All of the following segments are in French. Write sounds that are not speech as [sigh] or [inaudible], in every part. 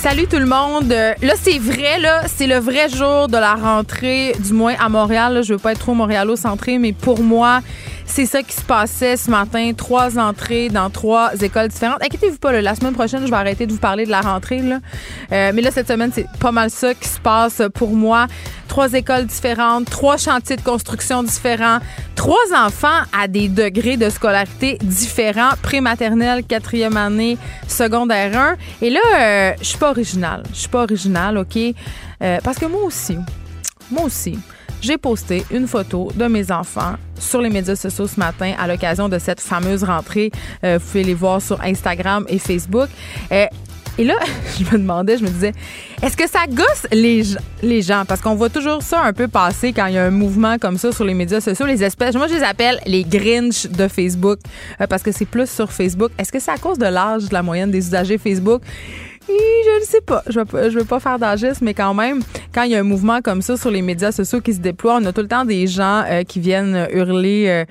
Salut tout le monde. Euh, Là, c'est vrai, là, c'est le vrai jour de la rentrée, du moins à Montréal. Je veux pas être trop montréalo-centré, mais pour moi, c'est ça qui se passait ce matin. Trois entrées dans trois écoles différentes. Inquiétez-vous pas, la semaine prochaine, je vais arrêter de vous parler de la rentrée. Là. Euh, mais là, cette semaine, c'est pas mal ça qui se passe pour moi. Trois écoles différentes, trois chantiers de construction différents, trois enfants à des degrés de scolarité différents, prématernelle, quatrième année, secondaire 1. Et là, euh, je suis pas originale. Je suis pas originale, OK? Euh, parce que moi aussi, moi aussi, j'ai posté une photo de mes enfants sur les médias sociaux ce matin à l'occasion de cette fameuse rentrée. Euh, vous pouvez les voir sur Instagram et Facebook. Euh, et là, [laughs] je me demandais, je me disais, est-ce que ça gosse les, les gens? Parce qu'on voit toujours ça un peu passer quand il y a un mouvement comme ça sur les médias sociaux, les espèces. Moi, je les appelle les Grinch de Facebook euh, parce que c'est plus sur Facebook. Est-ce que c'est à cause de l'âge de la moyenne des usagers Facebook? Je ne sais pas. Je ne veux, pas faire d'agisme, mais quand même, quand il y a un mouvement comme ça sur les médias sociaux qui se déploie, on a tout le temps des gens euh, qui viennent hurler euh,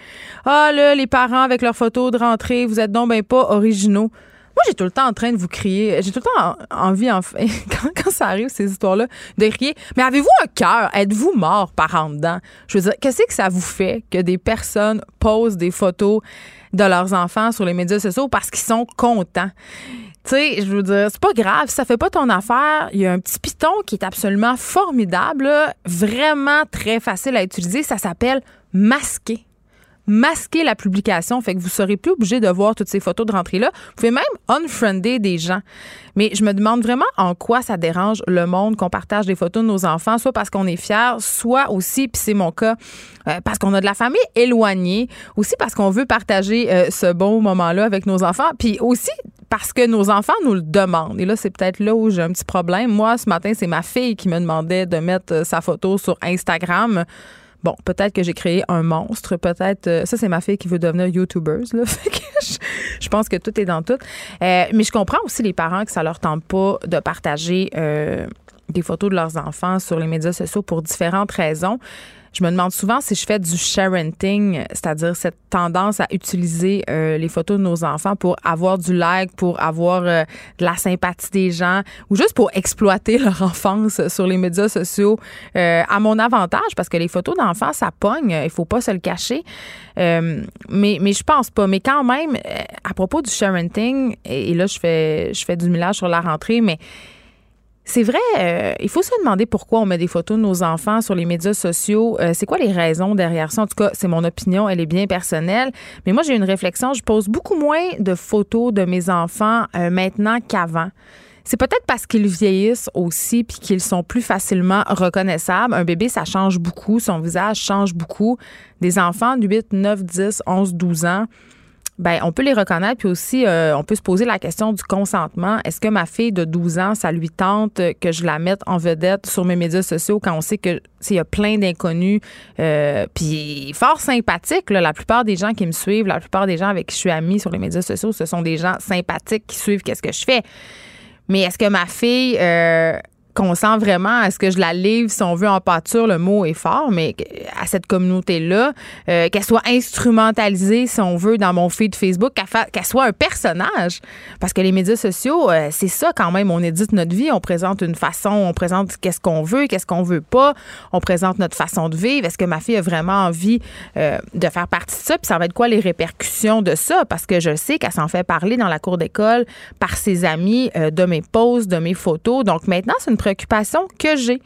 Ah là, les parents avec leurs photos de rentrée, vous êtes donc ben pas originaux. Moi, j'ai tout le temps en train de vous crier. J'ai tout le temps en- envie, [laughs] quand, quand ça arrive, ces histoires-là, de crier. Mais avez-vous un cœur? Êtes-vous mort par en dedans? Je veux dire, qu'est-ce que ça vous fait que des personnes posent des photos de leurs enfants sur les médias sociaux parce qu'ils sont contents? Tu sais, je veux dire, c'est pas grave, ça fait pas ton affaire. Il y a un petit piton qui est absolument formidable, là, vraiment très facile à utiliser. Ça s'appelle masquer masquer la publication, fait que vous serez plus obligé de voir toutes ces photos de rentrée-là. Vous pouvez même unfriender des gens. Mais je me demande vraiment en quoi ça dérange le monde qu'on partage des photos de nos enfants, soit parce qu'on est fiers, soit aussi, puis c'est mon cas, euh, parce qu'on a de la famille éloignée, aussi parce qu'on veut partager euh, ce bon moment-là avec nos enfants, puis aussi parce que nos enfants nous le demandent. Et là, c'est peut-être là où j'ai un petit problème. Moi, ce matin, c'est ma fille qui me demandait de mettre euh, sa photo sur Instagram. Bon, peut-être que j'ai créé un monstre, peut-être. euh, ça, c'est ma fille qui veut devenir [laughs] que je, pense que tout est dans tout. Euh, mais je comprends aussi les parents que ça leur tente pas de partager des photos de leurs enfants sur les médias sociaux pour différentes raisons. Je me demande souvent si je fais du sharenting, c'est-à-dire cette tendance à utiliser euh, les photos de nos enfants pour avoir du like, pour avoir euh, de la sympathie des gens ou juste pour exploiter [laughs] leur enfance sur les médias sociaux euh, à mon avantage parce que les photos d'enfants, ça pogne, il faut pas se le cacher. Euh, mais, mais je pense pas. Mais quand même, euh, à propos du sharenting, et, et là, je fais, je fais du millage sur la rentrée, mais c'est vrai, euh, il faut se demander pourquoi on met des photos de nos enfants sur les médias sociaux. Euh, c'est quoi les raisons derrière ça? En tout cas, c'est mon opinion, elle est bien personnelle. Mais moi, j'ai une réflexion. Je pose beaucoup moins de photos de mes enfants euh, maintenant qu'avant. C'est peut-être parce qu'ils vieillissent aussi puis qu'ils sont plus facilement reconnaissables. Un bébé, ça change beaucoup. Son visage change beaucoup. Des enfants de 8, 9, 10, 11, 12 ans, ben, on peut les reconnaître, puis aussi, euh, on peut se poser la question du consentement. Est-ce que ma fille de 12 ans, ça lui tente que je la mette en vedette sur mes médias sociaux quand on sait que s'il y a plein d'inconnus, euh, puis fort sympathique, là, la plupart des gens qui me suivent, la plupart des gens avec qui je suis amie sur les médias sociaux, ce sont des gens sympathiques qui suivent qu'est-ce que je fais. Mais est-ce que ma fille euh, consent vraiment à ce que je la livre, si on veut, en pâture, le mot est fort, mais à cette communauté-là, euh, qu'elle soit instrumentalisée, si on veut, dans mon feed Facebook, qu'elle, soit un personnage. Parce que les médias sociaux, euh, c'est ça quand même. On édite notre vie, on présente une façon, on présente qu'est-ce qu'on veut, qu'est-ce qu'on veut pas, on présente notre façon de vivre. Est-ce que ma fille a vraiment envie euh, de faire partie de ça? Puis ça va être quoi les répercussions de ça? Parce que je sais qu'elle s'en fait parler dans la cour d'école par ses amis de mes posts, de mes photos. Donc maintenant, c'est une que j'ai.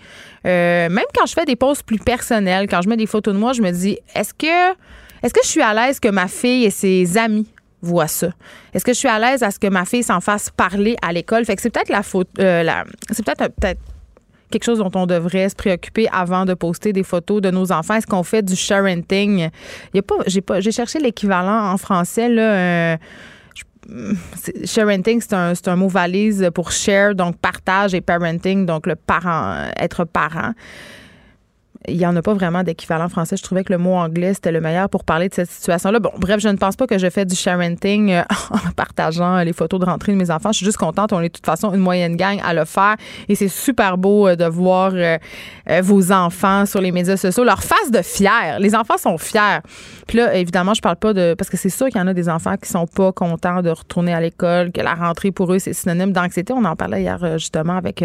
Euh, même quand je fais des posts plus personnels, quand je mets des photos de moi, je me dis, est-ce que, est-ce que je suis à l'aise que ma fille et ses amis voient ça? Est-ce que je suis à l'aise à ce que ma fille s'en fasse parler à l'école? Fait que c'est peut-être la faute, euh, c'est peut-être un- peut-être quelque chose dont on devrait se préoccuper avant de poster des photos de nos enfants. Est-ce qu'on fait du sharenting? Il y a pas, j'ai pas, j'ai cherché l'équivalent en français là. euh, sharenting, c'est un, un mot valise pour share, donc partage, et parenting, donc le parent, être parent. Il n'y en a pas vraiment d'équivalent français. Je trouvais que le mot anglais, c'était le meilleur pour parler de cette situation-là. Bon, bref, je ne pense pas que je fais du sharenting euh, [laughs] en partageant les photos de rentrée de mes enfants. Je suis juste contente. On est de toute façon une moyenne gang à le faire. Et c'est super beau euh, de voir euh, vos enfants sur les médias sociaux. Leur face de fier. Les enfants sont fiers. Puis là, évidemment, je parle pas de... Parce que c'est sûr qu'il y en a des enfants qui sont pas contents de retourner à l'école, que la rentrée pour eux, c'est synonyme d'anxiété. On en parlait hier justement avec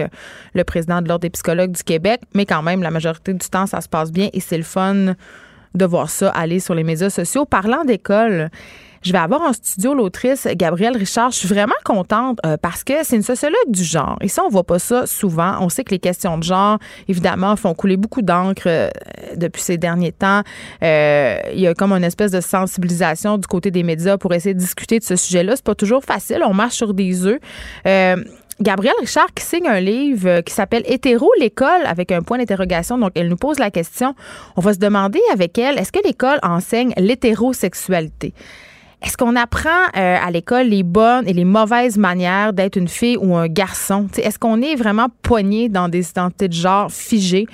le président de l'Ordre des psychologues du Québec. Mais quand même, la majorité du temps, ça se passe bien et c'est le fun de voir ça aller sur les médias sociaux. Parlant d'école, je vais avoir en studio l'autrice Gabrielle Richard. Je suis vraiment contente euh, parce que c'est une sociologue du genre. Et ça, on voit pas ça souvent. On sait que les questions de genre, évidemment, font couler beaucoup d'encre euh, depuis ces derniers temps. Euh, il y a comme une espèce de sensibilisation du côté des médias pour essayer de discuter de ce sujet-là. C'est pas toujours facile. On marche sur des œufs. Gabrielle Richard qui signe un livre euh, qui s'appelle Hétéro, l'école, avec un point d'interrogation. Donc, elle nous pose la question. On va se demander avec elle, est-ce que l'école enseigne l'hétérosexualité? Est-ce qu'on apprend euh, à l'école les bonnes et les mauvaises manières d'être une fille ou un garçon? Est-ce qu'on est vraiment poigné dans des identités de genre figées?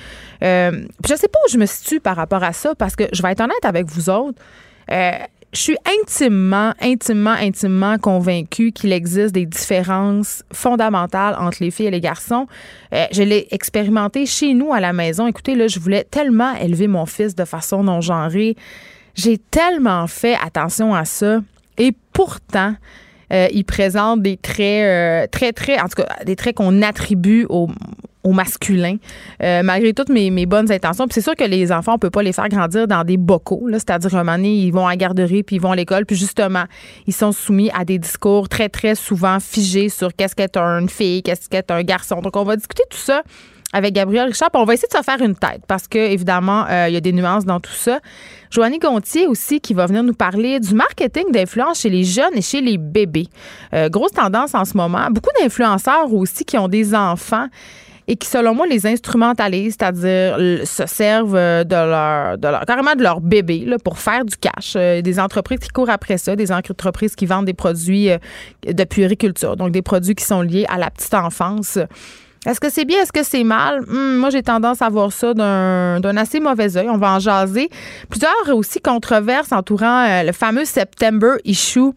Euh, je ne sais pas où je me situe par rapport à ça parce que je vais être honnête avec vous autres je suis intimement, intimement, intimement convaincue qu'il existe des différences fondamentales entre les filles et les garçons. Euh, je l'ai expérimenté chez nous à la maison. Écoutez, là, je voulais tellement élever mon fils de façon non genrée. J'ai tellement fait attention à ça. Et pourtant, euh, il présente des traits euh, très, très, en tout cas, des traits qu'on attribue aux, au masculin, euh, malgré toutes mes, bonnes intentions. Puis c'est sûr que les enfants, on peut pas les faire grandir dans des bocaux. C'est-à-dire, un moment donné, ils vont à la garderie, puis ils vont à l'école. Puis justement, ils sont soumis à des discours très, très souvent figés sur qu'est-ce qu'est une fille, qu'est-ce qu'est un garçon. Donc, on va discuter tout ça avec Gabriel Richard. Puis on va essayer de se faire une tête parce que, évidemment, euh, il y a des nuances dans tout ça. Joannie Gontier aussi qui va venir nous parler du marketing d'influence chez les jeunes et chez les bébés. Euh, grosse tendance en ce moment. Beaucoup d'influenceurs aussi qui ont des enfants et qui, selon moi, les instrumentalisent, c'est-à-dire se servent euh, de leur, de leur, carrément de leur bébé pour faire du cash. Euh, des entreprises qui courent après ça, des entreprises qui vendent des produits euh, de puériculture, donc des produits qui sont liés à la petite enfance. Est-ce que c'est bien? Est-ce que c'est mal? Hmm, moi, j'ai tendance à voir ça d'un assez mauvais œil. On va en jaser. Plusieurs aussi controverses entourant le fameux September issue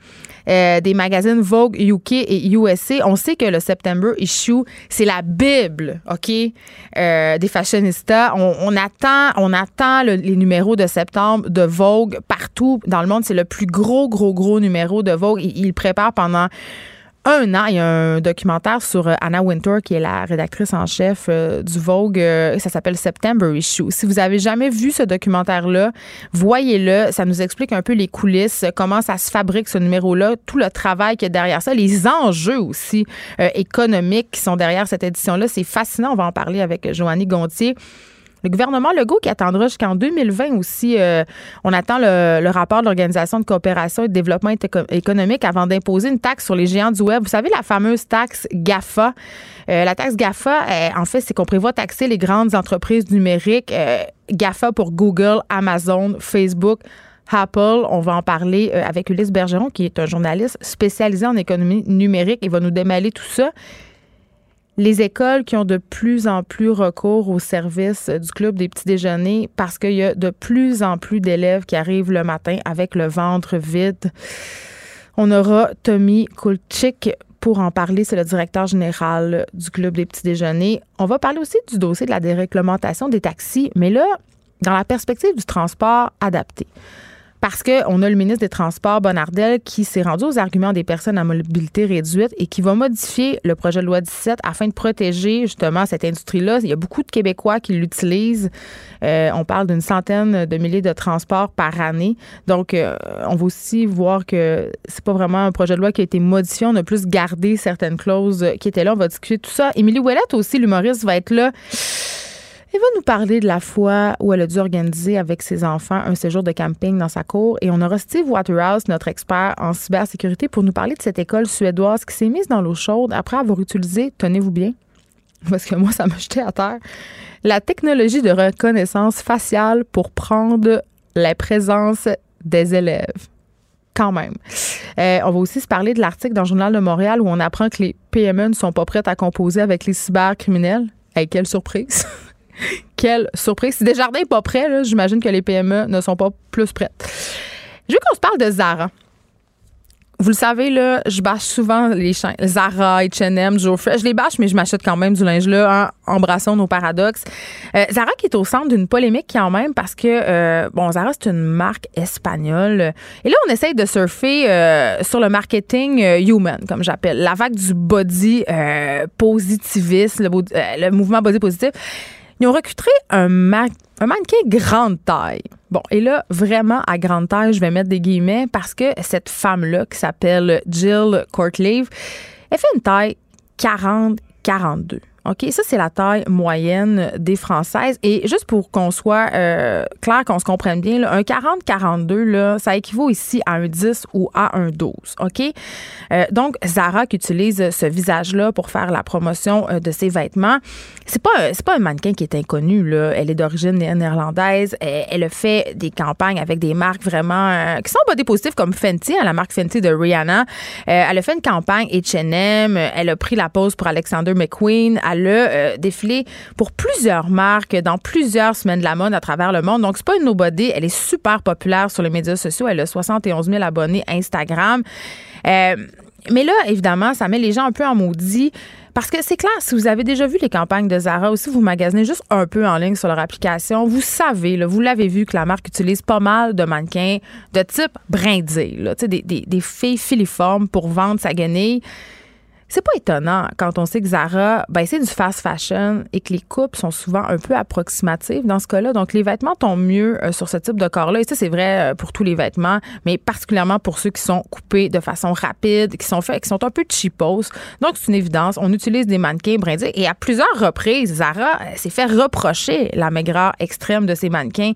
euh, des magazines Vogue UK et USA. On sait que le September issue, c'est la Bible, OK, euh, des fashionistas. On, attend, on attend les numéros de septembre de Vogue partout dans le monde. C'est le plus gros, gros, gros numéro de Vogue. Il, il prépare pendant un an, il y a un documentaire sur euh, Anna Winter, qui est la rédactrice en chef euh, du Vogue. Euh, ça s'appelle September Issue. Si vous avez jamais vu ce documentaire-là, voyez-le. Ça nous explique un peu les coulisses, comment ça se fabrique ce numéro-là, tout le travail qu'il y derrière ça, les enjeux aussi économiques qui sont derrière cette édition-là. C'est fascinant. On va en parler avec Joannie Gontier. Le gouvernement Legault qui attendra jusqu'en 2020 aussi, euh, on attend le, rapport de l'Organisation de coopération et de développement économique avant d'imposer une taxe sur les géants du web. Vous savez, la fameuse taxe GAFA. Euh, la taxe GAFA, euh, en fait, c'est qu'on prévoit taxer les grandes entreprises numériques. GAFA pour Google, Amazon, Facebook. Apple, on va en parler avec Ulysse Bergeron, qui est un journaliste spécialisé en économie numérique. Il va nous démêler tout ça les écoles qui ont de plus en plus recours au service du club des petits déjeuners parce qu'il y a de plus en plus d'élèves qui arrivent le matin avec le ventre vide. On aura Tommy Kulchik pour en parler, c'est le directeur général du club des petits déjeuners. On va parler aussi du dossier de la déréglementation des taxis, mais là, dans la perspective du transport adapté parce qu'on a le ministre des Transports, Bonardel, qui s'est rendu aux arguments des personnes à mobilité réduite et qui va modifier le projet de loi 17 afin de protéger justement cette industrie-là. Il y a beaucoup de Québécois qui l'utilisent. Euh, on parle d'une centaine de milliers de transports par année. Donc, euh, on va aussi voir que c'est pas vraiment un projet de loi qui a été modifié. On a plus gardé certaines clauses qui étaient là. On va discuter de tout ça. Émilie Ouellette aussi, l'humoriste, va être là. Elle va nous parler de la fois où elle a dû organiser avec ses enfants un séjour de camping dans sa cour. Et on aura Steve Waterhouse, notre expert en cybersécurité, pour nous parler de cette école suédoise qui s'est mise dans l'eau chaude après avoir utilisé, tenez-vous bien, [laughs] parce que moi, ça m'a jeté à terre, la technologie de reconnaissance faciale pour prendre la présence des élèves quand même. Euh, on va aussi se parler de l'article dans le Journal de Montréal où on apprend que les PME ne sont pas prêtes à composer avec les cybercriminels. Hey, quelle surprise! [laughs] Quelle surprise. Si Desjardins n'est pas prêt, j'imagine que les PME ne sont pas plus prêtes. Je veux qu'on se parle de Zara. Vous le savez, là, je bâche souvent les chaînes. Zara, H&M, Joe. Je les bâche, mais je m'achète quand même du linge là, en embrassons nos paradoxes. Euh, Zara qui est au centre d'une polémique quand même parce que, euh, bon, Zara, c'est une marque espagnole. Et là, on essaye de surfer euh, sur le marketing human, comme j'appelle. La vague du body positiviste, le mouvement body positif. Ils ont recruté un, mannequin grande taille. Bon, et là, vraiment à grande taille, je vais mettre des guillemets parce que cette femme-là, qui s'appelle Jill Courtleave, elle fait une taille 40-42. OK, ça, c'est la taille moyenne des Françaises. Et juste pour qu'on soit euh, clair, qu'on se comprenne bien, un 40-42, ça équivaut ici à un 10 ou à un 12. OK? Euh, donc, Zara qui utilise ce visage-là pour faire la promotion euh, de ses vêtements, c'est pas, pas un mannequin qui est inconnu. Là. Elle est d'origine néerlandaise. Elle, fait des campagnes avec des marques vraiment qui sont body positifs comme Fenty, hein, la marque Fenty de Rihanna. elle a fait une campagne H&M. Elle a pris la pose pour Alexander McQueen a euh, défilé pour plusieurs marques dans plusieurs semaines de la mode à travers le monde. Donc, c'est pas une nobody. Elle est super populaire sur les médias sociaux. Elle a 71 000 abonnés Instagram. Euh, mais là, évidemment, ça met les gens un peu en maudit. Parce que c'est clair, si vous avez déjà vu les campagnes de Zara ou si vous magasinez juste un peu en ligne sur leur application, vous savez, vous l'avez vu que la marque utilise pas mal de mannequins de type des, des, des filles filiformes pour vendre sa guenille. C'est pas étonnant quand on sait que Zara, ben, c'est du fast fashion et que les coupes sont souvent un peu approximatives dans ce cas-là. Donc, les vêtements tombent mieux euh, sur ce type de corps-là. Et ça, c'est vrai euh, pour tous les vêtements, mais particulièrement pour ceux qui sont coupés de façon rapide, qui sont faits, qui sont un peu cheapos. Donc, c'est une évidence. On utilise des mannequins brindés. Et à plusieurs reprises, Zara euh, s'est fait reprocher la maigreur extrême de ces mannequins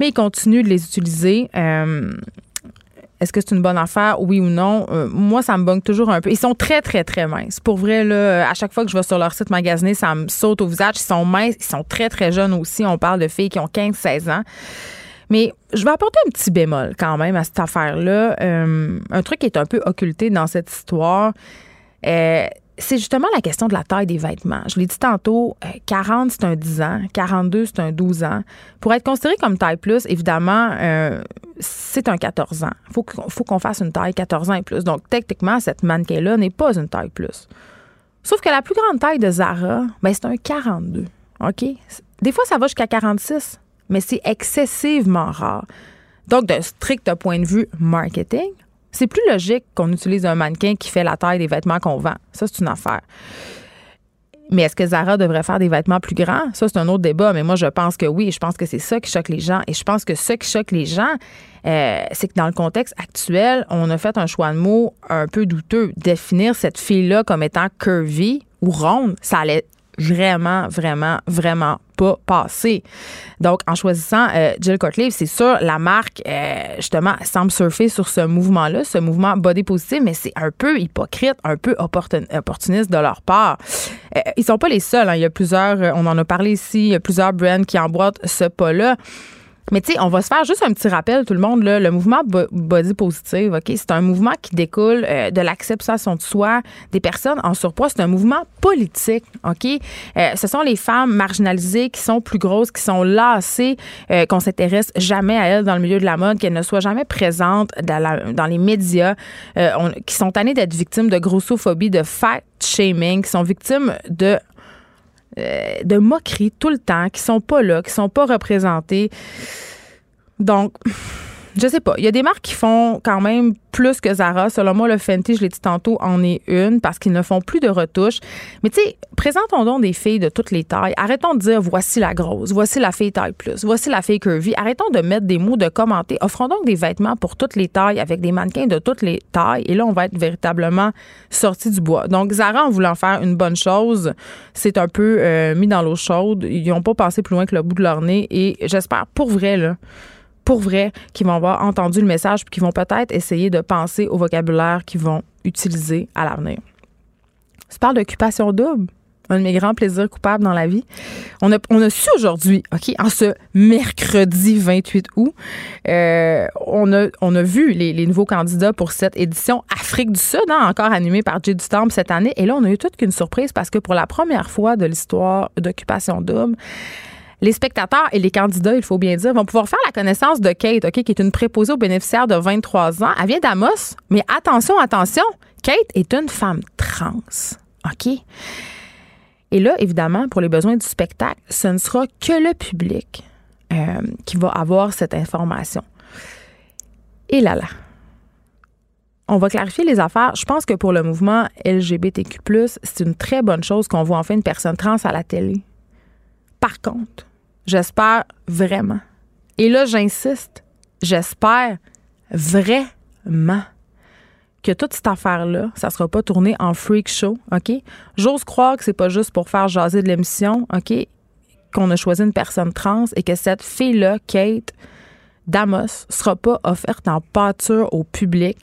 mais ils continuent de les utiliser. Est-ce que c'est une bonne affaire, oui ou non? Euh, moi, ça me bungue toujours un peu. Ils sont très, très, très minces. Pour vrai, là, à chaque fois que je vais sur leur site magasiner, ça me saute au visage. Ils sont minces, ils sont très, très jeunes aussi. On parle de filles qui ont 15-16 ans. Mais je vais apporter un petit bémol quand même à cette affaire-là. Euh, un truc qui est un peu occulté dans cette histoire. Euh, c'est justement la question de la taille des vêtements. Je l'ai dit tantôt, 40, euh, c'est un 10 ans, 42, c'est un 12 ans. Pour être considéré comme taille plus, évidemment, euh, c'est un 14 ans. Il faut, qu'on fasse une taille 14 ans et plus. Donc, techniquement, cette mannequin-là n'est pas une taille plus. Sauf que la plus grande taille de Zara, ben, c'est un 42. OK? Des fois, ça va jusqu'à 46, mais c'est excessivement rare. Donc, d'un strict point de vue marketing, c'est plus logique qu'on utilise un mannequin qui fait la taille des vêtements qu'on vend. Ça, c'est une affaire. Mais est-ce que Zara devrait faire des vêtements plus grands? Ça, c'est un autre débat, mais moi, je pense que oui. Je pense que c'est ça qui choque les gens. Et je pense que ce qui choque les gens, euh, c'est que dans le contexte actuel, on a fait un choix de mots un peu douteux. Définir cette fille-là comme étant curvy ou ronde, ça allait vraiment, vraiment, vraiment pas passé. Donc, en choisissant euh, Jill Courtleave, c'est sûr, la marque, euh, justement, semble surfer sur ce mouvement-là, ce mouvement body positive, mais c'est un peu hypocrite, un peu opportuniste de leur part. Euh, ils sont pas les seuls. Hein. Il y a plusieurs, on en a parlé ici, il y a plusieurs brands qui emboîtent ce pas-là. Mais tu sais, on va se faire juste un petit rappel, tout le monde, là, le mouvement body positive, OK, c'est un mouvement qui découle euh, de l'acceptation de soi des personnes en surpoids. C'est un mouvement politique, OK? Euh, ce sont les femmes marginalisées qui sont plus grosses, qui sont lassées, euh, qu'on s'intéresse jamais à elles dans le milieu de la mode, qu'elles ne soient jamais présentes dans, les médias, qui sont tannées d'être victimes de grossophobie, de fat shaming, qui sont victimes de euh, de moqueries tout le temps, qui sont pas là, qui sont pas représentés. Donc, je sais pas. Il y a des marques qui font quand même plus que Zara. Selon moi, le Fenty, je l'ai dit tantôt, en est une parce qu'ils ne font plus de retouches. Mais tu sais, présentons donc des filles de toutes les tailles. Arrêtons de dire voici la grosse, voici la fille taille plus, voici la fille curvy. Arrêtons de mettre des mots, de commenter. Offrons donc des vêtements pour toutes les tailles avec des mannequins de toutes les tailles. Et là, on va être véritablement sorti du bois. Donc, Zara, en voulant faire une bonne chose, c'est un peu euh, mis dans l'eau chaude. Ils n'ont pas passé plus loin que le bout de leur nez. Et j'espère pour vrai, là, pour vrai, qui vont avoir entendu le message puis qui vont peut-être essayer de penser au vocabulaire qu'ils vont utiliser à l'avenir. Tu parles d'occupation double? un de mes grands plaisirs coupables dans la vie. On a, on a su aujourd'hui, OK, en ce mercredi 28 août, euh, on, a, on a vu les, nouveaux candidats pour cette édition Afrique du Sud, hein, encore animée par Jay Temple cette année. Et là, on a eu toute qu'une surprise parce que pour la première fois de l'histoire d'Occupation Double, les spectateurs et les candidats, il faut bien dire, vont pouvoir faire la connaissance de Kate, OK, qui est une préposée aux bénéficiaires de 23 ans. Elle vient d'Amos, mais attention, attention, Kate est une femme trans. OK? Et là, évidemment, pour les besoins du spectacle, ce ne sera que le public euh, qui va avoir cette information. Et là là. On va clarifier les affaires. Je pense que pour le mouvement LGBTQ, c'est une très bonne chose qu'on voit enfin une personne trans à la télé. Par contre, j'espère vraiment, et là j'insiste, j'espère vraiment que toute cette affaire-là, ça sera pas tourné en freak show, OK? J'ose croire que c'est pas juste pour faire jaser de l'émission, OK? Qu'on a choisi une personne trans et que cette fille-là, Kate, Damos sera pas offerte en pâture au public.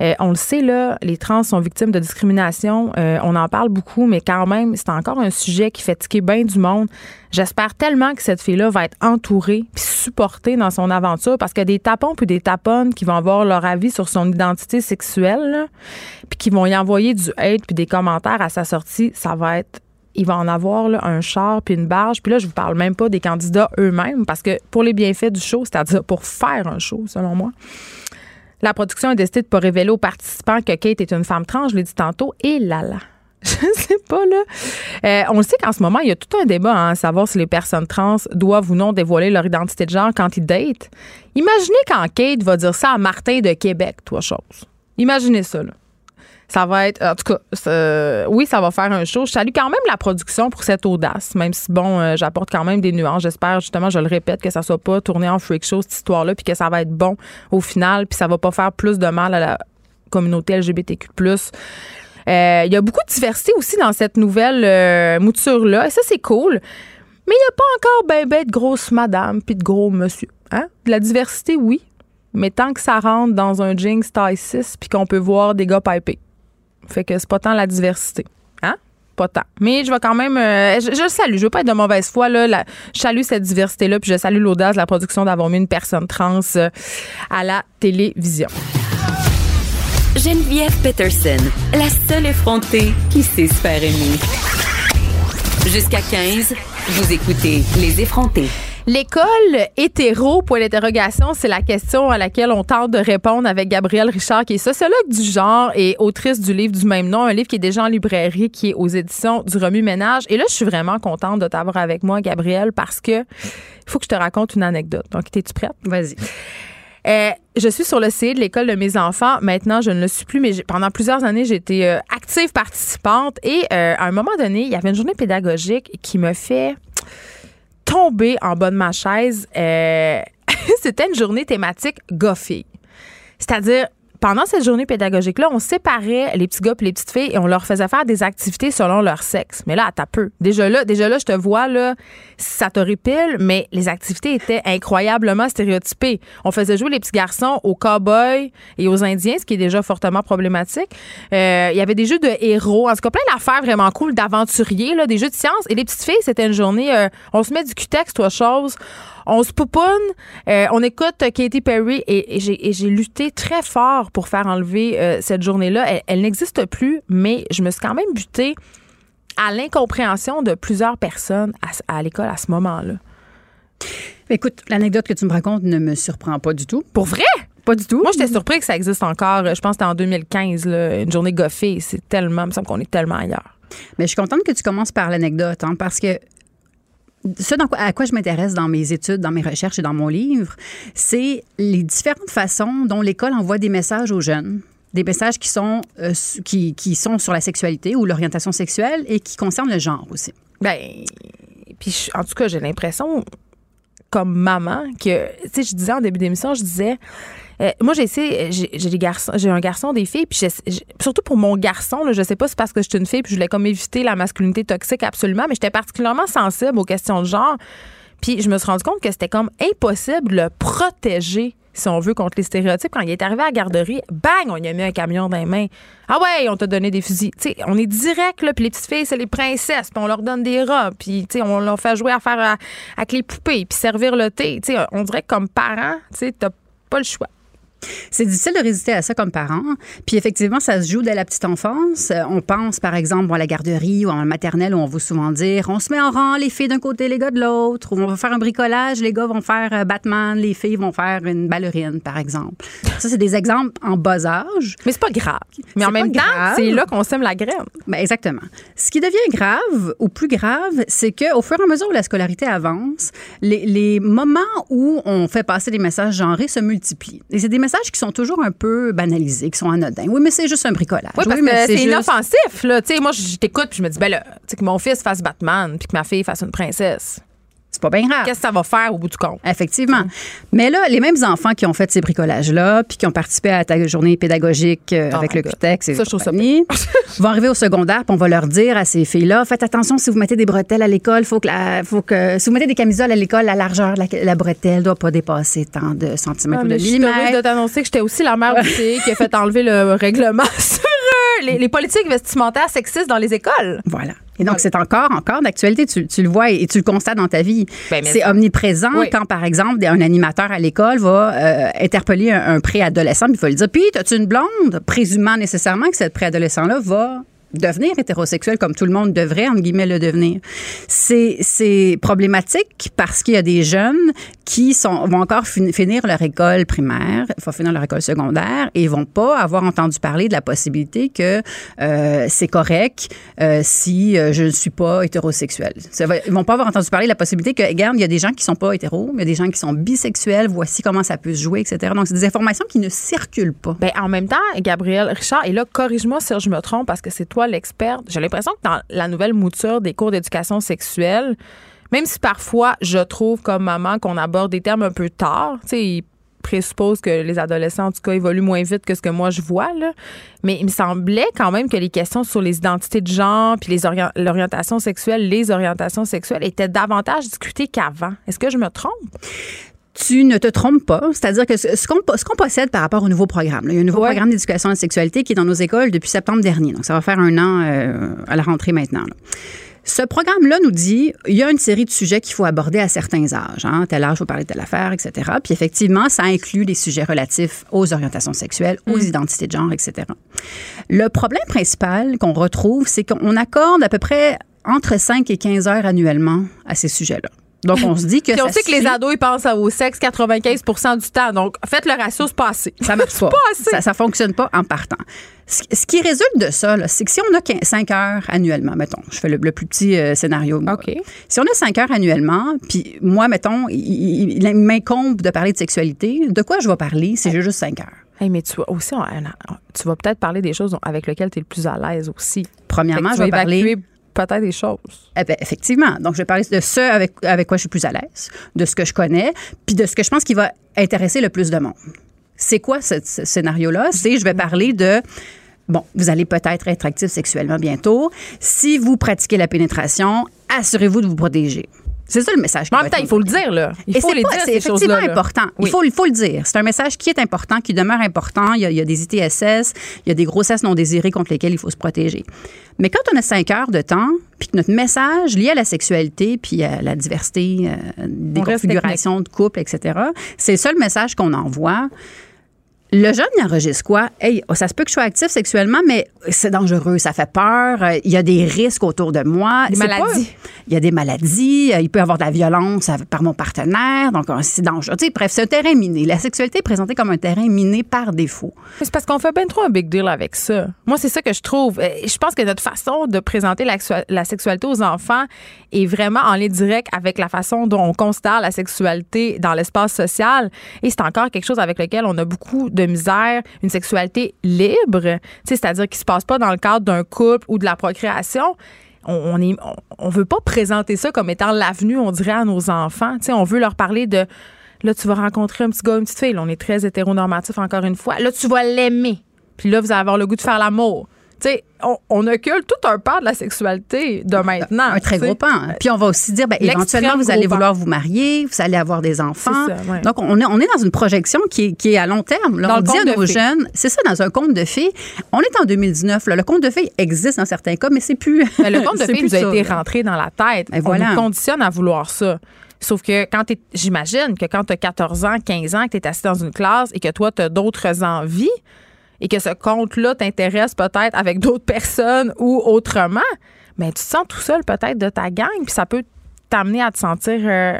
Euh, on le sait, là, les trans sont victimes de discrimination. Euh, on en parle beaucoup, mais quand même, c'est encore un sujet qui fait tiquer bien du monde. J'espère tellement que cette fille-là va être entourée puis supportée dans son aventure parce que des tapons puis des taponnes qui vont avoir leur avis sur son identité sexuelle, puis qui vont y envoyer du hate puis des commentaires à sa sortie, ça va être il va en avoir là, un char puis une barge. Puis là, je vous parle même pas des candidats eux-mêmes parce que pour les bienfaits du show, c'est-à-dire pour faire un show, selon moi, la production a décidé de pas révéler aux participants que Kate est une femme trans, je l'ai dit tantôt, et là là. [laughs] Je sais pas, là. Euh, on sait qu'en ce moment, il y a tout un débat hein, à savoir si les personnes trans doivent ou non dévoiler leur identité de genre quand ils datent. Imaginez quand Kate va dire ça à Martin de Québec, toi, chose. Imaginez ça, là. Ça va être, en tout cas, oui, ça va faire un show. Je salue quand même la production pour cette audace, même si, bon, euh, j'apporte quand même des nuances. J'espère, justement, je le répète, que ça soit pas tourné en freak show, cette histoire-là, puis que ça va être bon au final, puis ça va pas faire plus de mal à la communauté LGBTQ+. Euh, il y a beaucoup de diversité aussi dans cette nouvelle euh, mouture-là, et ça, c'est cool. Mais il n'y a pas encore ben, ben de grosses madame puis de gros monsieur. Hein? De la diversité, oui, mais tant que ça rentre dans un Jinx taille 6 puis qu'on peut voir des gars pipés. Fait que c'est pas tant la diversité. Hein? Pas tant. Mais je vais quand même. Euh, je, salue. Je veux pas être de mauvaise foi. Là. je salue cette diversité-là. Puis je salue l'audace de la production d'avoir mis une personne trans euh, à la télévision. Geneviève Peterson, la seule effrontée qui sait se faire aimer. Jusqu'à 15, vous écoutez Les effrontés. L'école hétéro, pour l'interrogation, c'est la question à laquelle on tente de répondre avec Gabrielle Richard, qui est sociologue du genre et autrice du livre du même nom, un livre qui est déjà en librairie, qui est aux éditions du Remue Ménage. Et là, je suis vraiment contente de t'avoir avec moi, Gabrielle, parce que il faut que je te raconte une anecdote. Donc, es-tu prête? Vas-y. Euh, je suis sur le site de l'école de mes enfants. Maintenant, je ne le suis plus, mais pendant plusieurs années, j'étais euh, active participante. Et euh, à un moment donné, il y avait une journée pédagogique qui me fait tombé en bas de ma chaise. Euh, [laughs] c'était une journée thématique goffée. C'est-à-dire, pendant cette journée pédagogique-là, on séparait les petits gars et les petites filles et on leur faisait faire des activités selon leur sexe. Mais là, à peu. Déjà là, déjà là, je te vois, là, ça t'horripile, mais les activités étaient incroyablement stéréotypées. On faisait jouer les petits garçons aux cowboys et aux indiens, ce qui est déjà fortement problématique. Euh, il y avait des jeux de héros, en tout cas plein d'affaires vraiment cool, d'aventuriers, là, des jeux de science. Et les petites filles, c'était une journée, euh, on se met du cutex, toi, chose on se pouponne, euh, on écoute Katy Perry et, j'ai lutté très fort pour faire enlever euh, cette journée-là. Elle, n'existe plus, mais je me suis quand même butée à l'incompréhension de plusieurs personnes à, l'école à ce moment-là. Écoute, l'anecdote que tu me racontes ne me surprend pas du tout. Pour vrai? Pas du tout. Moi, j'étais surpris que ça existe encore. Je pense que c'était en 2015, une journée goffée. C'est tellement, il me semble qu'on est tellement ailleurs. Mais je suis contente que tu commences par l'anecdote, hein, parce que ce à quoi je m'intéresse dans mes études, dans mes recherches et dans mon livre, c'est les différentes façons dont l'école envoie des messages aux jeunes des messages qui sont, euh, qui, qui, sont sur la sexualité ou l'orientation sexuelle et qui concernent le genre aussi. Ben, puis en tout cas, j'ai l'impression, comme maman, que, tu sais, je disais en début d'émission, je disais, euh, moi, j'ai j'ai des garçons, j'ai un garçon, des filles, puis surtout pour mon garçon, là, je sais pas si c'est parce que je suis une fille, puis je voulais comme éviter la masculinité toxique absolument, mais j'étais particulièrement sensible aux questions de genre. Puis je me suis rendu compte que c'était comme impossible de le protéger si on veut, contre les stéréotypes. Quand il est arrivé à la garderie, bang, on lui a mis un camion dans les mains. Ah ouais, on t'a donné des fusils. Tu sais, on est direct, là, puis les petites filles, c'est les princesses, puis on leur donne des robes, puis on leur fait jouer à faire avec les poupées, puis servir le thé. Tu sais, on dirait que comme parent, tu t'as pas le choix. C'est difficile de résister à ça comme parent. Puis effectivement, ça se joue dès la petite enfance. Euh, On pense, par exemple, à la garderie ou en maternelle où on veut souvent dire on se met en rang, les filles d'un côté, les gars de l'autre. Ou on va faire un bricolage, les gars vont faire euh, Batman, les filles vont faire une ballerine, par exemple. Ça, c'est des exemples en bas âge. Mais c'est pas grave. Mais en même temps, c'est là qu'on sème la graine. Ben, exactement. Ce qui devient grave ou plus grave, c'est qu'au fur et à mesure où la scolarité avance, les, les moments où on fait passer des messages genrés se multiplient. Et c'est des messages qui sont toujours un peu banalisés, qui sont anodins. Oui, mais c'est juste un bricolage. Oui, parce mais que c'est juste- inoffensif, là. Tu sais, moi, je t'écoute, puis je me dis, ben là, que mon fils fasse Batman, puis que ma fille fasse une princesse. C'est pas bien grave. Qu'est-ce que ça va faire au bout du compte? Effectivement. Mais là, les mêmes enfants qui ont fait ces bricolages-là, puis qui ont participé à ta journée pédagogique euh, Oh avec le. CUTEX et Ça, je ça vont arriver au secondaire, puis on va leur dire à ces filles-là, faites attention si vous mettez des bretelles à l'école, faut que, la- faut que si vous mettez des camisoles à l'école, la largeur de la, la bretelle doit pas dépasser tant de centimètres Ah, ou de mais je suis millimètres. de t'annoncer que j'étais aussi la mère du [laughs] qui a fait enlever le règlement [laughs] sur les, les politiques vestimentaires sexistes dans les écoles. Voilà. Et donc, c'est encore, encore d'actualité. Tu, tu le vois et, et tu le constates dans ta vie. Ben, c'est omniprésent Oui. quand, par exemple, un animateur à l'école va euh, interpeller un, un préadolescent, il va lui dire Puis, as-tu une blonde? Présumant nécessairement que cette préadolescent-là va devenir hétérosexuel comme tout le monde devrait, entre guillemets, le devenir. C'est problématique parce qu'il y a des jeunes qui vont encore fin- finir leur école primaire, vont finir leur école secondaire et vont pas avoir entendu parler de la possibilité que euh, c'est correct euh, si euh, je ne suis pas hétérosexuel. Ils vont pas avoir entendu parler de la possibilité que, regarde, il y a des gens qui sont pas hétéros, il y a des gens qui sont bisexuels, voici comment ça peut se jouer, etc. Donc, c'est des informations qui ne circulent pas. Ben, en même temps, Gabriel Richard, et là, corrige-moi si je me trompe parce que c'est toi l'experte. J'ai l'impression que dans la nouvelle mouture des cours d'éducation sexuelle, même si parfois je trouve comme maman qu'on aborde des termes un peu tard, tu sais, ils présupposent que les adolescents, en tout cas, évoluent moins vite que ce que moi je vois, là. Mais il me semblait quand même que les questions sur les identités de genre puis les orien- l'orientation sexuelle, les orientations sexuelles étaient davantage discutées qu'avant. Est-ce que je me trompe? Tu ne te trompes pas. C'est-à-dire que ce ce qu'on ce qu'on possède par rapport au nouveau programme, là, il y a un nouveau Ouais. programme d'éducation à la sexualité qui est dans nos écoles depuis septembre dernier. Donc, ça va faire un an euh, à la rentrée maintenant. là. Ce programme-là nous dit il y a une série de sujets qu'il faut aborder à certains âges. Hein. Tel âge, il faut parler de telle affaire, etc. Puis effectivement, ça inclut les sujets relatifs aux orientations sexuelles, aux identités de genre, etc. Le problème principal qu'on retrouve, c'est qu'on accorde à peu près entre 5 et 15 heures annuellement à ces sujets-là. Donc, on se dit que Puis on ça sait que les ados, ils pensent au sexe 95% du temps. Donc, faites le ratio, c'est pas assez. Ça marche [laughs] pas. assez. Ça, ça fonctionne pas en partant. Ce, ce qui résulte de ça, c'est que si on a 5 heures annuellement, mettons, je fais le, le plus petit euh, scénario. moi. Si on a 5 heures annuellement, puis moi, mettons, il, il- il m'incombe de parler de sexualité, de quoi je vais parler si j'ai juste 5 heures? Hey, mais tu vas aussi, on- on- tu vas peut-être parler des choses avec lesquelles tu es le plus à l'aise aussi. Premièrement, je vais parler... peut-être des choses. Eh ben, effectivement. Donc, je vais parler de ce avec, avec quoi je suis plus à l'aise, de ce que je connais, puis de ce que je pense qui va intéresser le plus de monde. C'est quoi ce, ce scénario-là? C'est, je vais parler de, bon, vous allez peut-être être actif sexuellement bientôt. Si vous pratiquez la pénétration, assurez-vous de vous protéger. C'est ça le message. Mais en même temps, il faut le dire, là. Il faut les pas- dire, c'est ces effectivement là. important. Il, Oui. faut, il faut le dire. C'est un message qui est important, qui demeure important. Il y, a, il y a des ITSS, il y a des grossesses non désirées contre lesquelles il faut se protéger. Mais quand on a cinq heures de temps, puis que notre message lié à la sexualité, puis à la diversité euh, des On configurations de couple, etc., c'est le seul message qu'on envoie. Le jeune, il enregistre quoi? Hey, oh, ça se peut que je sois actif sexuellement, mais c'est dangereux, ça fait peur, euh, il y a des risques autour de moi. Des pas- maladies. il y a des maladies, euh, il peut y avoir de la violence par mon partenaire, donc euh, c'est dangereux. Tu sais, bref, c'est un terrain miné. La sexualité est présentée comme un terrain miné par défaut. C'est parce qu'on fait bien trop un big deal avec ça. Moi, c'est ça que je trouve. Je pense que notre façon de présenter la, la sexualité aux enfants est vraiment en lien direct avec la façon dont on considère la sexualité dans l'espace social. Et c'est encore quelque chose avec lequel on a beaucoup de misère. Une sexualité libre, c'est-à-dire qui se passe pas dans le cadre d'un couple ou de la procréation. On, est, on, veut pas présenter ça comme étant l'avenue, on dirait, à nos enfants. Tu sais, on veut leur parler de Là, tu vas rencontrer un petit gars, une petite fille. On est très hétéronormatif, encore une fois. Là, tu vas l'aimer. Puis là, vous allez avoir le goût de faire l'amour. Sais, on, on occulte tout un part de la sexualité de maintenant. Un très gros pan. Puis on va aussi dire, ben, éventuellement, vous allez pan. vouloir vous marier, vous allez avoir des enfants. C'est ça, ouais. Donc, on est, on est dans une projection qui est, qui est à long terme. Là, Dans on le dit à nos jeunes, c'est ça, dans un conte de fées. On est en 2019. Là, le conte de fées existe dans certains cas, mais c'est plus. Mais le conte [laughs] de fées nous a été rentré dans la tête. Ben On voilà. nous conditionne à vouloir ça. Sauf que quand t'es, j'imagine que quand tu as 14 ans, 15 ans, que tu es assis dans une classe et que toi, tu as d'autres envies et que ce conte-là t'intéresse peut-être avec d'autres personnes ou autrement, mais tu te sens tout seul peut-être de ta gang, puis ça peut t'amener à te sentir euh,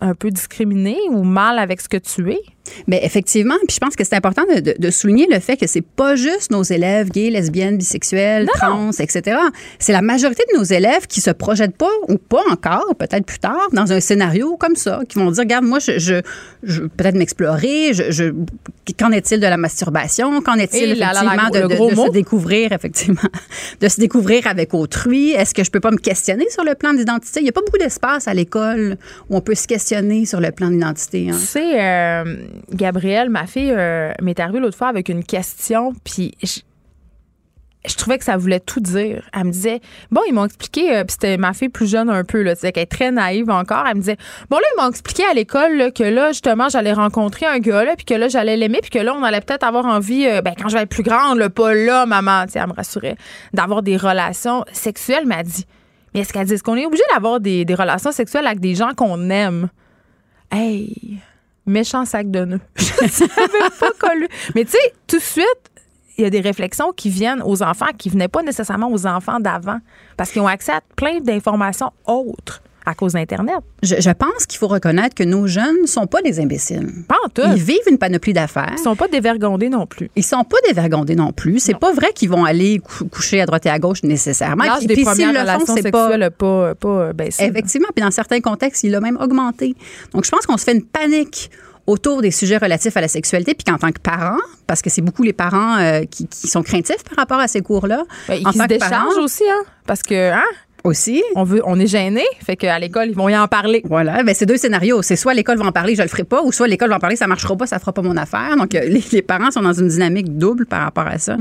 un peu discriminé ou mal avec ce que tu es. Mais effectivement, puis je pense que c'est important de, de- de souligner le fait que c'est pas juste nos élèves gays, lesbiennes, bisexuels, trans, etc. C'est la majorité de nos élèves qui se projettent pas ou pas encore, peut-être plus tard, dans un scénario comme ça, qui vont dire, regarde, moi, je, je, je peut-être m'explorer, je, je- qu'en est-il de la masturbation, qu'en est-il là, effectivement la- de, se découvrir, effectivement, [laughs] de se découvrir avec autrui? Est-ce que je peux pas me questionner sur le plan d'identité? Il y a pas beaucoup d'espace à l'école où on peut se questionner sur le plan d'identité. hein. Sais, euh, Gabrielle, ma fille, euh, m'est arrivée l'autre fois avec une question, puis je, trouvais que ça voulait tout dire. Elle me disait, bon, ils m'ont expliqué, euh, puis c'était ma fille plus jeune un peu, là, qu'elle est très naïve encore. Elle me disait, bon, là, ils m'ont expliqué à l'école que là, justement, j'allais rencontrer un gars, là, puis que là, j'allais l'aimer, puis que là, on allait peut-être avoir envie, euh, ben, quand je vais être plus grande, pas là, maman, tu sais, elle me rassurait, d'avoir des relations sexuelles. Elle dit, mais est-ce qu'elle dit, est-ce qu'on est obligé d'avoir des, des relations sexuelles avec des gens qu'on aime? Hey, méchant sac de nœuds. [laughs] Je savais pas. Mais tu sais, tout de suite, il y a des réflexions qui viennent aux enfants qui venaient pas nécessairement aux enfants d'avant parce qu'ils ont accès à plein d'informations autres à cause d'Internet. Je, je pense qu'il faut reconnaître que nos jeunes ne sont pas des imbéciles. Pas en tout. Ils vivent une panoplie d'affaires. Ils sont pas dévergondés non plus. Ils sont pas dévergondés non plus. C'est pas vrai qu'ils vont aller cou- coucher à droite et à gauche nécessairement. L'âge des premières le relations c'est pas sexuelles n'a pas, pas baissé. effectivement. Puis dans certains contextes, il a même augmenté. Donc je pense qu'on se fait une panique autour des sujets relatifs à la sexualité, puis qu'en tant que parent, parce que c'est beaucoup les parents euh, qui, qui sont craintifs par rapport à ces cours-là, Ben, en ils se tant que déchargent aussi, hein? Parce que, hein? Aussi, On, veut, on est gêné, fait qu'à l'école, ils vont y en parler. Voilà, ben c'est deux scénarios. C'est soit l'école va en parler, je le ferai pas, ou soit l'école va en parler, ça marchera pas, ça fera pas mon affaire. Donc euh, les, les parents sont dans une dynamique double par rapport à ça.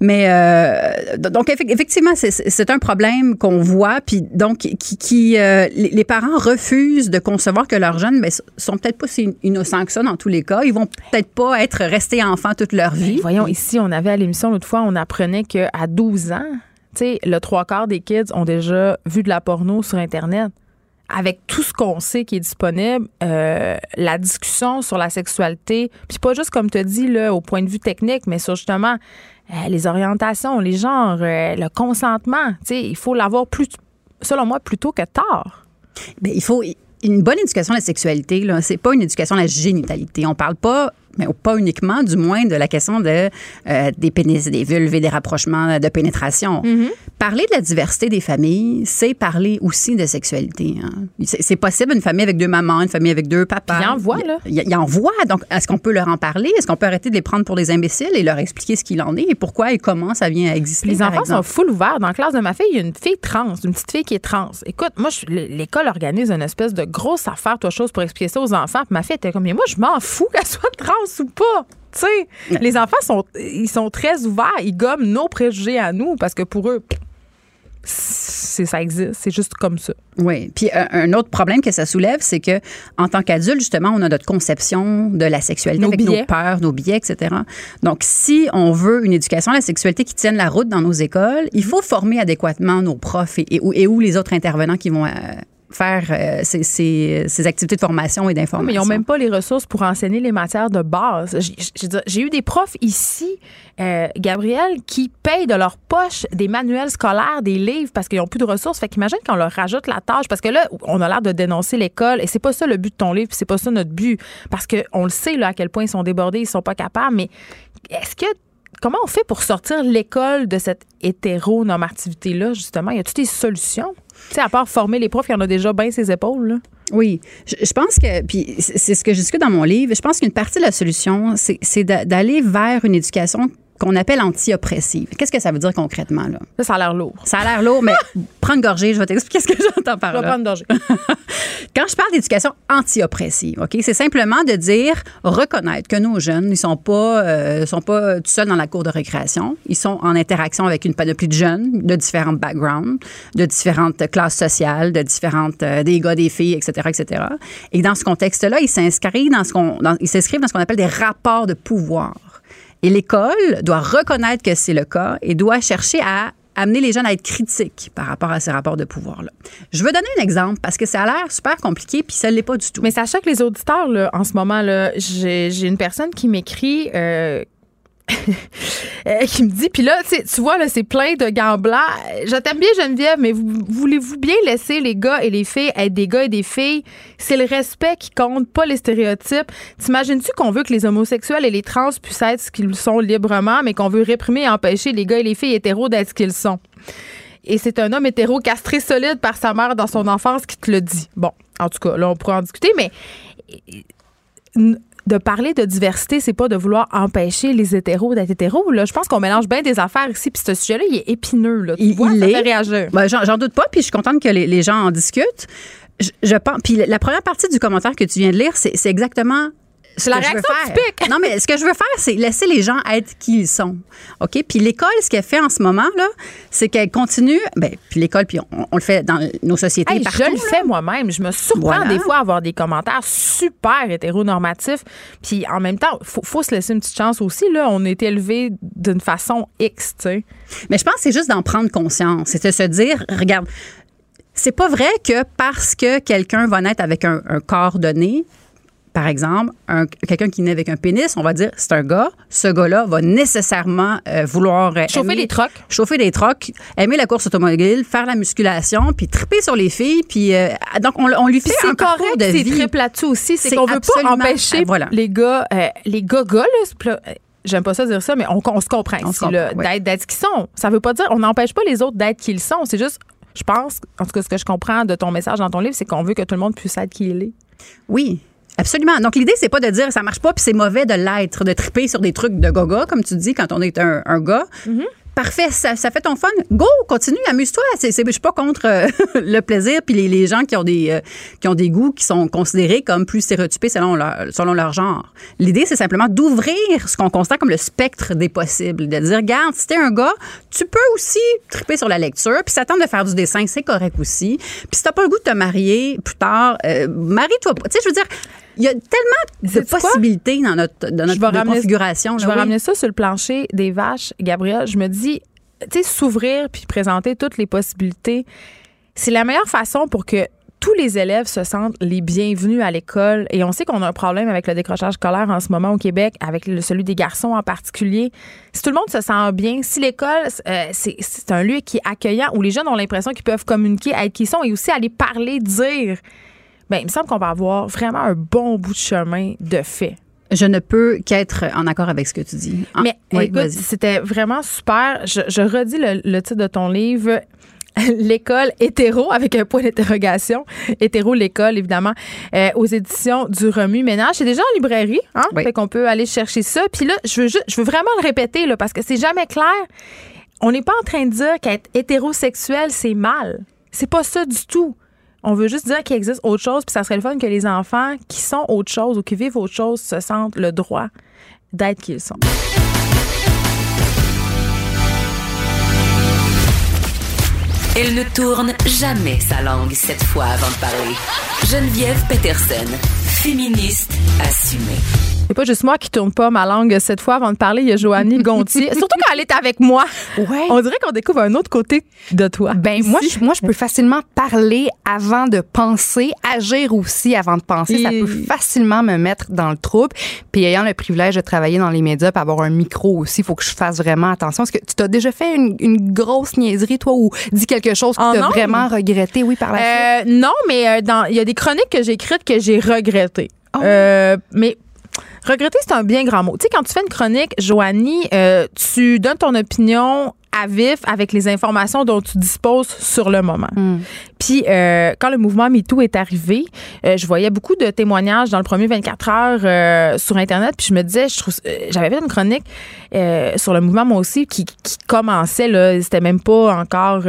Mais euh, donc effe- effectivement, c'est- un problème qu'on voit, puis donc qui, qui euh, les, parents refusent de concevoir que leurs jeunes, ben, sont peut-être pas si innocents que ça dans tous les cas. Ils vont peut-être pas être restés enfants toute leur vie. Voyons, ici, on avait à l'émission l'autre fois, on apprenait qu'à 12 ans, le trois quarts des kids ont déjà vu de la porno sur Internet. Avec tout ce qu'on sait qui est disponible, euh, la discussion sur la sexualité, puis pas juste comme tu dit, là, au point de vue technique, mais sur justement euh, les orientations, les genres, euh, le consentement, tu sais, il faut l'avoir plus, selon moi, plus tôt que tard. Ben, il faut une bonne éducation à la sexualité. Là, c'est pas une éducation à la génitalité. On parle pas, mais pas uniquement, du moins, de la question de euh, des pénis, des vulves et des rapprochements de pénétration. Parler de la diversité des familles, c'est parler aussi de sexualité. hein. C'est, possible une famille avec deux mamans, une famille avec deux papas. Puis il en voit, là. Il, il en voit. Donc, est-ce qu'on peut leur en parler? Est-ce qu'on peut arrêter de les prendre pour des imbéciles et leur expliquer ce qu'il en est et pourquoi et comment ça vient à exister Les enfants sont full ouverts. Dans la classe de ma fille, il y a une fille trans, une petite fille qui est trans. Écoute, moi, l'école organise une espèce de grosse affaire, toi, chose, pour expliquer ça aux enfants. Puis ma fille était comme, mais moi, je m'en fous [laughs] qu'elle soit trans ou pas. Tu sais, les enfants sont, ils sont très ouverts. Ils gomment nos préjugés à nous parce que pour eux, c'est ça existe. C'est juste comme ça. Oui. Puis un, un autre problème que ça soulève, c'est que en tant qu'adulte, justement, on a notre conception de la sexualité Nos avec biais. nos peurs, nos biais, etc. Donc, si on veut une éducation à la sexualité qui tienne la route dans nos écoles, il faut former adéquatement nos profs et, et et où les autres intervenants qui vont euh, faire euh, ces, ces- ces activités de formation et d'information. Mais ils n'ont même pas les ressources pour enseigner les matières de base. J'ai- eu des profs ici, euh, Gabriel, qui payent de leur poche des manuels scolaires, des livres parce qu'ils n'ont plus de ressources. Fait qu'imagine qu'on leur rajoute la tâche parce que là, on a l'air de dénoncer l'école et c'est pas ça le but de ton livre, c'est pas ça notre but parce que on le sait là à quel point ils sont débordés, ils sont pas capables. Mais est-ce que comment on fait pour sortir l'école de cette hétéronormativité là justement? Y a-t-il des solutions? Tu sais, à part former les profs, il y en a déjà bien ses épaules. Là. Oui, je, pense que, puis c'est ce que je discute dans mon livre, je pense qu'une partie de la solution, c'est c'est d'a- d'aller vers une éducation qu'on appelle anti-oppressive. Qu'est-ce que ça veut dire concrètement? Là? Ça, ça a l'air lourd. Ça a l'air lourd, mais [laughs] prends une gorgée, je vais t'expliquer ce que j'entends par Je vais là. prendre danger. [laughs] Quand je parle d'éducation anti-oppressive, OK, c'est simplement de dire, reconnaître que nos jeunes, ils sont pas, euh, sont pas tout seuls dans la cour de récréation. Ils sont en interaction avec une panoplie de jeunes de différents backgrounds, de différentes classes sociales, de différentes, euh, des gars, des filles, etc., etc. Et dans ce contexte-là, ils s'inscrivent dans ce qu'on, dans- ils s'inscrivent dans ce qu'on appelle des rapports de pouvoir. Et l'école doit reconnaître que c'est le cas et doit chercher à amener les jeunes à être critiques par rapport à ces rapports de pouvoir-là. Je veux donner un exemple parce que ça a l'air super compliqué puis ça ne l'est pas du tout. Mais sachez que les auditeurs, en ce moment, là, j'ai une personne qui m'écrit. euh, qui me dit, puis là, tu vois, là, c'est plein de gants blancs. Je t'aime bien, Geneviève, mais vous- voulez-vous bien laisser les gars et les filles être des gars et des filles? C'est le respect qui compte, pas les stéréotypes. T'imagines-tu qu'on veut que les homosexuels et les trans puissent être ce qu'ils sont librement, mais qu'on veut réprimer et empêcher les gars et les filles hétéros d'être ce qu'ils sont? Et c'est un homme hétéro castré solide par sa mère dans son enfance qui te le dit. Bon, en tout cas, là, on pourrait en discuter, mais n- de parler de diversité, c'est pas de vouloir empêcher les hétéros d'être hétéros. Là. Je pense qu'on mélange bien des affaires ici, puis ce sujet-là, il est épineux. Là. Tu Il- vois, il ça est. fait réagir. Ben, j'en, doute pas, puis je suis contente que les, les gens en discutent. Je, je pense. Puis la première partie du commentaire que tu viens de lire, c'est exactement. Ce C'est la réaction typique. Non, mais ce que je veux faire, c'est laisser les gens être qui ils sont. OK? Puis l'école, ce qu'elle fait en ce moment, là, c'est qu'elle continue. Ben, puis l'école, puis on, on le fait dans nos sociétés Hey, partout. je le là. fais moi-même. Je me surprends Voilà. des fois à avoir des commentaires super hétéronormatifs. Puis en même temps, faut, faut se laisser une petite chance aussi. Là, on est élevé d'une façon X, tu sais. Mais je pense que c'est juste d'en prendre conscience. C'est de se dire, regarde, c'est pas vrai que parce que quelqu'un va naître avec un, un corps donné, par exemple, un- quelqu'un qui naît avec un pénis, on va dire c'est un gars. Ce gars-là va nécessairement euh, vouloir euh, Chauffer aimer- les trocs. chauffer des trocs, aimer la course automobile, faire la musculation, puis triper sur les filles, puis euh, donc on, on lui fait un c'est parcours correct, de c'est vie. très plateau aussi. C'est C'est qu'on veut pas empêcher voilà. les gars, euh, les gars là, c'est J'aime pas ça dire ça, mais on, on se comprend comprend, d'être, d'être ce qu'ils sont. Ça veut pas dire, on n'empêche pas les autres d'être qui ils sont. C'est juste, je pense, en tout cas, ce que je comprends de ton message dans ton livre, c'est qu'on veut que tout le monde puisse être qui il est. Oui. Absolument. Donc, l'idée, c'est pas de dire ça marche pas puis c'est mauvais de l'être, de triper sur des trucs de gaga, comme tu dis, quand on est un, un gars. Parfait, ça, ça fait ton fun. Go, continue, amuse-toi. Je suis pas contre euh, [laughs] le plaisir puis les, les gens qui ont des euh, qui ont des goûts qui sont considérés comme plus stéréotypés selon leur selon leur genre. L'idée, c'est simplement d'ouvrir ce qu'on constate comme le spectre des possibles, de dire regarde, si t'es un gars, tu peux aussi triper sur la lecture, puis ça tente de faire du dessin, c'est correct aussi. Puis si t'as pas le goût de te marier plus tard, euh, marie-toi pas. Tu sais, je veux dire, il y a tellement de possibilités dans notre dans Je notre vais de ramener- configuration. Je vais oui. ramener ça sur le plancher des vaches, Gabriel. Je me dis, tu sais, s'ouvrir puis présenter toutes les possibilités, c'est la meilleure façon pour que tous les élèves se sentent les bienvenus à l'école. Et on sait qu'on a un problème avec le décrochage scolaire en ce moment au Québec, avec le- celui des garçons en particulier. Si tout le monde se sent bien, si l'école, euh, c'est c'est un lieu qui est accueillant, où les jeunes ont l'impression qu'ils peuvent communiquer, être qui ils sont et aussi aller parler, dire, ben, il me semble qu'on va avoir vraiment un bon bout de chemin de fait. Je ne peux qu'être en accord avec ce que tu dis. Ah, Mais oui, écoute, c'était vraiment super. Je, je redis le, le titre de ton livre. [laughs] L'école hétéro avec un point d'interrogation. Hétéro, l'école, évidemment, euh, aux éditions du Remue Ménage. C'est déjà en librairie, hein? Oui. Fait qu'on peut aller chercher ça. Puis là, je veux, juste, je veux vraiment le répéter, là, parce que c'est jamais clair. On n'est pas en train de dire qu'être hétérosexuel, c'est mal. C'est pas ça du tout. On veut juste dire qu'il existe autre chose, puis ça serait le fun que les enfants qui sont autre chose ou qui vivent autre chose se sentent le droit d'être qui ils sont. Elle ne tourne jamais sa langue cette fois avant de parler. Geneviève Peterson, féministe assumée. C'est pas juste moi qui tourne pas ma langue cette fois avant de parler. Il y a Joannie Gontier. [laughs] Surtout quand elle est avec moi. Ouais. On dirait qu'on découvre un autre côté de toi. Ben moi je, moi je peux facilement parler avant de penser, agir aussi avant de penser, ça peut facilement me mettre dans le trouble. Puis ayant le privilège de travailler dans les médias, puis avoir un micro aussi, il faut que je fasse vraiment attention parce que tu t'as déjà fait une, une grosse niaiserie toi ou dit quelque chose que En tu as vraiment regretté oui par la suite? Euh, non, mais euh, dans il y a des chroniques que j'ai écrites que j'ai regrettées. Oh. Euh, mais regretter, c'est un bien grand mot. Tu sais, quand tu fais une chronique, Joanie, euh, tu donnes ton opinion à vif avec les informations dont tu disposes sur le moment. Hmm. Puis euh, quand le mouvement MeToo est arrivé, euh, je voyais beaucoup de témoignages dans le premier 24 heures euh, sur Internet. Puis je me disais, j'avais fait une chronique sur le mouvement moi aussi qui, qui commençait là, c'était même pas encore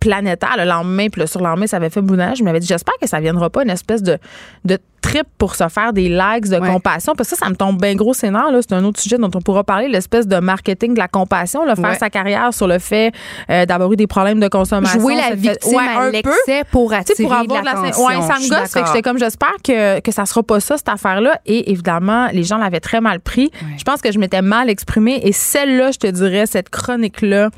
planétaire le lendemain, puis le surlendemain ça avait fait boudage. Je m'avais dit, j'espère que ça viendra pas une espèce de de trip pour se faire des likes de Ouais. compassion parce que ça ça me tombe bien gros scénar là c'est un autre sujet dont on pourra parler l'espèce de marketing de la compassion là, faire Ouais. sa carrière sur le fait euh, d'avoir eu des problèmes de consommation Jouer la victime ouais, à un peu l'excès pour attirer pour avoir de la. Ouais, ça me gosse. Fait que j'étais comme, j'espère que, que ça sera pas ça, cette affaire-là. Et évidemment, les gens l'avaient très mal pris. Je pense que je m'étais mal exprimée. Et celle-là, je te dirais, cette chronique-là,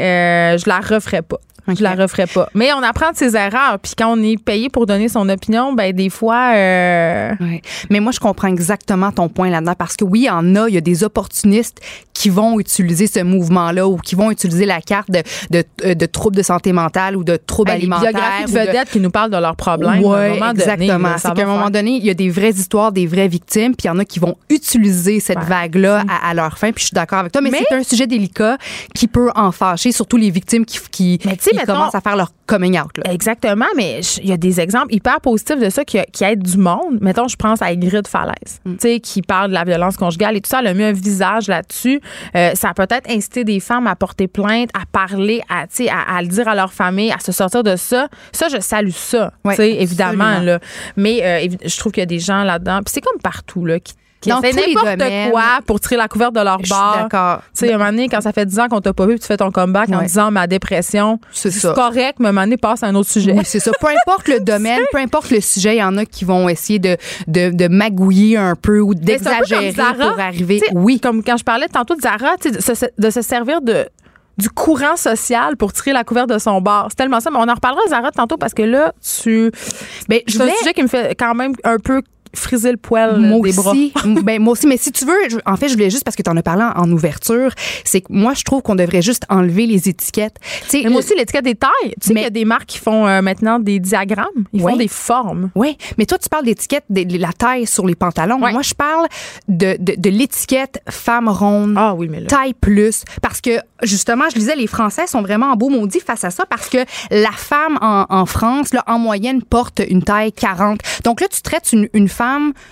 euh, je la referais pas. Je la Ok. referais pas. Mais on apprend de ses erreurs. Puis quand on est payé pour donner son opinion, ben des fois, euh, Ouais. Mais moi, je comprends exactement ton point là-dedans parce que oui, il y en a, il y a des opportunistes qui vont utiliser ce mouvement-là ou qui vont utiliser la carte de, de, euh, de troubles de santé mentale ou de troubles ben, les alimentaires. biographies de vedettes qui nous parlent de leurs problèmes. Donné, exactement. C'est qu'à un moment donné, il y a des vraies histoires, des vraies victimes, puis il y en a qui vont utiliser cette Ouais. vague-là à, à leur fin. Puis je suis d'accord avec toi, mais, Mais- c'est un sujet délicat qui peut en fâcher, surtout les victimes qui, qui, Mais qui mettons- commencent à faire leur coming out. Là. Exactement, mais il y a des exemples hyper positifs de ça qui, qui aident du monde. Mettons, je pense à Ingrid Falaise, Mm. tu sais, qui parle de la violence conjugale et tout ça. Elle a mis un visage là-dessus. Euh, ça a peut-être incité des femmes à porter plainte, à parler, à, à, à le dire à leur famille, à se sortir de ça. Ça, je salue ça, sais, évidemment. Là. Mais euh, je trouve qu'il y a des gens là-dedans. Puis c'est comme partout, là, qui, qui Dans n'importe quoi pour tirer la couverte de leur bord. d'accord. Tu sais, à un moment donné, quand ça fait 10 ans qu'on t'a pas vu, tu fais ton comeback en disant ma dépression, C'est ça. correct, mais un moment donné, passe à un autre sujet. Oui, c'est ça. Peu importe le domaine, [laughs] peu importe le sujet, il y en a qui vont essayer de, de, de magouiller un peu ou d'exagérer pour arriver. Oui. Comme quand je parlais tantôt de Zara, de se, de se servir de du courant social pour tirer la couverte de son bar. C'est tellement ça. Mais on en reparlera, Zara, tantôt, parce que là, tu. Ben, C'est un sujet qui me fait quand même un peu friser le poil moi des bras. aussi, M- [laughs] ben moi aussi, mais si tu veux, je- en fait, je voulais juste parce que tu en as parlé en, en ouverture, c'est que moi je trouve qu'on devrait juste enlever les étiquettes. Mais moi aussi, l'étiquette des tailles. Tu sais qu'il y a des marques qui font euh, maintenant des diagrammes. Ils font des formes. Oui, mais toi, tu parles d'étiquette de la taille sur les pantalons. Moi, je parle de, de, de l'étiquette femme ronde. Ah oui, mais là. Taille plus. Parce que, justement, je disais, les Français sont vraiment en beau maudit face à ça parce que la femme en, en France, là, en moyenne, porte une taille 40. Donc là, tu traites une, une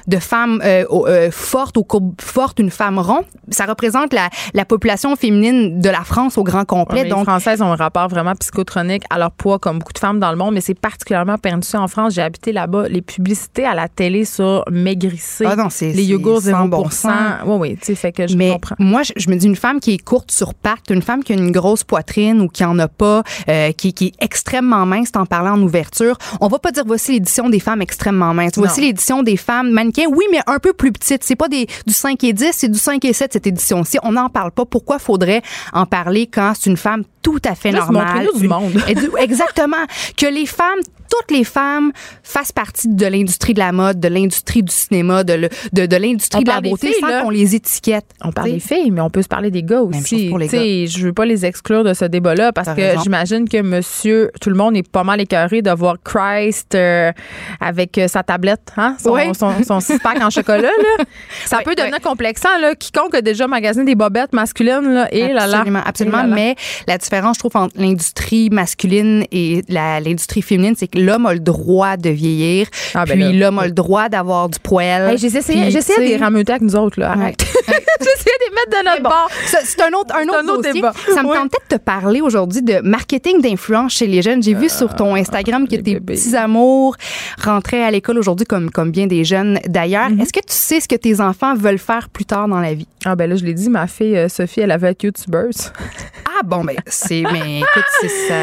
de femme euh, euh, forte, aux courbes fortes, une femme ronde. Ça représente la, la population féminine de la France au grand Ouais, complet. mais Donc, les Françaises ont un rapport vraiment psychotronique à leur poids, comme beaucoup de femmes dans le monde, mais c'est particulièrement pernicieux en France. J'ai habité là-bas. Les publicités à la télé sur maigrissez, Ah non, les yogourts 0%. sans bon oui, oui, tu sais, fait que je mais comprends. moi, je, je me dis une femme qui est courte sur pattes, une femme qui a une grosse poitrine ou qui en a pas, euh, qui, qui est extrêmement mince, t'en parlais en ouverture. On va pas dire voici l'édition des femmes extrêmement minces. Voici l'édition des femmes mannequins, oui, mais un peu plus petites. C'est pas des, du 5 et 10, c'est du 5 et 7 cette édition-ci. On n'en parle pas. Pourquoi faudrait en parler quand c'est une femme tout à fait normale? du monde. [laughs] Exactement. Que les femmes, toutes les femmes fassent partie de l'industrie de la mode, de l'industrie du cinéma, de, le- de, de l'industrie On de la beauté filles, sans là. qu'on les étiquette. On parle T'sais. des filles, mais on peut se parler des gars aussi. pour les sais, Je veux pas les exclure de ce débat-là parce que j'imagine que monsieur, tout le monde est pas mal écœuré de voir Christ euh, avec euh, sa tablette, hein? son, Oui. son, son six-pack en chocolat. Là. [laughs] Ça Oui, peut devenir oui. complexant. Là. Quiconque a déjà magasiné des bobettes masculines, là, et là là. Absolument, absolument. Et là là. Mais la différence, je trouve, entre l'industrie masculine et l'industrie féminine, c'est que l'homme a le droit de vieillir, Ah, ben puis l'homme a le droit d'avoir du poil. Hey, J'essayais Puis, j'essayais tu de sais, les rameuter avec nous autres. Là. Arrête. [laughs] J'essayais de les mettre de notre bon, bord. C'est un autre, un autre, un autre dossier. débat. Ça me Oui. tentait de te parler aujourd'hui de marketing d'influence chez les jeunes. J'ai vu sur ton Instagram que tes bébés. petits amours rentraient à l'école aujourd'hui comme, comme bien des jeunes d'ailleurs. Mm-hmm. Est-ce que tu sais ce que tes enfants veulent faire plus tard dans la vie? Ah ben là, je l'ai dit, ma fille euh, Sophie, elle avait être YouTubeuse. Ah bon, ben c'est, mais écoute, ça,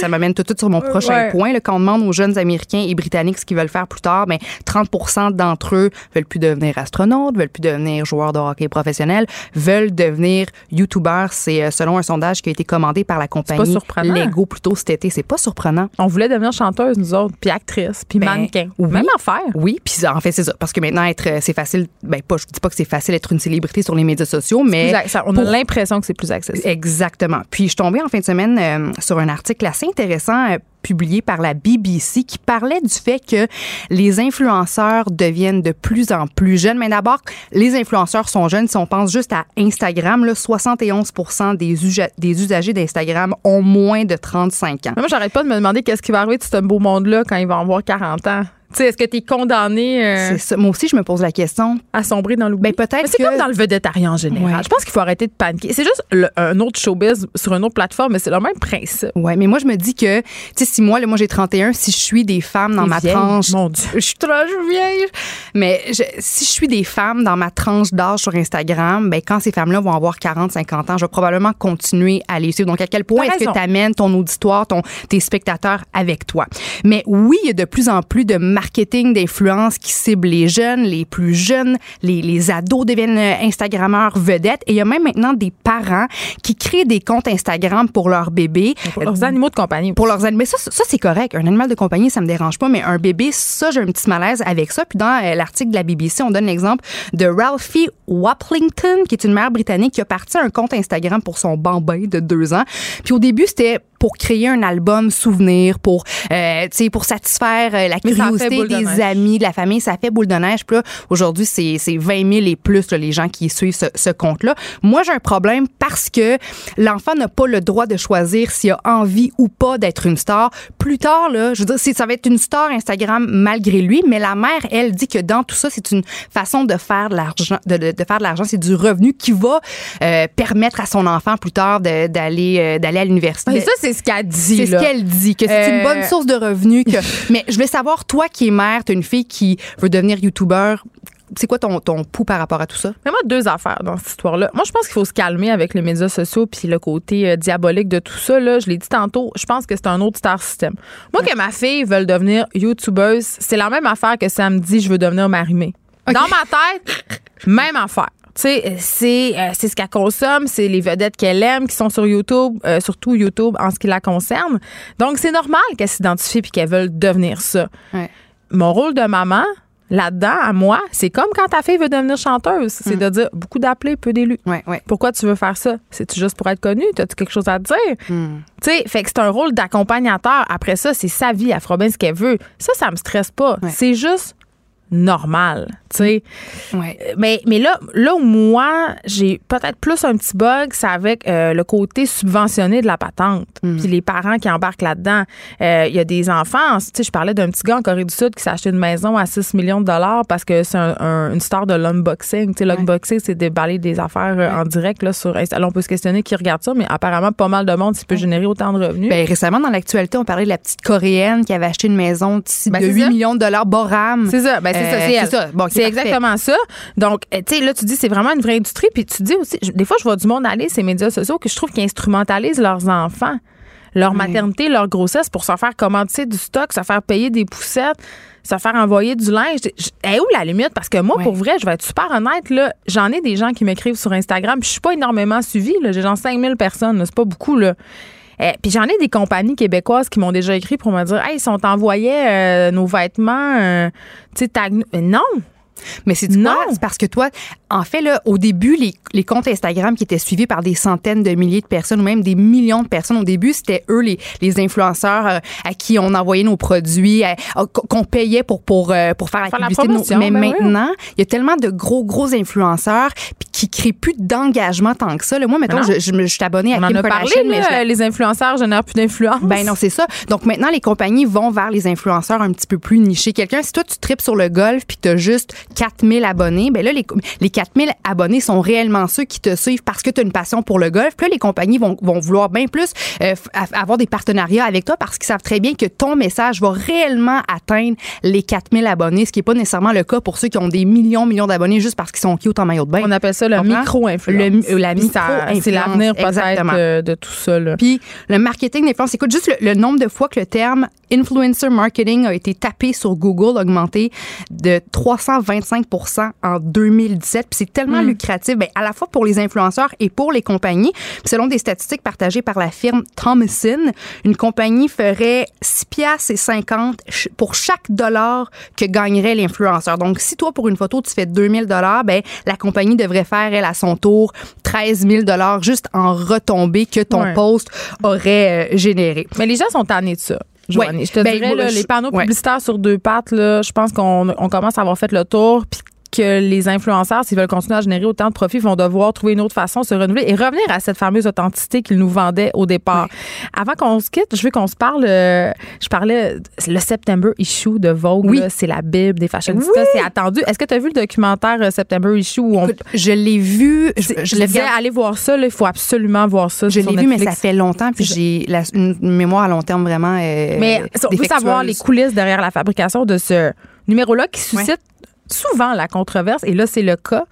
ça m'amène tout de suite sur mon prochain Ouais. point. Là, quand on demande aux jeunes Américains et Britanniques ce qu'ils veulent faire plus tard, ben 30% d'entre eux veulent plus devenir astronautes, veulent plus devenir joueurs de hockey professionnels, veulent devenir youtubeurs. C'est euh, selon un sondage qui a été commandé par la compagnie surprenant. Lego plus tôt cet été. C'est pas surprenant. On voulait devenir chanteuse, nous autres, puis actrice, puis Ben, mannequin. oui. Même affaire. Oui, puis en fait c'est ça, parce que maintenant être, euh, c'est facile. Ben pas, je dis pas que c'est facile d'être une célébrité sur les médias sociaux, mais ça- on a pour- l'impression que c'est plus accessible. Exactement. Puis je suis tombée en fin de semaine euh, sur un article assez intéressant publié par la BBC qui parlait du fait que les influenceurs deviennent de plus en plus jeunes. Mais d'abord, les influenceurs sont jeunes. Si on pense juste à Instagram, là, 71 des, des usagers d'Instagram ont moins de 35 ans. Moi, j'arrête pas de me demander qu'est-ce qui va arriver de ce beau monde-là quand il va avoir 40 ans. Tu sais, est-ce que tu es condamné euh, C'est ça. Moi aussi, je me pose la question. à sombrer dans l'oubli? Ben, peut-être c'est que- comme dans le vedettariat en général. Ouais. Je pense qu'il faut arrêter de paniquer. C'est juste le- un autre showbiz sur une autre plateforme, mais c'est le même principe. Ouais, mais moi, je me dis que, tu sais, si moi, là, moi, j'ai 31, si je suis des femmes dans ma vieille, tranche. mon Dieu. [laughs] Je suis trop vieille. Mais je- si je suis des femmes dans ma tranche d'âge sur Instagram, ben, quand ces femmes-là vont avoir 40, 50 ans, je vais probablement continuer à les suivre. Donc, à quel point est-ce que tu amènes ton auditoire, ton, tes spectateurs avec toi? Mais oui, il y a de plus en plus de marketing d'influence qui cible les jeunes, les plus jeunes, les, les ados deviennent euh, Instagrammeurs vedettes. Et il y a même maintenant des parents qui créent des comptes Instagram pour leurs bébés. Pour leurs animaux de compagnie. Pour leurs animaux. Mais ça, ça c'est correct. Un animal de compagnie, ça me dérange pas. Mais un bébé, ça, j'ai un petit malaise avec ça. Puis dans euh, l'article de la BBC, on donne l'exemple de Ralphie Waplington, qui est une mère britannique qui a parti un compte Instagram pour son bambin de deux ans. Puis au début, c'était pour créer un album souvenir, pour, euh, tu sais, pour satisfaire euh, la curiosité de des amis, de la famille. Ça fait boule de neige. Puis là, aujourd'hui, c'est c'est 20 000 et plus, là, les gens qui suivent ce, ce compte-là. Moi, j'ai un problème parce que l'enfant n'a pas le droit de choisir s'il a envie ou pas d'être une star. Plus tard, là, je veux dire, ça va être une star Instagram malgré lui, mais la mère, elle, dit que dans tout ça, c'est une façon de faire de l'argent, de, de- de faire de l'argent, c'est du revenu qui va euh, permettre à son enfant plus tard d'aller euh, d'aller à l'université. Et ça, c'est ce qu'elle dit. C'est ce qu'elle dit, que c'est une Euh, bonne source de revenus. Que... [laughs] Mais je voulais savoir, toi qui es mère, t'as une fille qui veut devenir youtubeur, c'est quoi ton, ton pouls par rapport à tout ça? Mais moi, deux affaires dans cette histoire-là. Moi, je pense qu'il faut se calmer avec les médias sociaux puis le côté euh, diabolique de tout ça. Là. Je l'ai dit tantôt, je pense que c'est un autre star system. Moi, que ma fille veuille devenir youtubeuse, c'est la même affaire que ça me dit je veux devenir marimée. Dans ma tête, [laughs] même affaire. Tu sais, c'est euh, c'est ce qu'elle consomme, c'est les vedettes qu'elle aime qui sont sur YouTube, euh, surtout YouTube en ce qui la concerne. Donc, c'est normal qu'elle s'identifie puis qu'elle veuille devenir ça Ouais. mon rôle de maman là-dedans, à moi, c'est comme quand ta fille veut devenir chanteuse. C'est de dire beaucoup d'appelés, peu d'élus. Ouais, ouais. Pourquoi tu veux faire ça? C'est-tu juste pour être connu? T'as-tu quelque chose à dire? Hmm. Tu sais, fait que c'est un rôle d'accompagnateur. Après ça, c'est sa vie. Elle fera bien ce qu'elle veut. Ça, ça me stresse pas. Ouais. C'est juste normal, tu sais. Ouais. Mais, mais là, là où moi, j'ai peut-être plus un petit bug, c'est avec euh, le côté subventionné de la patente. Puis les parents qui embarquent là-dedans. Euh, Il y a des enfants, tu sais, je parlais d'un petit gars en Corée du Sud qui s'est acheté une maison à 6 millions de dollars parce que c'est un- un- une star de l'unboxing. Tu sais, l'unboxing, c'est déballer des affaires euh, en direct là, sur Insta. Là, on peut se questionner qui regarde ça, mais apparemment, pas mal de monde, s'il peut générer autant de revenus. Ben, récemment, dans l'actualité, on parlait de la petite Coréenne qui avait acheté une maison de Ben, de c'est 8 ça. millions de dollars, Boram. C'est ça, ben c'est ça. Bon, c'est exactement ça. Donc, euh, tu sais, là, tu dis, c'est vraiment une vraie industrie. Puis tu dis aussi, des fois, je vois du monde aller ces médias sociaux que je trouve qu'ils instrumentalisent leurs enfants, leur maternité, leur grossesse pour se faire commander du stock, se faire payer des poussettes, se faire envoyer du linge. Est où la limite? Parce que moi, pour vrai, je vais être super honnête, là, j'en ai des gens qui m'écrivent sur Instagram. Puis je suis pas énormément suivie, là. J'ai genre 5000 personnes. C'est pas beaucoup, là. Eh, puis j'en ai des compagnies québécoises qui m'ont déjà écrit pour me dire Hey, ils sont envoyés euh, nos vêtements, euh, tu sais, tag- Euh, Non! Mais c'est Non. quoi? C'est parce que toi, en fait, là, au début, les, les comptes Instagram qui étaient suivis par des centaines de milliers de personnes ou même des millions de personnes, au début, c'était eux, les, les influenceurs euh, à qui on envoyait nos produits, à- à- qu'on payait pour, pour, euh, pour faire la Faire la publicité. de nos- promotion, mais ben oui. maintenant, il y a tellement de gros, gros influenceurs qui créent plus d'engagement tant que ça. Là, moi, non. je, je, je suis abonnée à On en Kim a Kardashian, parlé, mais je la- les influenceurs génèrent plus d'influence. ben non, c'est ça. Donc maintenant, les compagnies vont vers les influenceurs un petit peu plus nichés. Quelqu'un, si toi, tu tripes sur le golf puis que tu as juste 4000 abonnés, ben là, les, les 4000 abonnés sont réellement ceux qui te suivent parce que tu as une passion pour le golf. Puis là, les compagnies vont, vont vouloir bien plus euh, avoir des partenariats avec toi parce qu'ils savent très bien que ton message va réellement atteindre les 4000 abonnés, ce qui n'est pas nécessairement le cas pour ceux qui ont des millions, millions d'abonnés juste parce qu'ils sont cute en maillot de bain. On appelle ça le micro-influence. La C'est l'avenir peut-être euh, de tout ça. Là. Puis le marketing d'influence, écoute, juste le, le nombre de fois que le terme influencer marketing a été tapé sur Google augmenté de 325 50 en 2017. Puis c'est tellement lucratif, ben, à la fois pour les influenceurs et pour les compagnies. Puis selon des statistiques partagées par la firme Thomason, une compagnie ferait 6 piastres et 50 ch- pour chaque dollar que gagnerait l'influenceur. Donc, si toi, pour une photo, tu fais 2000 dollars, ben, la compagnie devrait faire, elle, à son tour, 13 000 dollars juste en retombées que ton Ouais. post aurait euh, généré. Mais les gens sont tannés de ça. Ouais. Je te Ben, dirais, moi, là, je- les panneaux ouais. publicitaires sur deux pattes, là, je pense qu'on on commence à avoir fait le tour. Puis que les influenceurs, s'ils veulent continuer à générer autant de profits, vont devoir trouver une autre façon de se renouveler et revenir à cette fameuse authenticité qu'ils nous vendaient au départ. Avant qu'on se quitte, je veux qu'on se parle. euh, je parlais le September issue de Vogue. Oui. C'est la Bible des fashionistas. C'est attendu. Est-ce que tu as vu le documentaire euh, September issue où on. Écoute, je l'ai vu, je, je je l'ai allez voir ça. là, Il faut absolument voir ça. Je l'ai vu, mais ça fait longtemps, puis j'ai une mémoire à long terme vraiment. euh, Mais on veut savoir les coulisses derrière la fabrication de ce numéro-là qui suscite souvent la controverse. Et là, c'est le cas.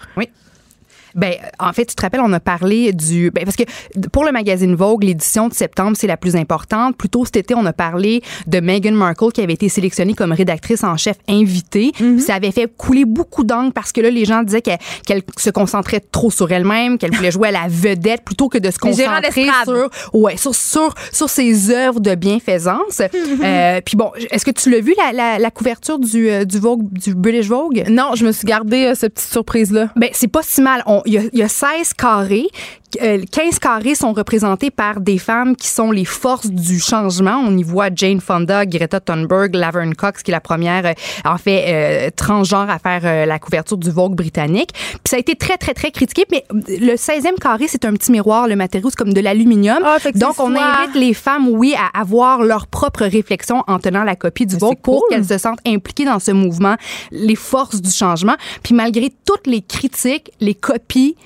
Ben, en fait, tu te rappelles, on a parlé du. Ben, parce que pour le magazine Vogue, l'édition de septembre, c'est la plus importante. Plus tôt cet été, on a parlé de Meghan Markle qui avait été sélectionnée comme rédactrice en chef invitée. Puis Ça avait fait couler beaucoup d'angles parce que là, les gens disaient qu'elle qu'elle se concentrait trop sur elle-même, qu'elle voulait jouer à la vedette plutôt que de se concentrer sur, ouais, sur, sur, sur ses œuvres de bienfaisance. [laughs] Euh, puis bon, est-ce que tu l'as vu, la, la, la couverture du, euh, du Vogue, du British Vogue? Non, je me suis gardé euh, cette petite surprise-là. Ben, c'est pas si mal. On- Il y, y a 16 carrés. Euh, 15 carrés sont représentés par des femmes qui sont les forces du changement. On y voit Jane Fonda, Greta Thunberg, Laverne Cox, qui est la première, euh, en fait, euh, transgenre à faire euh, la couverture du Vogue britannique. Puis ça a été très, très, très critiqué. Mais euh, le 16e carré, c'est un petit miroir. Le matériau, c'est comme de l'aluminium. Ah, Donc, on invite les femmes, oui, à avoir leur propre réflexion en tenant la copie du Mais Vogue pour cool. qu'elles se sentent impliquées dans ce mouvement, les forces du changement. Puis malgré toutes les critiques, les copies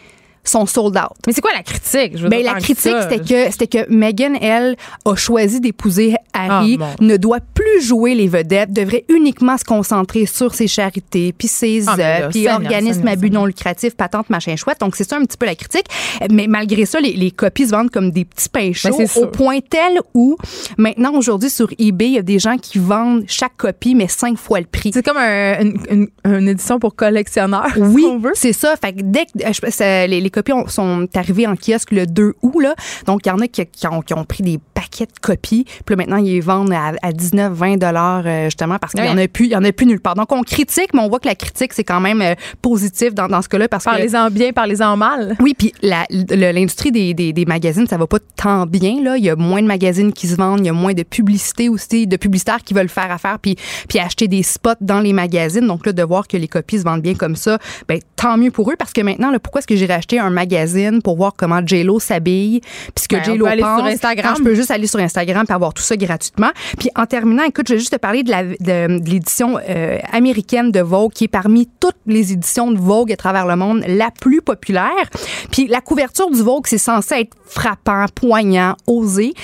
sont sold out. Mais c'est quoi la critique? Je veux Ben, dire, la critique, c'était que, c'était que Meghan, elle, a choisi d'épouser Harry, Ah, ne doit plus jouer les vedettes, devrait uniquement se concentrer sur ses charités, puis ses Ah, puis organismes à but non lucratif, patente, machin chouette. Donc, c'est ça un petit peu la critique. Mais malgré ça, les, les copies se vendent comme des petits pains chauds, Ben, c'est au point tel où, maintenant, aujourd'hui, sur eBay, il y a des gens qui vendent chaque copie, mais cinq fois le prix. C'est comme un- une, une- une édition pour collectionneurs. [laughs] Oui, si c'est ça. Fait que dès que euh, les, les copies ont- sont arrivées en kiosque le 2 août, là, donc il y en a qui, qui ont, qui ont pris des paquets de copies. Puis là, maintenant, ils les vendent à, à 19, 20 dollars euh, justement parce qu'il y en a plus, il y en a plus nulle part. Donc on critique, mais on voit que la critique c'est quand même euh, positif dans, dans ce cas-là parce que Parlez-en bien, parlez-en mal. oui, puis l'industrie des, des, des magazines, ça va pas tant bien. Là. Il y a moins de magazines qui se vendent, il y a moins de publicité aussi, de publicitaires qui veulent faire affaire puis, puis acheter des spots dans les magazines. Donc là, de voir que les copies se vendent bien comme ça, ben, tant mieux pour eux. Parce que maintenant, là, pourquoi est-ce que j'irais acheter un magazine pour voir comment J-Lo s'habille? Puis ce que Ben, J-Lo pense, sur Instagram. quand je peux juste aller sur Instagram et avoir tout ça gratuitement. Puis en terminant, écoute, je vais juste te parler de l'édition euh, américaine de Vogue, qui est parmi toutes les éditions de Vogue à travers le monde la plus populaire. Puis la couverture du Vogue, c'est censé être frappant, poignant, osé.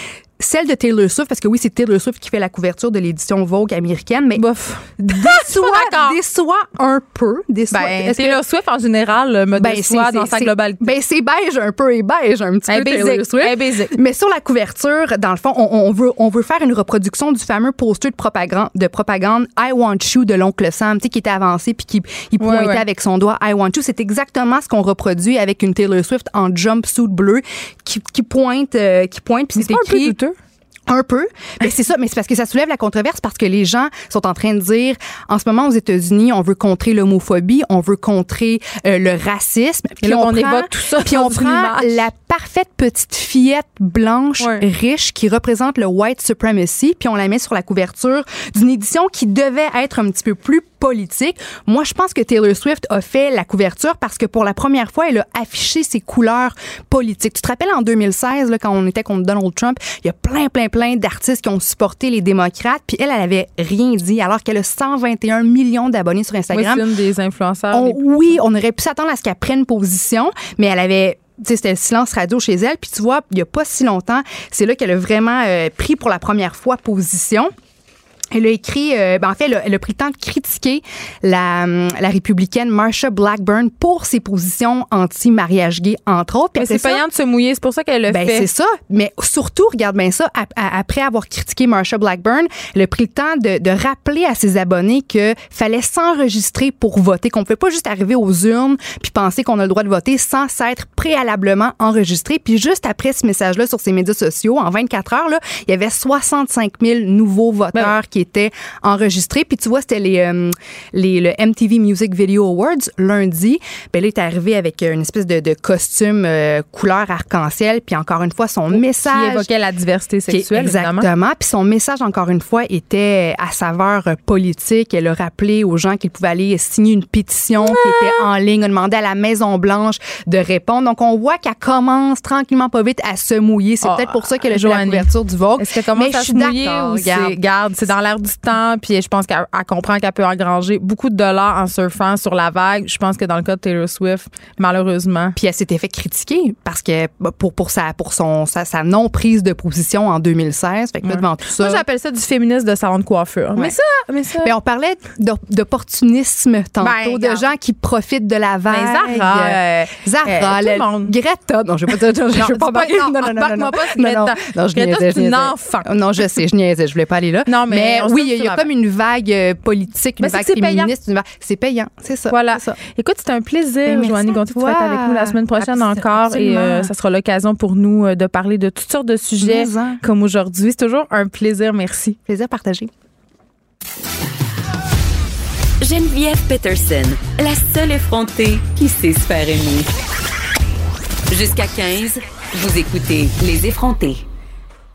Celle de Taylor Swift, parce que oui, c'est Taylor Swift qui fait la couverture de l'édition Vogue américaine, mais Bof. déçoit, [laughs] d'accord. déçoit un peu. Déçoit. Ben, Est-ce que- Taylor Swift, en général, euh, me ben, déçoit dans sa globalité. Ben, c'est beige un peu et beige un petit peu Taylor basic, Swift. un basic. Mais sur la couverture, dans le fond, on, on veut, on veut faire une reproduction du fameux poster de propagande, de propagande I Want You de l'oncle Sam, tu sais, qui était avancé puis qui il pointait ouais. avec son doigt I Want You. C'est exactement ce qu'on reproduit avec une Taylor Swift en jumpsuit bleu qui, qui pointe, euh, qui pointe puis C'est écrit. Un peu. Mais c'est ça, mais c'est parce que ça soulève la controverse parce que les gens sont en train de dire en ce moment aux États-Unis, on veut contrer l'homophobie, on veut contrer euh, le racisme, Et là, on évoque tout ça puis on prend image. la parfaite petite fillette blanche Ouais. riche qui représente le white supremacy, puis on la met sur la couverture d'une édition qui devait être un petit peu plus politique. Moi, je pense que Taylor Swift a fait la couverture parce que pour la première fois, elle a affiché ses couleurs politiques. Tu te rappelles en 2016, là, quand on était contre Donald Trump, il y a plein, plein, plein d'artistes qui ont supporté les démocrates, puis elle, elle avait rien dit, alors qu'elle a 121 millions d'abonnés sur Instagram. c'est une des influenceurs. On- plus- oui, on aurait pu s'attendre à ce qu'elle prenne position, mais elle avait tu sais, c'était silence radio chez elle. Puis tu vois, il n'y a pas si longtemps, c'est là qu'elle a vraiment euh, pris pour la première fois position. Elle a écrit, euh, ben en fait, elle a, elle a pris le temps de critiquer la, hum, la républicaine Marsha Blackburn pour ses positions anti-mariage gay, entre autres. Puis Mais c'est ça- payant de se mouiller, c'est pour ça qu'elle le ben, fait. c'est ça. Mais surtout, regarde bien ça, ap- a- après avoir critiqué Marsha Blackburn, elle a pris le temps de, de rappeler à ses abonnés que fallait s'enregistrer pour voter, qu'on ne pouvait pas juste arriver aux urnes puis penser qu'on a le droit de voter sans s'être préalablement enregistré. Puis juste après ce message-là sur ses médias sociaux, en 24 heures, là, il y avait 65 000 nouveaux voteurs qui étaient enregistrés. Puis tu vois, c'était les, euh, les, le MTV Music Video Awards lundi. Ben là, il est arrivé avec une espèce de, de costume euh, couleur arc-en-ciel. Puis encore une fois, son Qui message. évoquait la diversité qui sexuelle, évidemment. Exactement. Puis son message, encore une fois, était à saveur euh, politique. Elle a rappelé aux gens qu'ils pouvaient aller signer une pétition qui était en ligne, a demandé à la Maison-Blanche de répondre. Donc, on voit qu'elle commence tranquillement, pas vite, à se mouiller. C'est Ah, peut-être pour ça qu'elle a fait la Joanie. couverture du Vogue. Est-ce qu'elle commence Mais à je se mouiller ou c'est dans l'air du temps, puis je pense qu'elle elle comprend qu'elle peut engranger beaucoup de dollars en surfant sur la vague. Je pense que dans le cas de Taylor Swift, malheureusement. Puis elle s'était fait critiquer parce que bah, pour pour sa pour son sa, sa non prise de position en 2016. Fait que là, Ouais. devant tout ça. Moi, j'appelle ça du féminisme de salon de coiffure. Mais ça, mais ça. Ben, on parlait d'op- d'opportunisme tantôt, Ben, de gens qui profitent de la vague. Ben, Zara, euh, Zara, euh, tout le. Greta. Non, je vais pas dire. Je, Non, pas pas- non, non, non, non, non, non. je niaisais, je niaisais. enfant. Non, je sais, je niaisais, je voulais pas aller là. Non, mais oui, il y a, comme une vague euh, politique, une Mais c'est vague c'est payant. féministe. une vague- C'est payant, c'est ça. Voilà. c'est ça. Écoute, c'était un plaisir, Ben, à Gontier, de être avec nous la semaine prochaine encore. Et euh, ça sera l'occasion pour nous euh, de parler de toutes sortes de sujets comme aujourd'hui. C'est toujours un plaisir. Merci. Plaisir partagé. Geneviève Peterson, la seule effrontée qui sait se faire aimer. Jusqu'à 15, vous écoutez Les effrontés.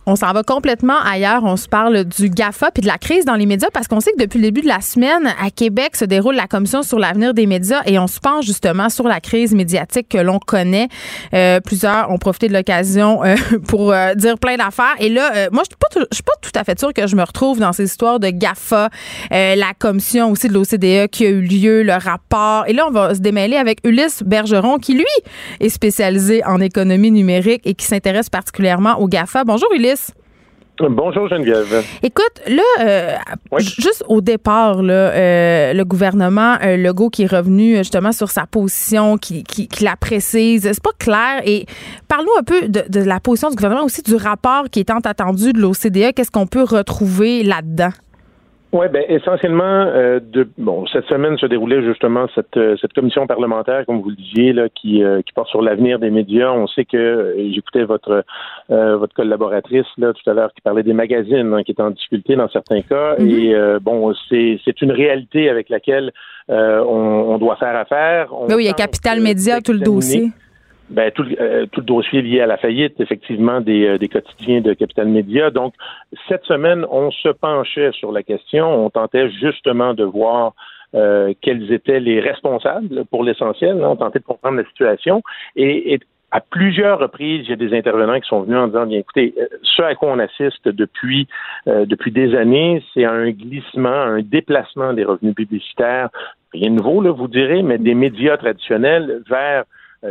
On s'en va complètement ailleurs. On se parle du GAFA puis de la crise dans les médias parce qu'on sait que depuis le début de la semaine, à Québec se déroule la commission sur l'avenir des médias et on se penche justement sur la crise médiatique que l'on connaît. Euh, plusieurs ont profité de l'occasion euh, [laughs] pour euh, dire plein d'affaires. Et là, euh, moi, je je suis pas tout à fait sûre que je me retrouve dans ces histoires de GAFA, la commission aussi de l'OCDE qui a eu lieu, le rapport. Et là, on va se démêler avec Ulysse Bergeron qui, lui, est spécialisé en économie numérique et qui s'intéresse particulièrement au GAFA. Bonjour Ulysse. Bonjour Geneviève. Écoute, là, euh, Oui. juste au départ, là, euh, le gouvernement euh, Legault qui est revenu euh, justement sur sa position, qui, qui, qui la précise, c'est pas clair. Et parle-nous un peu de, de la position du gouvernement, aussi du rapport qui est tant attendu de l'OCDE. Qu'est-ce qu'on peut retrouver là-dedans? Oui, ben essentiellement, euh, de, bon, cette semaine se déroulait justement cette, euh, cette commission parlementaire, comme vous le disiez, là, qui, euh, qui porte sur l'avenir des médias. On sait que euh, j'écoutais votre euh, votre collaboratrice là tout à l'heure qui parlait des magazines hein, qui étaient en difficulté dans certains cas. Et euh, bon, c'est c'est une réalité avec laquelle euh, on, on doit faire affaire. On Ben oui, il y a Capital Média, tout le dossier. Ben, tout, euh, tout le dossier lié à la faillite, effectivement, des, euh, des quotidiens de Capital Média. Donc, cette semaine, on se penchait sur la question. On tentait justement de voir euh, quels étaient les responsables pour l'essentiel. hein. On tentait de comprendre la situation. Et, et à plusieurs reprises, il y a des intervenants qui sont venus en disant, bien écoutez, euh, ce à quoi on assiste depuis, euh, depuis des années, c'est un glissement, un déplacement des revenus publicitaires. Rien de nouveau, là, vous direz, mais des médias traditionnels vers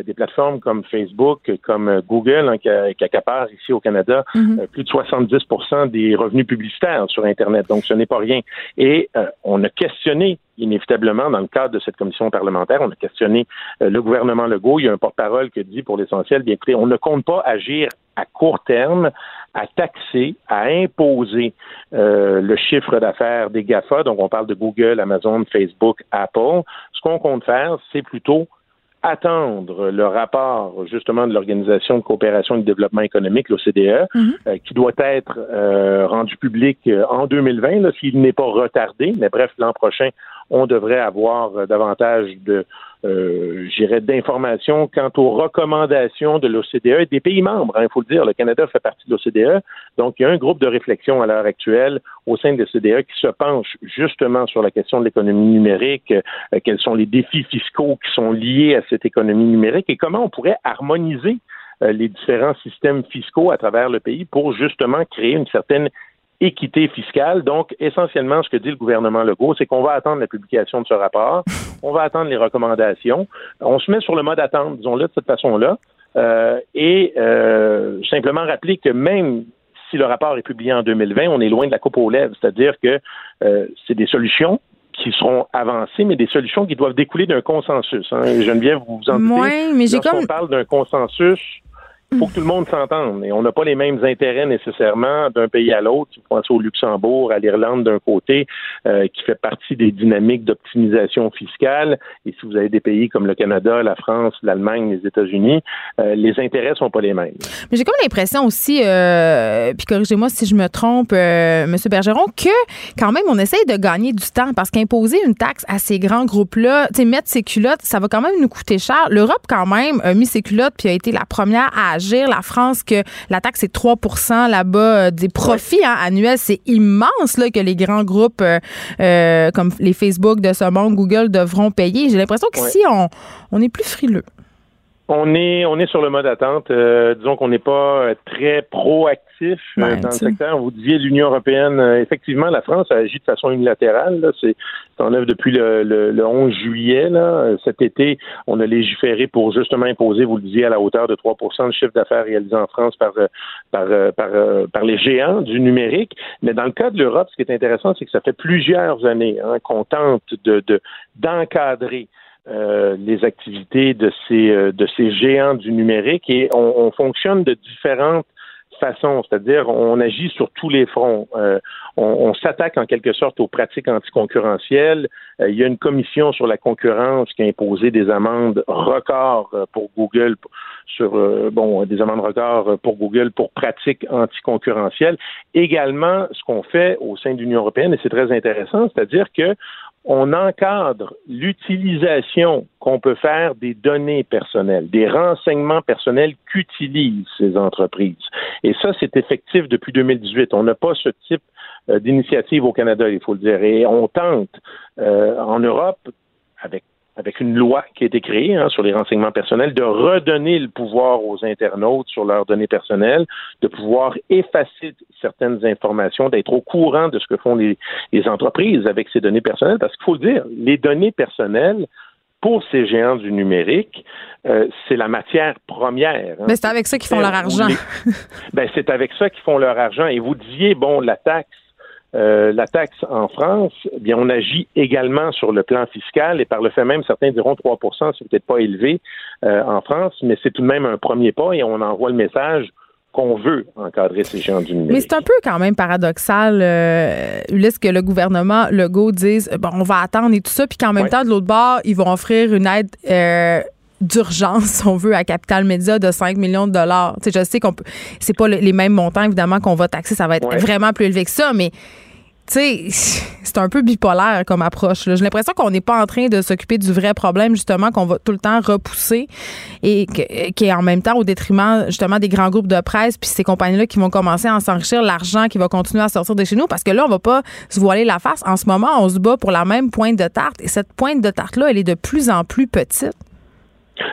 des plateformes comme Facebook, comme euh, Google, hein, qui, a- qui accapare ici au Canada Mhm. euh, plus de 70% des revenus publicitaires sur Internet. Donc, ce n'est pas rien. Et euh, on a questionné, inévitablement, dans le cadre de cette commission parlementaire, on a questionné euh, le gouvernement Legault. Il y a un porte-parole qui dit, pour l'essentiel, bien écoutez, on ne compte pas agir à court terme à taxer, à imposer euh, le chiffre d'affaires des GAFA. Donc, on parle de Google, Amazon, Facebook, Apple. Ce qu'on compte faire, c'est plutôt attendre le rapport justement de l'Organisation de coopération et de développement économique, l'OCDE, euh, qui doit être euh, rendu public euh, en 2020, là, s'il n'est pas retardé. Mais bref, l'an prochain, on devrait avoir euh, davantage de, euh, j'irais, d'informations quant aux recommandations de l'OCDE et des pays membres. Il faut le dire, le Canada fait partie de l'OCDE. Donc, il y a un groupe de réflexion à l'heure actuelle au sein de l'OCDE qui se penche justement sur la question de l'économie numérique, euh, quels sont les défis fiscaux qui sont liés à cette économie numérique et comment on pourrait harmoniser euh, les différents systèmes fiscaux à travers le pays pour justement créer une certaine équité fiscale. Donc, essentiellement, ce que dit le gouvernement Legault, c'est qu'on va attendre la publication de ce rapport, on va attendre les recommandations, on se met sur le mode attente, disons-le de cette façon-là, euh, et euh, simplement rappeler que même si le rapport est publié en 2020, on est loin de la coupe aux lèvres. C'est-à-dire que euh, c'est des solutions qui seront avancées, mais des solutions qui doivent découler d'un consensus. Hein. Geneviève, vous vous en doutez. Oui, mais j'ai comme... parle d'un consensus, faut que tout le monde s'entende. Et on n'a pas les mêmes intérêts nécessairement d'un pays à l'autre. Pensez au Luxembourg, à l'Irlande d'un côté, euh, qui fait partie des dynamiques d'optimisation fiscale. Et si vous avez des pays comme le Canada, la France, l'Allemagne, les États-Unis, euh, les intérêts sont pas les mêmes. Mais j'ai comme l'impression aussi, euh, puis corrigez-moi si je me trompe, euh, M. Bergeron, que quand même on essaye de gagner du temps parce qu'imposer une taxe à ces grands groupes-là, tu mettre ses culottes, ça va quand même nous coûter cher. L'Europe quand même a mis ses culottes puis a été la première à agir. La France, que la taxe est 3 là-bas euh, des profits hein, annuels, c'est immense là, que les grands groupes euh, euh, comme les Facebook de ce monde, Google devront payer. J'ai l'impression qu'ici, on, on est plus frileux. On est, on est sur le mode attente. disons qu'on n'est pas très proactif ben, dans le secteur. Vous disiez l'Union européenne. effectivement, la France a agi de façon unilatérale. C'est en œuvre depuis le, le, 11 juillet. Là. Cet été, on a légiféré pour justement imposer, vous le disiez, à la hauteur de 3% de chiffre d'affaires réalisé en France par, par, par, par les géants du numérique. Mais dans le cas de l'Europe, ce qui est intéressant, c'est que ça fait plusieurs années hein, qu'on tente de d'encadrer euh, les activités de ces euh, de ces géants du numérique et on, on fonctionne de différentes façons, c'est-à-dire on agit sur tous les fronts. Euh, on, on s'attaque en quelque sorte aux pratiques anticoncurrentielles. Euh, il y a une commission sur la concurrence qui a imposé des amendes records pour Google sur bon des amendes records pour Google pour pratiques anticoncurrentielles. Également, ce qu'on fait au sein de l'Union européenne et c'est très intéressant, c'est-à-dire que on encadre l'utilisation qu'on peut faire des données personnelles, des renseignements personnels qu'utilisent ces entreprises. Et ça, c'est effectif depuis 2018. On n'a pas ce type euh, d'initiative au Canada, il faut le dire. Et on tente euh, en Europe, avec avec une loi qui a été créée hein, sur les renseignements personnels, de redonner le pouvoir aux internautes sur leurs données personnelles, de pouvoir effacer certaines informations, d'être au courant de ce que font les, entreprises avec ces données personnelles, parce qu'il faut le dire, les données personnelles, pour ces géants du numérique, euh, c'est la matière première. Hein. Mais c'est avec ça qu'ils font leur argent. [laughs] ben, c'est avec ça qu'ils font leur argent. Et vous disiez, bon, la taxe euh, la taxe en France, eh bien, on agit également sur le plan fiscal et par le fait même, certains diront 3% c'est peut-être pas élevé euh, en France, mais c'est tout de même un premier pas et on envoie le message qu'on veut encadrer ces géants du numérique. Mais c'est un peu quand même paradoxal, euh, Ulysse, que le gouvernement Legault dise bon, on va attendre et tout ça, puis qu'en même temps, de l'autre bord, ils vont offrir une aide euh, d'urgence, [laughs] si on veut, à Capital Média de 5 millions de dollars. Je sais qu'on peut, c'est pas les mêmes montants, évidemment, qu'on va taxer, ça va être vraiment plus élevé que ça, mais tu [laughs] c'est un peu bipolaire comme approche. J'ai l'impression qu'on n'est pas en train de s'occuper du vrai problème, justement, qu'on va tout le temps repousser et qui est en même temps au détriment, justement, des grands groupes de presse puis ces compagnies-là qui vont commencer à s'enrichir, l'argent qui va continuer à sortir de chez nous parce que là, on va pas se voiler la face. En ce moment, on se bat pour la même pointe de tarte et cette pointe de tarte-là, elle est de plus en plus petite.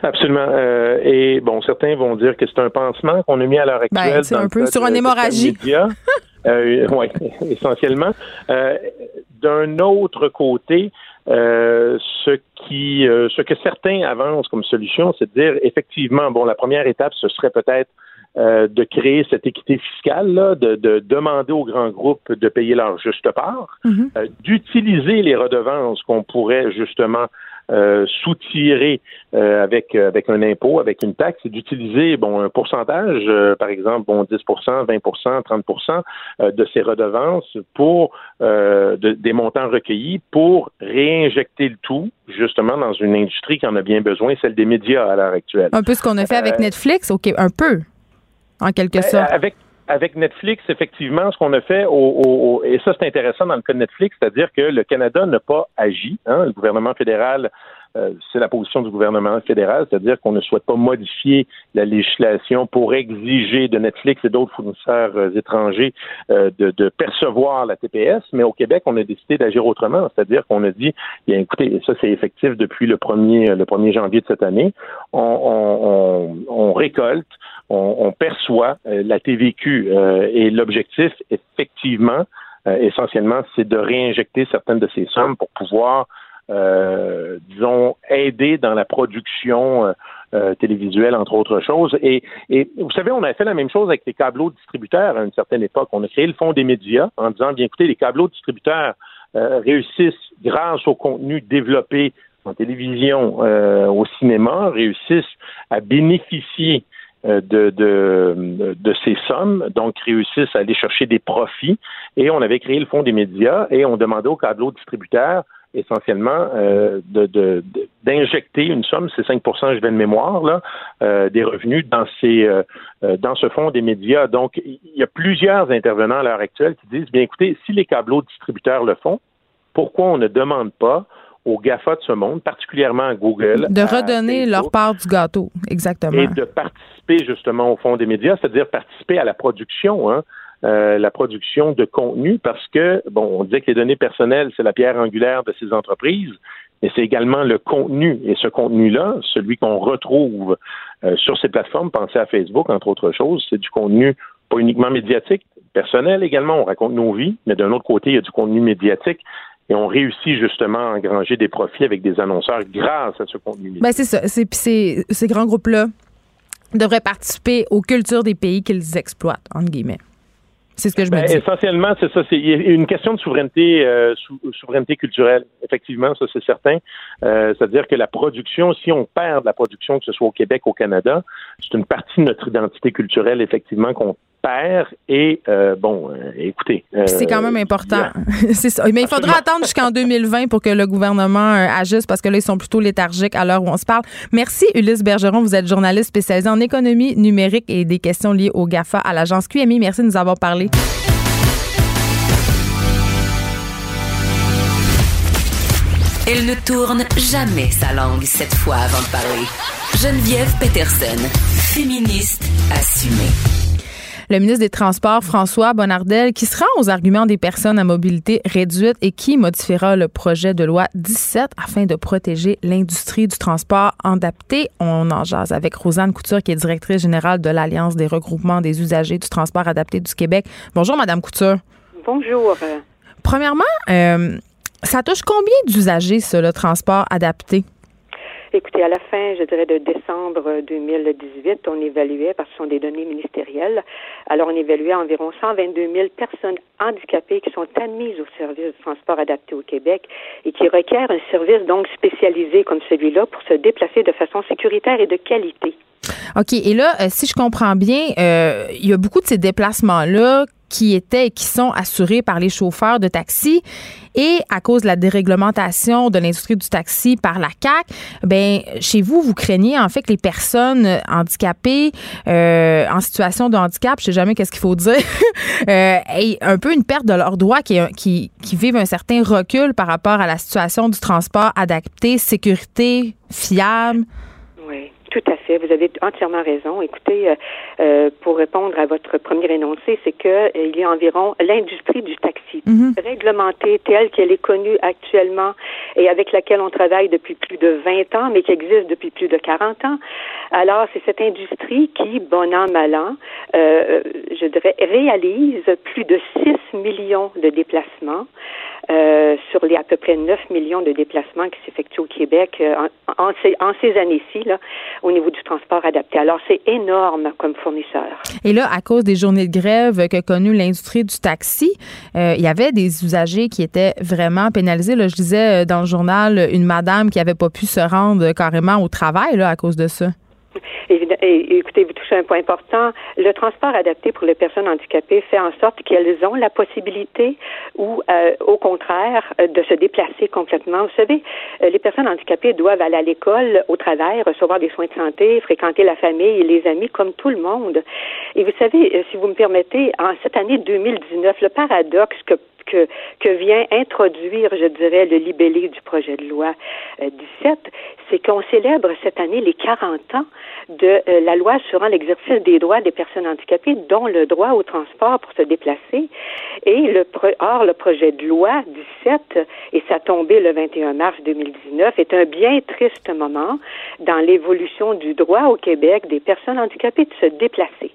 Absolument. Euh, et bon, certains vont dire que c'est un pansement qu'on a mis à l'heure ben, actuelle. c'est un peu sur une hémorragie. [laughs] Euh, oui, [laughs] essentiellement. Euh, d'un autre côté, euh, ce qui, euh, ce que certains avancent comme solution, c'est de dire effectivement, bon, la première étape, ce serait peut-être de créer cette équité fiscale, là, de, de, demander aux grands groupes de payer leur juste part, mm-hmm. d'utiliser les redevances qu'on pourrait justement euh, soutirer euh, avec euh, avec un impôt, avec une taxe, c'est d'utiliser bon un pourcentage, euh, par exemple, bon 10% 20% 30% de ces redevances pour des montants recueillis pour réinjecter le tout justement dans une industrie qui en a bien besoin, celle des médias à l'heure actuelle. Un peu ce qu'on a fait avec Netflix, ok, un peu, en quelque ben, sorte. Avec avec Netflix, effectivement, ce qu'on a fait, au, et ça c'est intéressant dans le cas de Netflix, c'est-à-dire que le Canada n'a pas agi. Hein, le gouvernement fédéral, euh, c'est la position du gouvernement fédéral, c'est-à-dire qu'on ne souhaite pas modifier la législation pour exiger de Netflix et d'autres fournisseurs euh, étrangers euh, de, percevoir la TPS. Mais au Québec, on a décidé d'agir autrement, c'est-à-dire qu'on a dit, bien écoutez, ça c'est effectif depuis le 1er, le 1er janvier de cette année, on, on récolte on, perçoit euh, la TVQ euh, et l'objectif, effectivement, euh, essentiellement, c'est de réinjecter certaines de ces sommes pour pouvoir, disons, aider dans la production télévisuels, entre autres choses. Et, et, vous savez, on a fait la même chose avec les câbleaux distributeurs à une certaine époque. On a créé le fonds des médias en disant, bien écoutez, les câbleaux distributeurs réussissent grâce au contenu développé en télévision, au cinéma, réussissent à bénéficier euh, de, de, de, ces sommes, donc réussissent à aller chercher des profits. Et on avait créé le fonds des médias et on demandait aux câbleaux distributeurs essentiellement euh, de, d'injecter une somme, c'est 5 je vais de mémoire, là, euh, des revenus dans ces euh, dans ce fonds des médias. Donc, il y a plusieurs intervenants à l'heure actuelle qui disent bien écoutez, si les câbleaux distributeurs le font, pourquoi on ne demande pas aux GAFA de ce monde, particulièrement à Google. De redonner leur part du gâteau, exactement. Et de participer justement au fond des médias, c'est-à-dire participer à la production, hein, euh, la production de contenu, parce que, bon, on disait que les données personnelles, c'est la pierre angulaire de ces entreprises, mais c'est également le contenu. Et ce contenu-là, celui qu'on retrouve euh, sur ces plateformes, pensez à Facebook, entre autres choses, c'est du contenu pas uniquement médiatique, personnel également, on raconte nos vies, mais d'un autre côté, il y a du contenu médiatique et on réussit justement à engranger des profits avec des annonceurs grâce à ce contenu. Ben c'est ça. C'est, ces grands groupes-là devraient participer aux cultures des pays qu'ils exploitent, entre guillemets. C'est ce que je me ben, dis. Essentiellement, c'est ça. C'est une question de souveraineté, euh, souveraineté culturelle. Effectivement, ça c'est certain. Euh, c'est-à-dire que la production, si on perd de la production, que ce soit au Québec, ou au Canada, c'est une partie de notre identité culturelle, effectivement, qu'on père et euh, bon, euh, écoutez. Euh, c'est quand même important. [laughs] c'est ça. Mais il faudra attendre jusqu'en 2020 pour que le gouvernement agisse parce que là, ils sont plutôt léthargiques à l'heure où on se parle. Merci, Ulysse Bergeron. Vous êtes journaliste spécialisé en économie numérique et des questions liées au GAFA à l'agence QMI. Merci de nous avoir parlé. Elle ne tourne jamais sa langue cette fois avant de parler. Geneviève Peterson, féministe assumée le ministre des Transports, François Bonnardel, qui se rend aux arguments des personnes à mobilité réduite et qui modifiera le projet de loi 17 afin de protéger l'industrie du transport adapté. On en jase avec Rosanne Couture, qui est directrice générale de l'Alliance des regroupements des usagers du transport adapté du Québec. Bonjour, Madame Couture. Bonjour. Premièrement, euh, ça touche combien d'usagers, ça, le transport adapté? Écoutez, à la fin, je dirais, de décembre 2018, on évaluait, parce que ce sont des données ministérielles, alors on évaluait environ 122 000 personnes handicapées qui sont admises au service de transport adapté au Québec et qui requièrent un service donc spécialisé comme celui-là pour se déplacer de façon sécuritaire et de qualité. OK. Et là, euh, si je comprends bien, euh, il y a beaucoup de ces déplacements-là qui étaient et qui sont assurés par les chauffeurs de taxi. Et à cause de la déréglementation de l'industrie du taxi par la CAC, ben chez vous, vous craignez en fait que les personnes handicapées euh, en situation de handicap, je sais jamais qu'est-ce qu'il faut dire, [laughs] euh, aient un peu une perte de leurs droits, qui, qui, qui vivent un certain recul par rapport à la situation du transport adapté, sécurité, fiable. Tout à fait. Vous avez entièrement raison. Écoutez, euh, euh, pour répondre à votre premier énoncé, c'est que euh, il y a environ l'industrie du taxi mhm. réglementée telle qu'elle est connue actuellement et avec laquelle on travaille depuis plus de 20 ans, mais qui existe depuis plus de 40 ans. Alors, c'est cette industrie qui, bon an, mal an, je dirais, réalise plus de 6 millions de déplacements euh, sur les à peu près 9 millions de déplacements qui s'effectuent au Québec euh, en, ces, en ces années-ci, là, au niveau du transport adapté. Alors, c'est énorme comme fournisseur. Et là, à cause des journées de grève qu'a connu l'industrie du taxi, euh, il y avait des usagers qui étaient vraiment pénalisés. Là, je disais dans le journal une madame qui avait pas pu se rendre carrément au travail là, à cause de ça. Écoutez, vous touchez un point important. Le transport adapté pour les personnes handicapées fait en sorte qu'elles ont la possibilité ou, euh, au contraire, euh, de se déplacer complètement. Vous savez, euh, les personnes handicapées doivent aller à l'école, au travail, recevoir des soins de santé, fréquenter la famille et les amis comme tout le monde. Et vous savez, si vous me permettez, en cette année 2019, le paradoxe que que, vient introduire, je dirais, le libellé du projet de loi 17, euh, c'est qu'on célèbre cette année les 40 ans de euh, la loi assurant l'exercice des droits des personnes handicapées, dont le droit au transport pour se déplacer. Et le, or, le projet de loi 17, et ça tombé le 21 mars 2019, est un bien triste moment dans l'évolution du droit au Québec des personnes handicapées de se déplacer.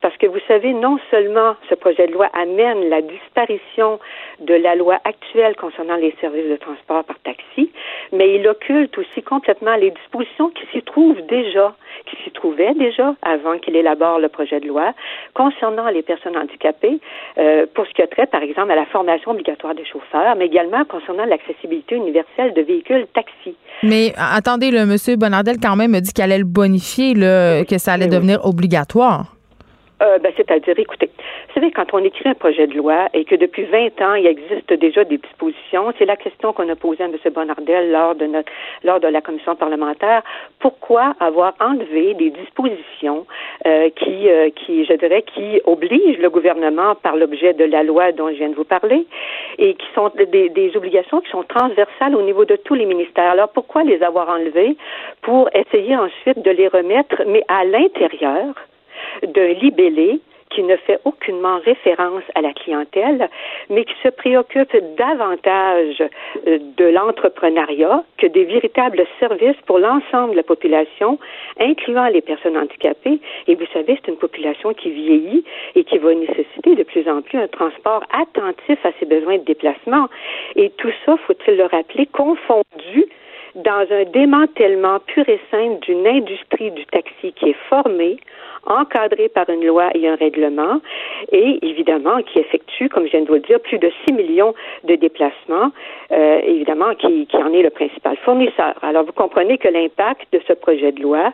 Parce que vous savez, non seulement ce projet de loi amène la disparition de la loi actuelle concernant les services de transport par taxi, mais il occulte aussi complètement les dispositions qui s'y trouvent déjà, qui s'y trouvaient déjà avant qu'il élabore le projet de loi concernant les personnes handicapées, euh, pour ce qui a trait, par exemple, à la formation obligatoire des chauffeurs, mais également concernant l'accessibilité universelle de véhicules taxi. Mais attendez, le monsieur Bonardel quand même a dit qu'elle allait le bonifier, là, que ça allait devenir obligatoire. Euh, ben, c'est-à-dire, écoutez, vous savez, quand on écrit un projet de loi et que depuis 20 ans, il existe déjà des dispositions, c'est la question qu'on a posée à M. Bonardel lors de notre, lors de la commission parlementaire. Pourquoi avoir enlevé des dispositions euh, qui, euh, qui, je dirais, qui obligent le gouvernement par l'objet de la loi dont je viens de vous parler et qui sont des, des obligations qui sont transversales au niveau de tous les ministères? Alors, pourquoi les avoir enlevées? Pour essayer ensuite de les remettre, mais à l'intérieur d'un libellé qui ne fait aucunement référence à la clientèle, mais qui se préoccupe davantage euh, de l'entrepreneuriat que des véritables services pour l'ensemble de la population, incluant les personnes handicapées. Et vous savez, c'est une population qui vieillit et qui va nécessiter de plus en plus un transport attentif à ses besoins de déplacement. Et tout ça, faut-il le rappeler, confondu dans un démantèlement pur et simple d'une industrie du taxi qui est formée, encadrée par une loi et un règlement, et évidemment qui effectue, comme je viens de vous le dire, plus de 6 millions de déplacements, euh, évidemment qui, qui en est le principal fournisseur. Alors vous comprenez que l'impact de ce projet de loi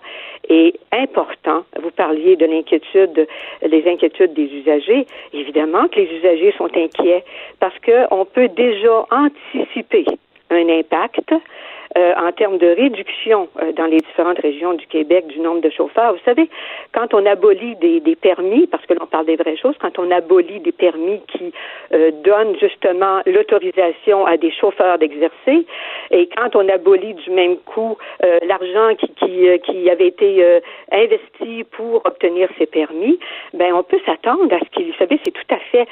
est important. Vous parliez de l'inquiétude, les inquiétudes des usagers. Évidemment que les usagers sont inquiets parce qu'on peut déjà anticiper un impact euh, en termes de réduction euh, dans les différentes régions du Québec du nombre de chauffeurs. Vous savez, quand on abolit des, des permis, parce que l'on parle des vraies choses, quand on abolit des permis qui euh, donnent justement l'autorisation à des chauffeurs d'exercer, et quand on abolit du même coup euh, l'argent qui, qui, qui, avait été investi pour obtenir ces permis, ben on peut s'attendre à ce qu'il, vous savez, c'est tout à fait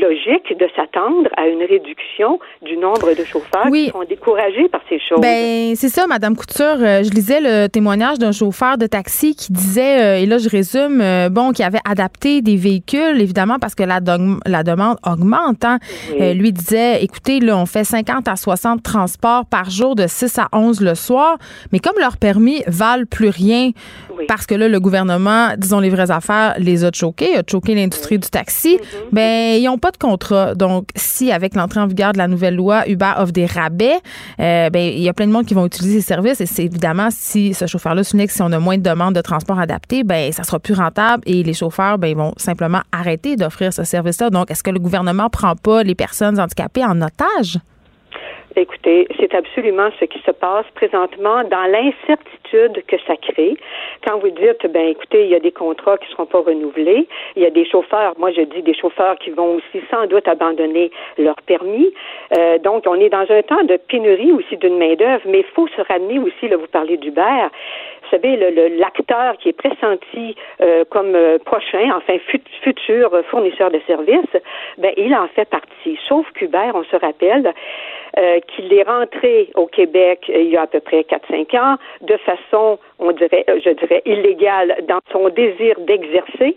logique de s'attendre à une réduction du nombre de chauffeurs qui sont découragés par ces choses. Ben, c'est ça, Madame Couture. Euh, je lisais le témoignage d'un chauffeur de taxi qui disait, euh, et là, je résume, euh, bon, qui avait adapté des véhicules, évidemment, parce que la, la demande augmente. Hein. lui disait, écoutez, là, on fait 50 à 60 transports par jour de 6 à 11 le soir, mais comme leurs permis valent plus rien, parce que là, le gouvernement, disons les vraies affaires, les a choqués, a choqué l'industrie du taxi, mm-hmm. ben, ils n'ont pas de contrat. Donc, si, avec l'entrée en vigueur de la nouvelle loi, Uber offre des rabais, ben, il y a plein de monde qui vont utiliser ces services et c'est évidemment si ce chauffeur-là souligne que si on a moins de demandes de transport adapté, ben ça sera plus rentable et les chauffeurs ben, vont simplement arrêter d'offrir ce service-là. Donc, est-ce que le gouvernement prend pas les personnes handicapées en otage? Écoutez, c'est absolument ce qui se passe présentement dans l'incertitude que ça crée. Quand vous dites, ben écoutez, il y a des contrats qui ne seront pas renouvelés, il y a des chauffeurs, moi je dis des chauffeurs qui vont aussi sans doute abandonner leur permis. Euh, donc, on est dans un temps de pénurie aussi d'une main-d'œuvre, mais il faut se ramener aussi, là, vous parlez d'Uber. Vous savez, l'acteur qui est pressenti euh, comme euh, prochain, enfin futur fournisseur de services, ben il en fait partie. Sauf qu'Uber, on se rappelle, euh, qu'il est rentré au Québec euh, il y a à peu près 4-5 ans de façon, on dirait, euh, je dirais, illégale dans son désir d'exercer.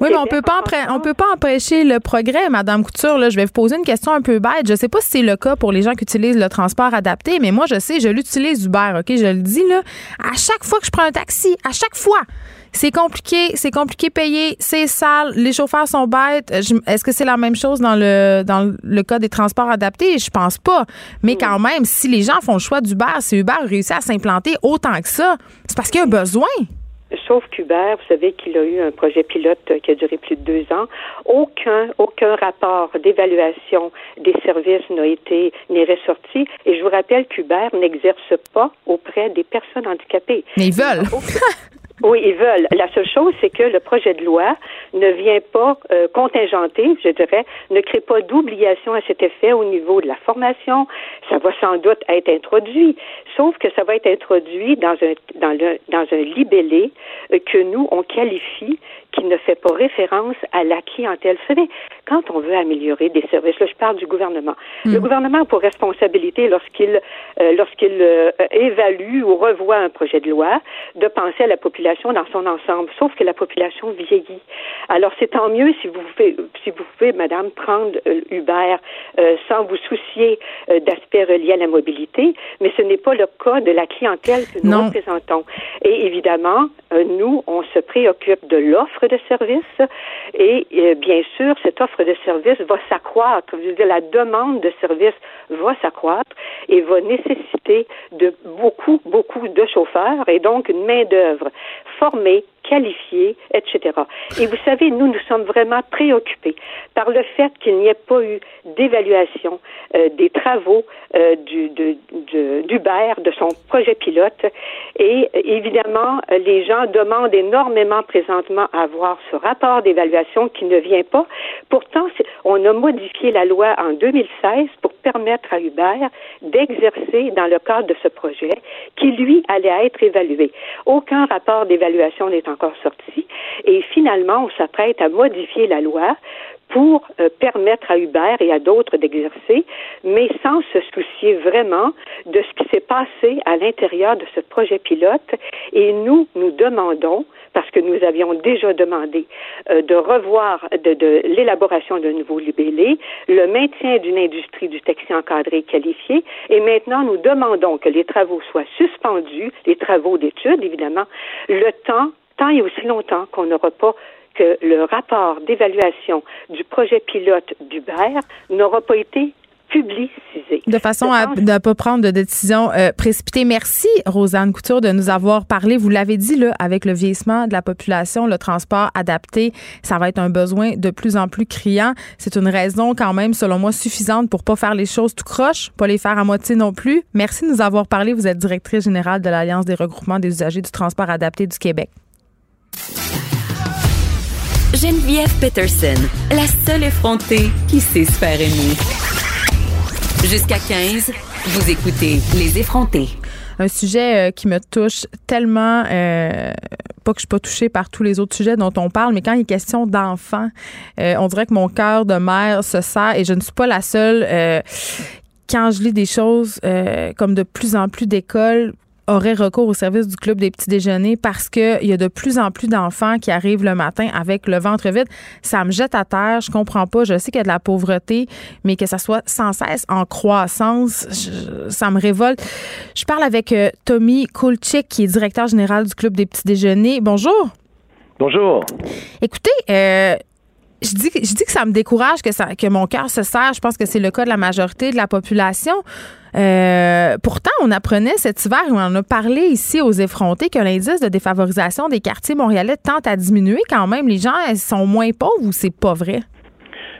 oui, mais on peut pas on peut pas empêcher le progrès, Madame Couture. Là, je vais vous poser une question un peu bête. Je sais pas si c'est le cas pour les gens qui utilisent le transport adapté, mais moi, je sais, je l'utilise Uber. Ok, je le dis là. À chaque fois que je prends un taxi, à chaque fois, c'est compliqué, c'est compliqué payer, c'est sale, les chauffeurs sont bêtes. Est-ce que c'est la même chose dans le dans le cas des transports adaptés? Je pense pas. Mais quand même, si les gens font le choix d'Uber, si Uber réussit à s'implanter autant que ça, c'est parce qu'il y a un besoin. Sauf qu'Uber, vous savez qu'il a eu un projet pilote qui a duré plus de deux ans. Aucun, aucun rapport d'évaluation des services n'a été, n'est ressorti. Et je vous rappelle qu'Uber n'exerce pas auprès des personnes handicapées. Mais ils veulent. [laughs] Oui, ils veulent. La seule chose, c'est que le projet de loi ne vient pas euh, contingenter, je dirais, ne crée pas d'obligation à cet effet au niveau de la formation. Ça va sans doute être introduit, sauf que ça va être introduit dans un dans le dans un libellé euh, que nous on qualifie qui ne fait pas référence à la clientèle. Vous savez, quand on veut améliorer des services, là, je parle du gouvernement. Le Hmm. gouvernement a pour responsabilité, lorsqu'il euh, lorsqu'il euh, évalue ou revoit un projet de loi, de penser à la population dans son ensemble. Sauf que la population vieillit. Alors, c'est tant mieux si vous pouvez, si vous pouvez, Madame, prendre euh, Uber euh, sans vous soucier euh, d'aspects reliés à la mobilité, mais ce n'est pas le cas de la clientèle que nous Non. représentons. Et évidemment, euh, nous, on se préoccupe de l'offre de services et euh, bien sûr, cette offre de services va s'accroître. Je veux dire, la demande de services va s'accroître et va nécessiter de beaucoup, beaucoup de chauffeurs et donc une main-d'œuvre formée, qualifiée, etc. Et vous savez, nous, nous sommes vraiment préoccupés par le fait qu'il n'y ait pas eu d'évaluation euh, des travaux euh, du, de, d'Uber, de son projet pilote. Et évidemment, les gens demandent énormément présentement à avoir ce rapport d'évaluation qui ne vient pas. Pourtant, on a modifié la loi en 2016 pour permettre à Uber d'exercer dans le cadre de ce projet qui, lui, allait être évalué. Aucun rapport d'évaluation n'est encore sorti. Et finalement, on s'apprête à modifier la loi pour euh, permettre à Uber et à d'autres d'exercer, mais sans se soucier vraiment de ce qui s'est passé à l'intérieur de ce projet pilote. Et nous, nous demandons, parce que nous avions déjà demandé euh, de revoir de, l'élaboration d'un nouveau libellé, le maintien d'une industrie du taxi encadré et qualifié, et maintenant nous demandons que les travaux soient suspendus, les travaux d'études évidemment, le temps, tant et aussi longtemps qu'on n'aura pas que le rapport d'évaluation du projet pilote d'Uber n'aura pas été publicisé. De façon à ne pas prendre de décision euh, précipitée. Merci, Rosanne Couture, de nous avoir parlé. Vous l'avez dit, là, avec le vieillissement de la population, le transport adapté, ça va être un besoin de plus en plus criant. C'est une raison quand même, selon moi, suffisante pour pas faire les choses tout croche, pas les faire à moitié non plus. Merci de nous avoir parlé. Vous êtes directrice générale de l'Alliance des regroupements des usagers du transport adapté du Québec. Geneviève Peterson, la seule effrontée qui sait se faire aimer. Jusqu'à 15, vous écoutez Les effrontés. un sujet euh, qui me touche tellement, euh, pas que je suis pas touchée par tous les autres sujets dont on parle, mais quand il est question d'enfants, euh, on dirait que mon cœur de mère se serre et je ne suis pas la seule. quand je lis des choses comme de plus en plus d'écoles auraient recours au service du club des petits déjeuners parce qu'il y a de plus en plus d'enfants qui arrivent le matin avec le ventre vide. Ça me jette à terre. Je comprends pas. Je sais qu'il y a de la pauvreté, mais que ça soit sans cesse en croissance, je- ça me révolte. Je parle avec euh, Tommy Kulchik, qui est directeur général du club des petits déjeuners. Bonjour. Bonjour. Écoutez, euh, je dis, que ça me décourage, que, ça, que mon cœur se serre. Je pense que c'est le cas de la majorité de la population. Euh, pourtant, on apprenait cet hiver, on en a parlé ici aux effrontés, que l'indice de défavorisation des quartiers montréalais tente à diminuer quand même. Les gens sont moins pauvres ou c'est pas vrai?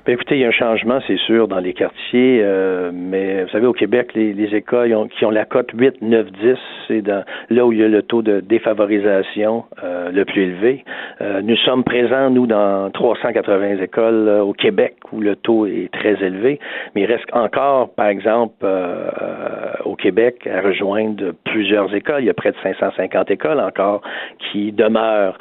Ben, écoutez, il y a un changement, c'est sûr, dans les quartiers, euh, mais vous savez, au Québec, les, les écoles ont- qui ont la cote 8, 9, 10, c'est dans là où il y a le taux de défavorisation euh, le plus élevé. Euh, nous sommes présents, nous, dans 380 écoles euh, au Québec où le taux est très élevé, mais il reste encore, par exemple, euh, euh, au Québec, à rejoindre plusieurs écoles. Il y a près de 550 écoles encore qui demeurent,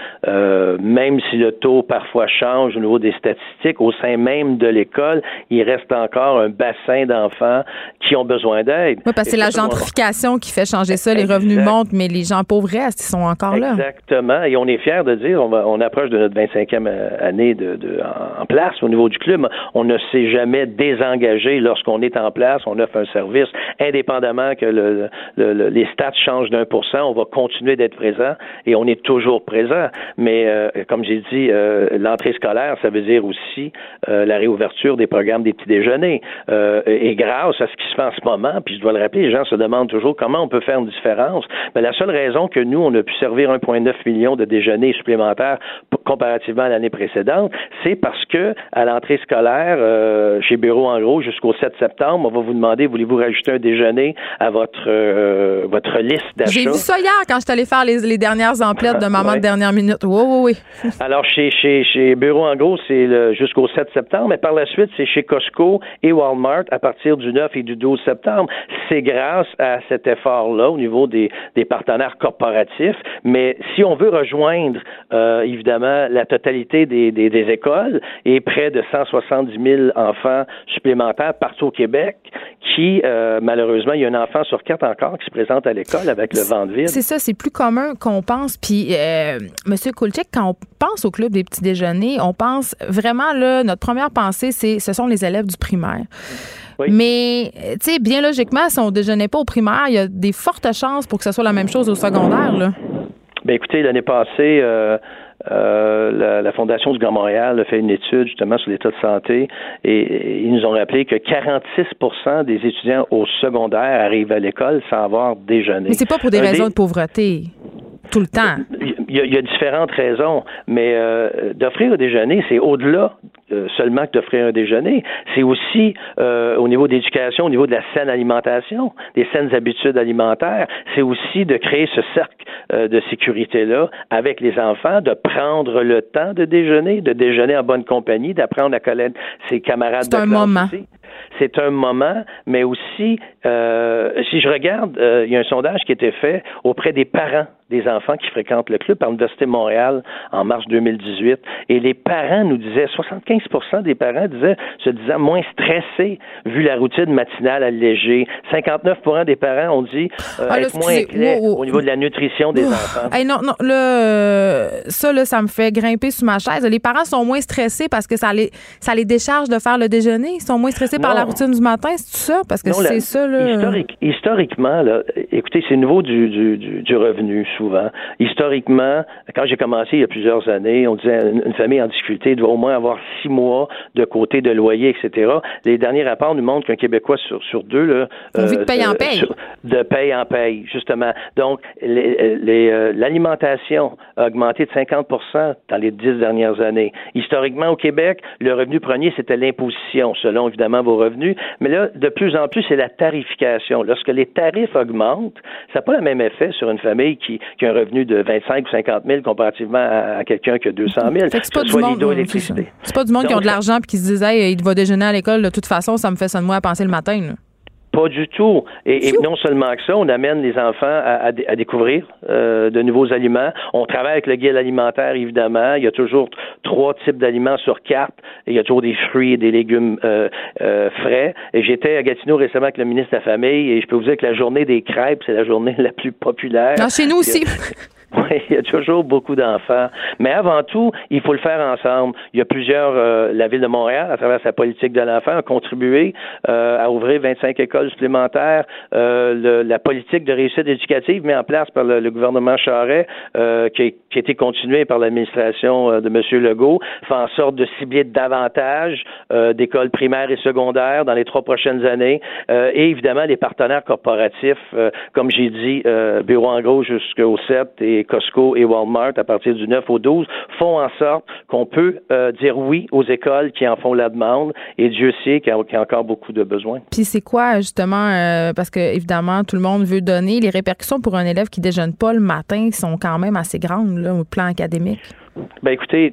même si le taux parfois change au niveau des statistiques, au sein même de l'école, il reste encore un bassin d'enfants qui ont besoin d'aide. Oui, parce que c'est la on- gentrification qui fait changer ça. Les revenus montent, mais les gens pauvres restent, ils sont encore là. Exactement. Et on est fiers de dire, on, va, on approche de notre 25e euh, année de, de- en, en place au niveau du club. On ne s'est jamais désengagé lorsqu'on est en place. On offre un service indépendamment que le, le- le- les stats changent d'un pour cent. On va continuer d'être présent et on est toujours présent. Mais euh, comme j'ai dit, euh, l'entrée scolaire, ça veut dire aussi euh, la réouverture des programmes des petits déjeuners. Euh, et grâce à ce qui se fait en ce moment, puis je dois le rappeler, les gens se demandent toujours comment on peut faire une différence. Mais la seule raison que nous, on a pu servir 1,9 million de déjeuners supplémentaires comparativement à l'année précédente, c'est parce que à l'entrée scolaire, euh, chez Bureau en gros, jusqu'au 7 septembre, on va vous demander, voulez-vous rajouter un déjeuner à votre euh, votre liste J'ai d'achat? vu ça hier quand je suis allée faire les, les dernières emplettes de maman Ouais. de dernière minute. Oui, oui, oui. Alors, chez, chez, chez Bureau en gros, c'est jusqu'au 7 septembre, mais par la suite, c'est chez Costco et Walmart à partir du 9 et du 12 septembre. C'est grâce à cet effort-là au niveau des, partenaires corporatifs. Mais si on veut rejoindre, euh, évidemment, la totalité des, écoles et près de 170 000 enfants supplémentaires partout au Québec qui, euh, malheureusement, il y a un enfant sur quatre encore qui se présente à l'école avec le ventre vide. C'est ça, c'est plus commun qu'on pense. Puis, euh, Kulchek, quand on pense au club des petits déjeuners, on pense vraiment, là, notre première pensée, c'est ce sont les élèves du primaire. Oui. Mais, euh, tu sais, bien logiquement, si on déjeunait pas au primaire, il y a des fortes chances pour que ce soit la même chose au secondaire, là. Ben écoutez, l'année passée, euh, euh, la, la Fondation du Grand Montréal a fait une étude justement sur l'état de santé et, et ils nous ont rappelé que 46% des étudiants au secondaire arrivent à l'école sans avoir déjeuné. Mais c'est pas pour des Un raisons de pauvreté. Tout le temps. il y, a, il y a différentes raisons, mais euh, d'offrir un déjeuner, c'est au-delà euh, seulement que d'offrir un déjeuner. C'est aussi euh, au niveau d'éducation, au niveau de la saine alimentation, des saines habitudes alimentaires. C'est aussi de créer ce cercle de sécurité-là avec les enfants, de prendre le temps de déjeuner, de déjeuner en bonne compagnie, d'apprendre à connaître ses camarades C'est de un moment. aussi c'est un moment, mais aussi, euh, si je regarde, euh, il y a un sondage qui a été fait auprès des parents des enfants qui fréquentent le club par l'Université de Montréal en mars 2018. Et les parents nous disaient, 75 des parents disaient, se disant moins stressés vu la routine matinale allégée. 59 des parents ont dit euh, Ah, là, être moins inquiets wow, wow. au niveau de la nutrition des enfants. Hey, non, non, là, euh, ça, là, ça me fait grimper sous ma chaise. Les parents sont moins stressés parce que ça les, ça les décharge de faire le déjeuner. Ils sont moins stressés par la routine du matin, c'est tout ça? Parce que c'est ça, là. historique- historiquement, là, écoutez, c'est le niveau du, du, du, du revenu, souvent. Historiquement, quand j'ai commencé il y a plusieurs années, on disait une, famille en difficulté doit au moins avoir six mois de côté de loyer, etc. Les derniers rapports nous montrent qu'un Québécois sur, sur deux, là, de paye en paye. sur- de paye en paye, justement. Donc, les- les, euh, l'alimentation a augmenté de 50% dans les dix dernières années. Historiquement, au Québec, le revenu premier, c'était l'imposition, selon évidemment vos revenus. Mais là, de plus en plus, c'est la tarification. Lorsque les tarifs augmentent, ça n'a pas le même effet sur une famille qui, qui a un revenu de 25 ou 50 000 comparativement à, à quelqu'un qui a 200 000. Fait que c'est pas du monde. c'est ça. C'est pas du monde qui ont de l'argent puis qui se disent, hey, il va déjeuner à l'école de toute façon, ça me fait ça de moi à penser le matin. là. Pas du tout. Et, et non seulement que ça, on amène les enfants à, à à découvrir euh, de nouveaux aliments. On travaille avec le guide alimentaire, évidemment. Il y a toujours trois types d'aliments sur carte. Et il y a toujours des fruits et des légumes euh, euh, frais. Et j'étais à Gatineau récemment avec le ministre de la Famille et je peux vous dire que la journée des crêpes, c'est la journée [laughs] la plus populaire. Ah, chez nous aussi. [laughs] Oui, il y a toujours beaucoup d'enfants. Mais avant tout, il faut le faire ensemble. Il y a plusieurs, euh, la Ville de Montréal, à travers sa politique de l'enfant, a contribué euh, à ouvrir 25 écoles supplémentaires. Euh, le- la politique de réussite éducative mise en place par le, le gouvernement Charret, euh, qui, a- qui a été continuée par l'administration euh, de M. Legault, fait en sorte de cibler davantage euh, d'écoles primaires et secondaires dans les trois prochaines années. Et évidemment, les partenaires corporatifs, comme j'ai dit, Bureau en gros jusqu'au 7 et Costco et Walmart à partir du 9 au 12, font en sorte qu'on peut euh, dire oui aux écoles qui en font la demande. Et Dieu sait qu'il y a, encore beaucoup de besoins. Puis c'est quoi, justement, euh, parce que évidemment, tout le monde veut donner. Les répercussions pour un élève qui déjeune pas le matin sont quand même assez grandes, là, au plan académique. Ben écoutez,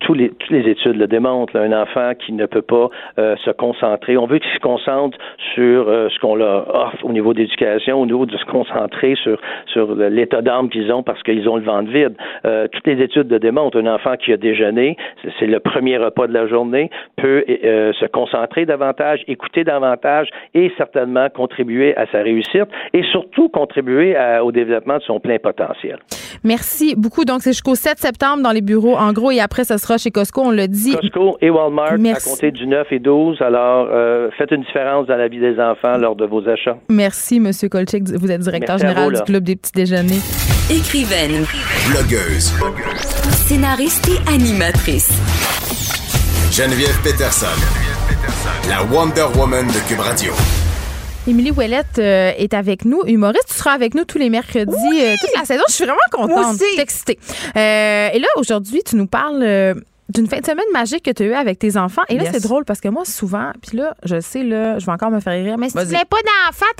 toutes les études le démontrent. un enfant qui ne peut pas euh, se concentrer, on veut qu'il se concentre sur euh, ce qu'on leur offre au niveau d'éducation, au niveau de se concentrer sur sur l'état d'âme qu'ils ont parce qu'ils ont le ventre vide. Euh, toutes les études le démontrent. Un enfant qui a déjeuné, c'est- le premier repas de la journée, peut se concentrer davantage, écouter davantage et certainement contribuer à sa réussite et surtout contribuer au développement de son plein potentiel. Merci beaucoup. Donc, c'est jusqu'au 7 septembre dans les bureaux, en gros, et après, ce sera chez Costco, on l'a dit. Costco et Walmart Merci. à compter du 9 et 12. Alors, euh, faites une différence dans la vie des enfants lors de vos achats. Merci, Monsieur Kolchik. Vous êtes directeur Merci général vous, du Club des petits déjeuners. Écrivaine, Blogueuse. scénariste et animatrice. Geneviève Peterson. La Wonder Woman de Cube Radio. Émilie Ouellette euh, est avec nous, humoriste. Tu seras avec nous tous les mercredis, euh, toute la saison. Je suis vraiment contente. Moi aussi. Je suis excitée. Euh, et là, aujourd'hui, tu nous parles d'une fin de semaine magique que tu as eue avec tes enfants. Et là, Yes. c'est drôle parce que moi, souvent, puis là, je sais, là, je vais encore me faire rire, mais si tu voulais pas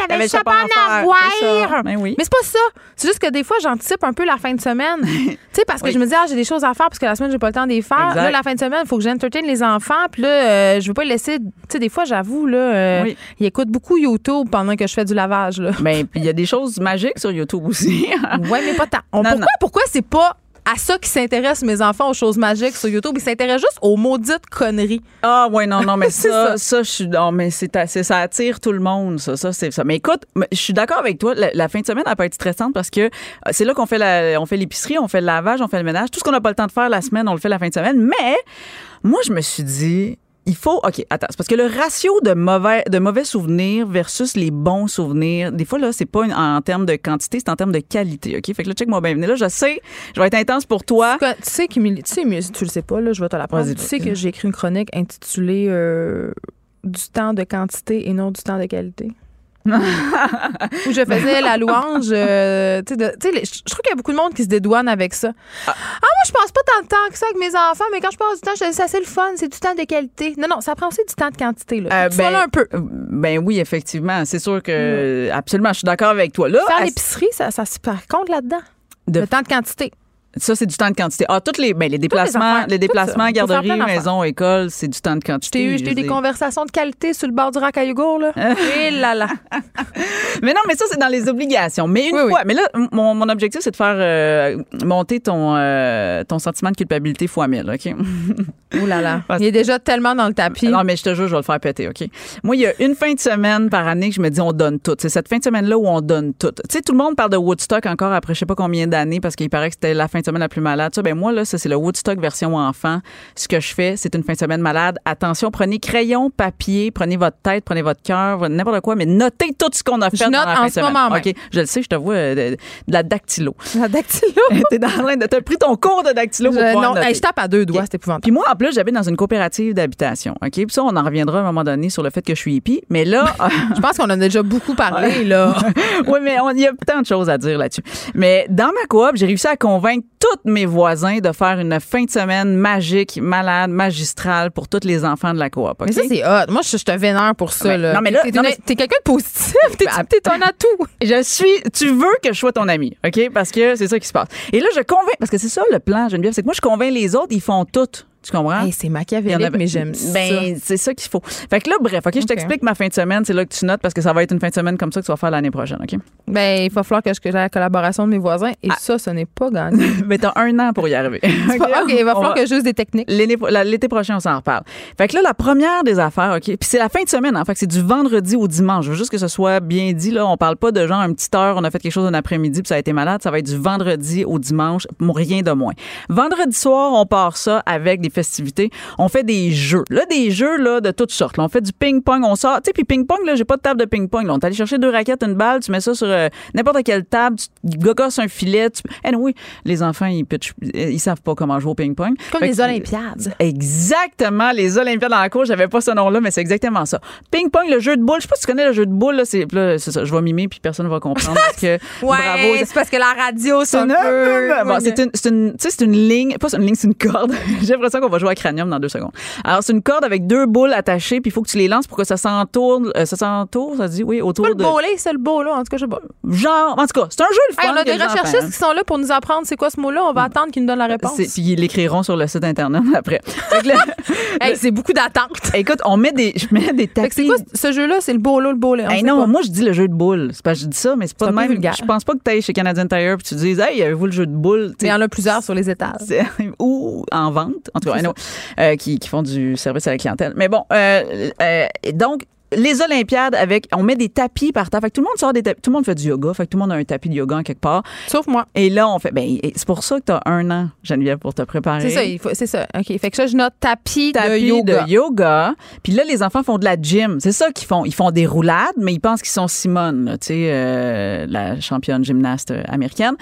T'avais juste ça pas en avoir. ça. Ben oui. Mais c'est pas ça. C'est juste que des fois, j'anticipe un peu la fin de semaine. [laughs] tu sais, parce que Oui. je me dis, ah, j'ai des choses à faire parce que la semaine, j'ai pas le temps de les faire. Exact. Là, la fin de semaine, il faut que j'entertain les enfants. Puis là, euh, je veux pas les laisser. Tu sais, des fois, j'avoue, là, euh, Oui. ils écoutent beaucoup YouTube pendant que je fais du lavage, là. Ben, puis il y a des choses magiques sur YouTube aussi. Ouais, mais pas tant. On- [laughs] Non, pourquoi non. pourquoi c'est pas à ça qu'ils s'intéressent, mes enfants, aux choses magiques sur YouTube. Ils s'intéressent juste aux maudites conneries. Ah ouais non non mais [laughs] ça, ça. ça je suis non mais c'est ça attire tout le monde ça ça c'est ça mais écoute je suis d'accord avec toi la, la fin de semaine elle peut être stressante parce que euh, c'est là qu'on fait la on fait l'épicerie on fait le lavage on fait le ménage tout ce qu'on n'a pas le temps de faire la semaine on le fait la fin de semaine mais moi je me suis dit il faut OK, attends, c'est parce que le ratio de mauvais de mauvais souvenirs versus les bons souvenirs, des fois là, c'est pas une- en termes de quantité, c'est en termes de qualité, OK? Fait que là check moi bien là, je sais, je vais être intense pour toi. Tu sais, qu'Émilie- tu sais, mais si tu le sais pas, là, je vais te l'apprendre. Tu sais que j'ai écrit une chronique intitulée euh, Du temps de quantité et non du temps de qualité. [laughs] Où je faisais la louange. euh, tu sais, je trouve qu'il y a beaucoup de monde qui se dédouane avec ça. Ah, moi, je passe pas tant de temps que ça avec mes enfants, mais quand je passe du temps, je dis, ça, c'est le fun, c'est du temps de qualité. Non, non, ça prend aussi du temps de quantité. Là. Euh, là un peu. Ben oui, effectivement. C'est sûr que. Absolument, je suis d'accord avec toi. Là, Faire à- l'épicerie, ça, ça se par contre là-dedans. De- Le temps de quantité. Ça, c'est du temps de quantité. Ah, toutes les, ben, les déplacements, les tout déplacements, garderie, maison, école, c'est du temps de quantité. j'ai eu des conversations de qualité sur le bord du rack à yogourt, là? Et [laughs] là là. [laughs] Mais non, mais ça, c'est dans les obligations. Mais une Oui, oui. fois, mais là, mon, mon objectif, c'est de faire euh, monter ton, euh, ton sentiment de culpabilité fois 1000, OK? Ouh là là. [laughs] Parce- Il est déjà tellement dans le tapis. Non, mais je te jure, je vais le faire péter, OK? Moi, il y a une fin de semaine par année que je me dis, on donne tout. C'est cette fin de semaine-là où on donne tout. Tu sais, tout le monde parle de Woodstock encore après je sais pas combien d'années parce qu'il paraît que c'était la fin de semaine la plus malade. Ça, ben moi, là, ça, c'est le Woodstock version enfant. Ce que je fais, c'est une fin de semaine malade. Attention, prenez crayon, papier, prenez votre tête, prenez votre cœur, n'importe quoi, mais notez tout ce qu'on a fait Je dans note la en fin de ce semaine. moment. OK, je le sais, je te vois euh, de, de la dactylo. La dactylo? [laughs] T'es dans train de, t'as pris ton cours de dactylo pour Je- non, noter. hey, je tape à deux doigts, OK. c'est épouvantable. Puis moi, en plus, j'habite dans une coopérative d'habitation. OK? Puis ça, on en reviendra à un moment donné sur le fait que je suis hippie. Mais là, [laughs] Je pense qu'on en a déjà beaucoup [laughs] parlé, là. oui, mais on- il y a tant de choses à dire là-dessus. Mais dans ma coop, j'ai réussi à convaincre tous mes voisins de faire une fin de semaine magique, malade, magistrale pour tous les enfants de la coop. Mais ça, c'est hot. Moi, je, je te vénère pour ça, Ouais. là. Non, mais là- T'es quelqu'un de positif. T'es Ben, t'es un atout. [laughs] Je suis. Tu veux que je sois ton ami, OK? Parce que c'est ça qui se passe. Et là, je convainc. Parce que c'est ça le plan, Geneviève, c'est que moi, je convainc les autres, ils font tout. Tu comprends? Hey, c'est machiavélique, avait- mais j'aime ça. Ben, c'est ça qu'il faut. Fait que là, bref, OK, je t'explique ma fin de semaine. C'est là que tu notes parce que ça va être une fin de semaine comme ça que tu vas faire l'année prochaine, OK? Ben, il va falloir que j'ai la collaboration de mes voisins. Et ça, ce n'est pas gagné. [laughs] Mais t'as un an pour y arriver. Pas- OK, il va falloir que j'use des techniques. L'été prochain, on s'en reparle. Fait que là, la première des affaires, OK, puis c'est la fin de semaine, en fait, c'est du vendredi au dimanche. Je veux juste que ce soit bien dit, là. On parle pas de genre, une petite heure, on a fait quelque chose un après-midi, puis ça a été malade. Ça va être du vendredi au dimanche, rien de moins. Vendredi soir, on part ça avec des festivités. On fait des jeux. Là, des jeux, là, de toutes sortes. Là, on fait du ping-pong, on sort. Tu sais, puis ping-pong, là, j'ai pas de table de ping-pong. Là, on est allé chercher deux raquettes, une balle, tu mets ça sur euh, n'importe quelle table, tu gogosses un filet. Tu... Eh oui, les enfants, ils, pitchent- ils savent pas comment jouer au ping-pong. Comme Fait les que- Olympiades. Exactement, les Olympiades dans la cour, j'avais pas ce nom-là, mais c'est exactement ça. Ping-pong, le jeu de boule, je sais pas si tu connais le jeu de boule, là, c'est là, c'est ça, je vais mimer puis personne va comprendre [laughs] parce que Ouais, bravo. c'est parce que la radio, c'est C'est un peu... [laughs] bon, c'est une, c'est une, tu sais, c'est une ligne, pas c'est une ligne, c'est une corde. [laughs] J'ai l'impression qu'on va jouer à cranium dans deux secondes. Alors, c'est une corde avec deux boules attachées, puis il faut que tu les lances pour que ça s'entourne, euh, ça s'entoure, ça dit, oui, autour Pas le de. bowler, c'est le beau, là. En tout cas, je sais pas. Genre, en tout cas, c'est un jeu le fun. Hey, on a des enfants recherchistes aiment. qui sont là pour nous apprendre c'est quoi ce mot-là. On va attendre qu'ils nous donnent la réponse. Puis ils l'écriront sur le site internet [laughs] après. [laughs] Hey, c'est beaucoup d'attente. [laughs] écoute, on met des, je mets des tapis. c'est quoi ce jeu-là? C'est le bowler, le bowler. Hey, non, pas. moi je dis le jeu de boules. C'est pas je dis ça, mais c'est pas de même. vulgaire. Je pense pas que tu ailles chez Canadian Tire puis tu dises Hey, avez-vous le jeu de boules? Il y en a plusieurs sur les étages. Ou en vente, en tout euh, qui, qui font du service à la clientèle. Mais bon, euh, euh, donc les Olympiades avec, on met des tapis par terre. Fait que tout le monde sort des tapis. Tout le monde fait du yoga. Fait que tout le monde a un tapis de yoga en quelque part. Sauf moi. Et là, on fait. Ben, c'est pour ça que tu as un an, Geneviève, pour te préparer. C'est ça, il faut, c'est ça. OK. Fait que ça, je note tapis, tapis de yoga. de yoga. Puis là, les enfants font de la gym. C'est ça qu'ils font. Ils font des roulades, mais ils pensent qu'ils sont Simone, là, tu sais, euh, la championne gymnaste américaine.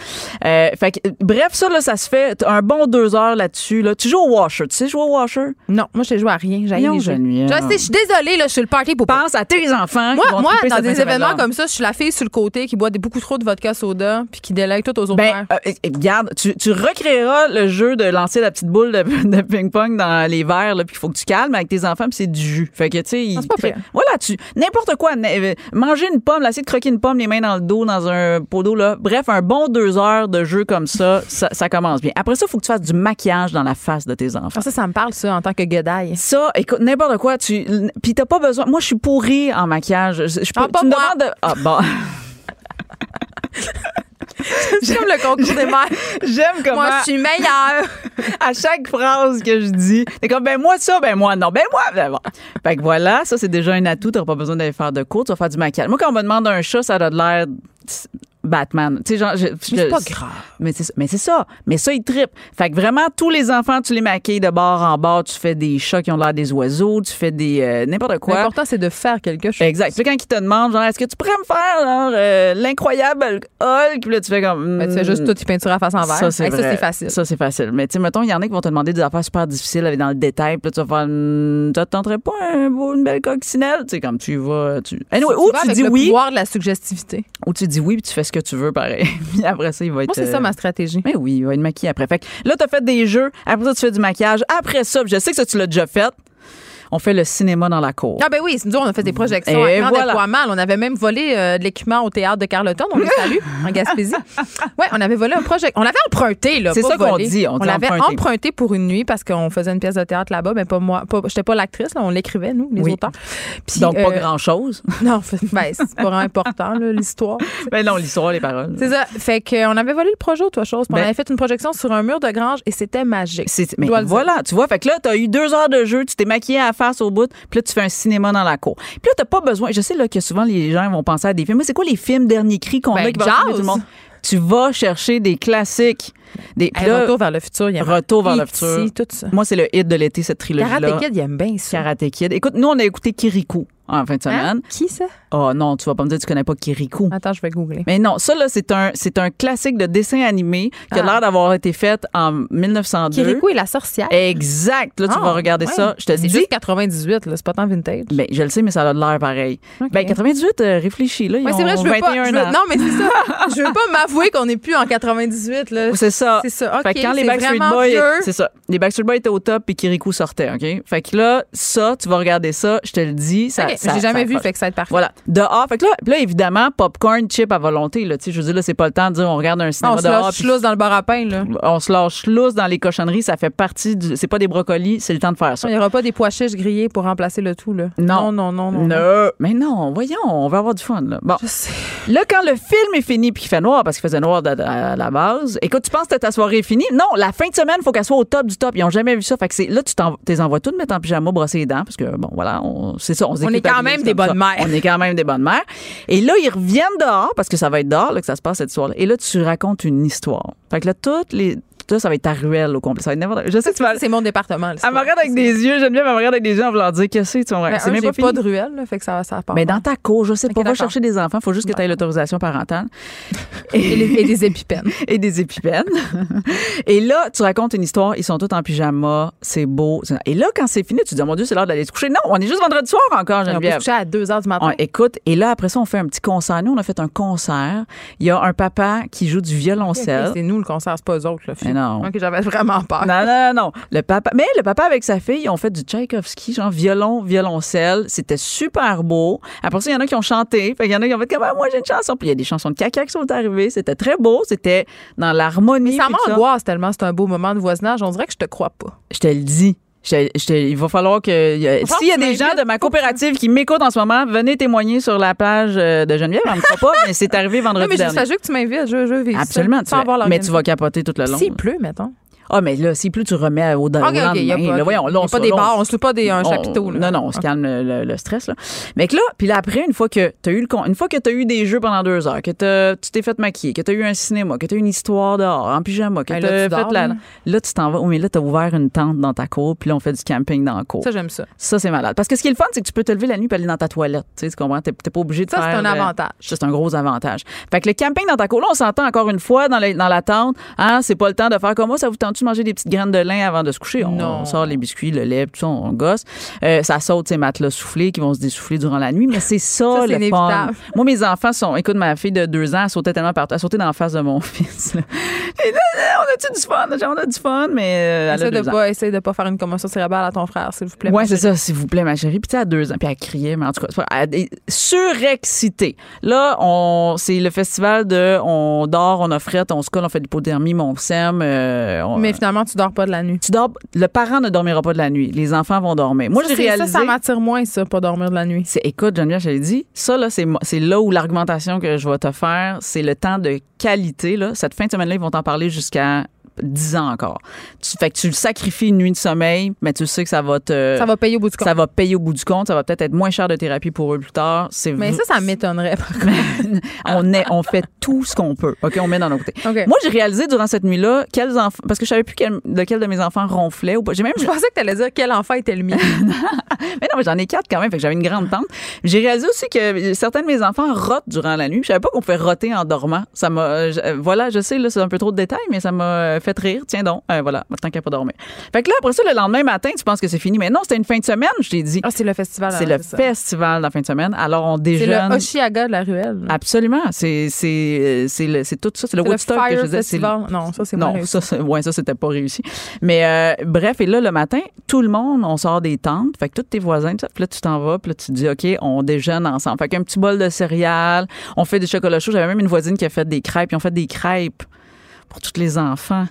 Euh, fait que, bref, ça, là, ça se fait un bon deux heures là-dessus. Là. Tu joues au washer. Tu sais jouer au washer? Non, moi, je joue à rien. J'ai. Je sais, je suis désolée, là, je suis le party pour À tes enfants. qui Moi, vont moi dans des événements comme ça, je suis la fille sur le côté qui boit des, beaucoup trop de vodka soda puis qui délègue tout aux autres Ben, euh, euh, regarde, tu, tu recréeras le jeu de lancer la petite boule de, [laughs] de ping-pong dans les verres, là, puis il faut que tu calmes avec tes enfants, puis c'est du jus. Fait que, tu sais, pire. voilà, tu, n'importe quoi, euh, manger une pomme, essayer de croquer une pomme, les mains dans le dos, dans un pot d'eau, là. Bref, un bon deux heures de jeu comme ça, ça, ça commence bien. Après ça, il faut que tu fasses du maquillage dans la face de tes enfants. Ah, ça, ça me parle, ça, en tant que guedaille. Ça, écoute, n'importe quoi, tu, puis t'as pas besoin. Moi, je suis pourrie en maquillage. Je, je peux, Ah, pas tu me demandes de- ah, bon. [laughs] Comme le concours des mères. J'aime comment Moi, je suis meilleure. [laughs] à chaque phrase que je dis, t'es comme ben moi ça, ben moi non, ben moi. Ben bon. Fait que voilà, ça c'est déjà un atout. T'auras pas besoin d'aller faire de cours, tu vas faire du maquillage. Moi quand on me demande un chat, ça a de l'air Batman. Tu sais, genre, je- Mais c'est pas grave. Mais c'est, mais c'est ça. Mais ça, ils trippent. Fait que vraiment, tous les enfants, tu les maquilles de bord en bord. Tu fais des chats qui ont l'air des oiseaux. Tu fais des euh, n'importe quoi. L'important, c'est de faire quelque chose. Exact. Puis quand ils te demandent, genre, est-ce que tu pourrais me faire genre, euh, l'incroyable Hulk? Puis là, tu fais comme. Ben, tu fais juste mm, toutes tes peintures à face envers. ça, c'est Hey, ça, c'est facile. Ça, c'est facile. Mais tu sais, mettons, il y en a qui vont te demander des affaires super difficiles avec dans le détail. Puis là, tu vas faire, Hmm, ça te tenterait pas un beau, une belle coccinelle? Tu sais, comme tu vas. Tu... Anyway, Tu ou vas tu dis le oui, pouvoir de la suggestivité. ou tu dis oui, puis tu fais ce que tu veux, pareil. [laughs] puis après ça, il va être. Moi, c'est ça euh, ma stratégie. mais oui, il va être maquillé après. Fait que là, t'as fait des jeux. Après ça, tu fais du maquillage. Après ça, je sais que ça, tu l'as déjà fait. On fait le cinéma dans la cour. Ah ben oui, nous autres, on a fait des projections Et à grand voilà. déploiement. On avait même volé euh, de l'équipement au théâtre de Carleton. On les [laughs] salue, en Gaspésie. Ouais, on avait volé un projet. On l'avait emprunté, là. C'est ça qu'on dit, on dit l'avait emprunté. emprunté. pour une nuit parce qu'on faisait une pièce de théâtre là-bas. Mais pas moi. Pas, j'étais pas l'actrice, là. On l'écrivait, nous, les Oui. auteurs. Puis, Donc, pas euh, grand-chose. [laughs] Non, fait- ben, c'est pas vraiment important, là, l'histoire. Ben non, l'histoire, les paroles. C'est ça. Fait qu'on avait volé le projet, toi, chose. Puis Ben- on avait fait une projection sur un mur de grange et c'était magique. C'est- mais le voilà, tu vois, fait que là, t'as eu deux heures de jeu, tu t'es maquillé à la face au bout, puis là, tu fais un cinéma dans la cour. Puis là, t'as pas besoin. Je sais là que souvent les gens vont penser à des films. Mais c'est quoi les films dernier cri qu'on Ben, a qui vont tout le monde? Tu vas chercher des classiques. Des, Hey, là, retour vers le futur, il y a Retour vers le E.T., futur. tout ça. Moi, c'est le hit de l'été, cette trilogie-là. Karate Kid, il aime bien ça. Karate Kid. Écoute, nous, on a écouté Kirikou en fin de Hein? semaine. Qui ça? Oh non, tu vas pas me dire que tu connais pas Kirikou. Attends, je vais googler. Mais non, ça là, c'est un c'est un classique de dessin animé qui a Ah. l'air d'avoir été fait en 1902. Kirikou et la sorcière. Exact. Là, tu Ah, vas regarder ouais. ça. Je te C'est dis. juste 98, là, c'est pas tant vintage. Ben, je le sais, mais ça a de l'air pareil. Ok. Ben, 98, euh, réfléchis, là. Ouais, c'est vrai, je veux 21 pas. je veux- ans. non, mais c'est ça. [laughs] je veux pas m'avouer qu'on n'est plus en 98. Là. C'est ça. C'est ça. OK. Fait que quand les c'est Backstreet Boys, c'est ça. Les Backstreet Boys étaient au top puis Kirikou sortait, OK? Fait que là, ça, tu vas regarder ça, je te le dis, ça, J'ai jamais vu, fait que ça va être parfait. Voilà. Dehors. Fait que là, là, évidemment, popcorn, chip à volonté, là. Tu sais, je veux dire, là, c'est pas le temps de dire on regarde un cinéma on se dehors. lâche puis lousse dans le bar à pain. Là. on se lâche lousse dans les cochonneries, ça fait partie du. C'est pas des brocolis, c'est le temps de faire ça. Il n'y aura pas des pois chiches grillés pour remplacer le tout. Là. Non. Non, non, non. non. Mais non, voyons, on va avoir du fun, là. Bon. Je sais. Là, quand le film est fini puis qu'il fait noir parce qu'il faisait noir de- de- à la base, écoute, tu penses que ta soirée est finie? Non, la fin de semaine, il faut qu'elle soit au top du top. Ils ont jamais vu ça. Fait que c'est là, tu t'es envoies toutes mettre en pyjama, brosser les dents, parce que, bon, voilà, on- c'est ça. On, se On est quand même des bonnes mères. On est quand même des bonnes mères. Et là, ils reviennent dehors, parce que ça va être dehors là, que ça se passe cette soirée. Et là, tu racontes une histoire. Fait que là, toutes les. Là, ça va être ta ruelle au complet. Ça va être n'importe- Je sais que tu vas. C'est mon département. Elle me regarde avec des yeux, Geneviève, elle me regarde avec des yeux en voulant dire qu'est-ce que c'est, tu vois. Mais C'est même pas pas de ruelle, là, fait que ça, ça part. Mais dans ta cour, je sais pas, va chercher des enfants, faut juste que tu aies l'autorisation parentale. [laughs] et, des épipènes. [laughs] et des épipènes. [laughs] et là, tu racontes une histoire, ils sont tous en pyjama, c'est beau. Et là, quand c'est fini, tu te dis, oh mon Dieu, c'est l'heure d'aller se coucher. Non, on est juste vendredi soir encore, On peut se Geneviève. coucher à 2 h du matin. On- écoute, et là, après ça, on fait un petit concert. Nous, on a fait un concert. Il y a un papa qui joue du violoncelle. C'est nous le concert, c'est pas eux autres. Là, non. Ok, j'avais vraiment peur. Non, non, non. Le papa, mais le papa avec sa fille, ils ont fait du Tchaïkovski, genre violon, violoncelle. C'était super beau. Après ça, il y en a qui ont chanté. Fait il y en a qui ont fait comme, Ah, moi, j'ai une chanson. Puis il y a des chansons de caca qui sont arrivées. C'était très beau. C'était dans l'harmonie. Mais ça m'angoisse tellement, c'est un beau moment de voisinage. On dirait que je te crois pas. Je te le dis. Je je il va falloir que. S'il y a des gens de ma coopérative qui m'écoutent en ce moment, venez témoigner sur la plage euh, de Geneviève. On ne croit pas, mais c'est arrivé vendredi Non, mais dernier. je veux que tu m'invites. Je, je ça, Absolument. tu vas- mais tu vas capoter tout le long. S'il pleut, mettons. Ah, mais là, s'il pleut, tu remets au, au OK, OK, il lendemain. a pas, Là, voyons, là, y a on pas des là, on se- on pas des, un on- chapiteau. Là. Non, non, on se calme le, le- le stress. Là. Mais que là, puis là, après, une fois que tu as eu le une fois que tu as eu des jeux pendant deux heures, que t'as- tu t'es fait maquiller, que tu as eu un cinéma, que tu as eu une histoire dehors, en pyjama, que Ben, tu là, as tu fait dors, la. là. Là, tu t'en vas. Oui, mais là, tu as ouvert une tente dans ta cour, puis là, on fait du camping dans la cour. Ça, j'aime ça. Ça, c'est malade. Parce que ce qui est le fun, c'est que tu peux te lever la nuit et aller dans ta toilette. Tu sais, tu comprends? T'es t'es pas obligé de Ça, faire. c'est un avantage. ça, c'est un gros avantage. Fait que le camping dans ta cour, là, on s'entend encore une fois dans, la- dans la tente. Hein, c'est pas le temps de faire comme moi. Ça vous tente-tu de manger des petites graines de lin avant de se coucher? On, Non. on sort les biscuits, le lait, tout ça, on gosse. Euh, ça saute ces matelas soufflés qui vont se dessouffler durant la nuit. Mais c'est [laughs] ça, Ça, le fun. Moi, mes enfants sont. Écoute, ma fille de deux ans, elle sautait tellement partout. Elle sautait dans la face de mon [laughs] fils. là. Et là, on a-tu du fun? On a du fun, mais euh, elle a Essaye de pas, de pas faire une commotion cérébrale à ton frère, s'il vous plaît. Ouais, c'est ça, s'il vous plaît, ma chérie. Puis tu à deux ans, puis elle criait, mais en tout cas, elle est surexcitée. Là, on, c'est le festival de on dort, on a frette, on se colle, on fait de l'hypothermie, mais on euh, on- Mais finalement, tu dors pas de la nuit. tu dors, le parent ne dormira pas de la nuit. Les enfants vont dormir. Moi, j'ai réalisé. Ça, ça m'attire moins, ça, pas dormir de la nuit. C'est, écoute, Geneviève, je l'ai dit, ça, là, c'est, c'est là où l'argumentation que je vais te faire, c'est le temps de qualité, là. Cette fin de semaine-là, ils vont t'en parler jusqu'à 10 ans encore. Tu, fait que tu le sacrifies une nuit de sommeil, mais tu sais que ça va te. Ça va payer au bout du compte. ça va payer au bout du compte. Ça va peut-être être moins cher de thérapie pour eux plus tard. C'est Mais ça, ça m'étonnerait. par contre. [laughs] on, est, on fait tout ce qu'on peut. OK, on met dans nos côtés. Moi, j'ai réalisé durant cette nuit-là quels enfants. Parce que je savais plus quel- lequel de mes enfants ronflait ou pas. J'ai même. Je pensais que tu allais dire quel enfant était le mien. [laughs] Mais non, mais j'en ai quatre quand même, fait que j'avais une grande tente. J'ai réalisé aussi que certains de mes enfants rotent durant la nuit. Je savais pas qu'on pouvait roter en dormant. Ça m'a, euh, voilà, je sais là, c'est un peu trop de détails, mais ça m'a fait rire. Tiens donc, Euh, voilà, tant qu'à pas dormir. Fait que là après ça, le lendemain matin, tu penses que c'est fini, mais non, c'était une fin de semaine. Je t'ai dit, Ah, c'est le festival. c'est alors, le ça. festival de la fin de semaine. Alors on C'est déjeune. le Oshiaga de la ruelle. Absolument, c'est c'est euh, c'est c'est tout ça, c'est le C'est le Woodstock que je disais. c'est Festival. Non, ça, c'est non, réussi. ça, c'est- ouais, ça, c'était pas réussi. Mais euh, bref, et là, le matin, tout le monde, on sort des tentes. Fait que tous tes voisins, tout ça, puis là, tu t'en vas, puis là, tu te dis, OK, on déjeune ensemble. Fait qu'un petit bol de céréales, on fait des chocolats chauds. J'avais même une voisine qui a fait des crêpes. Ils ont fait des crêpes pour tous les enfants.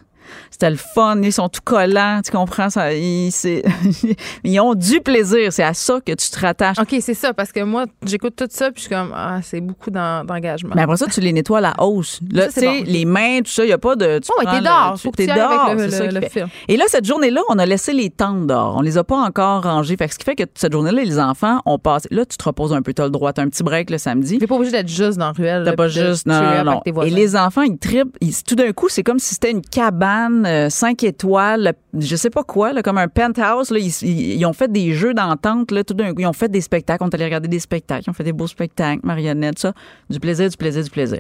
C'était le fun, ils sont tout collants, tu comprends ça [laughs] ils, ont du plaisir, c'est à ça que tu te rattaches. OK, c'est ça, parce que moi, j'écoute tout ça, puis je suis comme, ah, c'est beaucoup d'en- d'engagement. Mais après ça, tu les nettoies à la hausse. Là, tu sais, bon. les mains, tout ça, il n'y a pas de. Tu Oh, t'es dehors. t'es dehors. Et là, cette journée-là, on a laissé les tentes dehors. On les a pas encore rangées. Fait que ce qui fait que cette journée-là, les enfants ont passé. Là, tu te reposes un peu, tu as le droit, tu un petit break le samedi. T'es pas obligé d'être juste dans la ruelle. T'as pas juste. Non, non, non. Et les enfants, ils trippent. Ils- tout d'un coup, c'est comme si c'était une cabane 5 étoiles, je sais pas quoi, là, comme un penthouse. Là, ils, ont fait des jeux d'entente. Là, tout d'un coup, ils ont fait des spectacles. On est allé regarder des spectacles. Ils ont fait des beaux spectacles, marionnettes, ça. Du plaisir, du plaisir, du plaisir.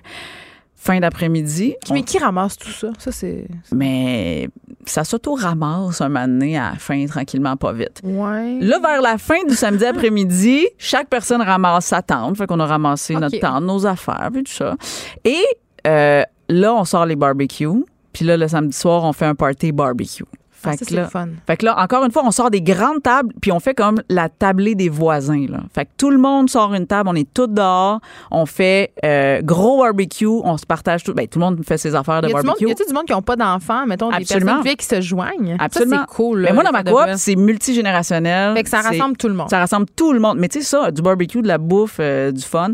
Fin d'après-midi. Mais on- qui ramasse tout ça? Ça, c'est. mais ça s'auto-ramasse un moment donné à la fin, tranquillement, pas vite. Ouais. Là, vers la fin du samedi après-midi, [laughs] chaque personne ramasse sa tente. Fait qu'on a ramassé notre tente, nos affaires, puis tout ça. Et euh, là, on sort les barbecues. Puis là, le samedi soir, on fait un party barbecue. Fait, Ah, ça, que c'est là, le fun. fait que là, encore une fois, on sort des grandes tables, puis on fait comme la tablée des voisins. Là. Fait que tout le monde sort une table, on est tous dehors, on fait euh, gros barbecue, on se partage tout. Ben, tout le monde fait ses affaires de Y barbecue. y a-tu du monde qui n'ont pas d'enfants, mettons, des Absolument. personnes vieilles qui se joignent? Absolument. Ça, c'est cool. là, Mais moi, dans ma coop, c'est multigénérationnel. Fait que ça rassemble tout le monde. Ça rassemble tout le monde. Mais tu sais ça, du barbecue, de la bouffe, euh, du fun.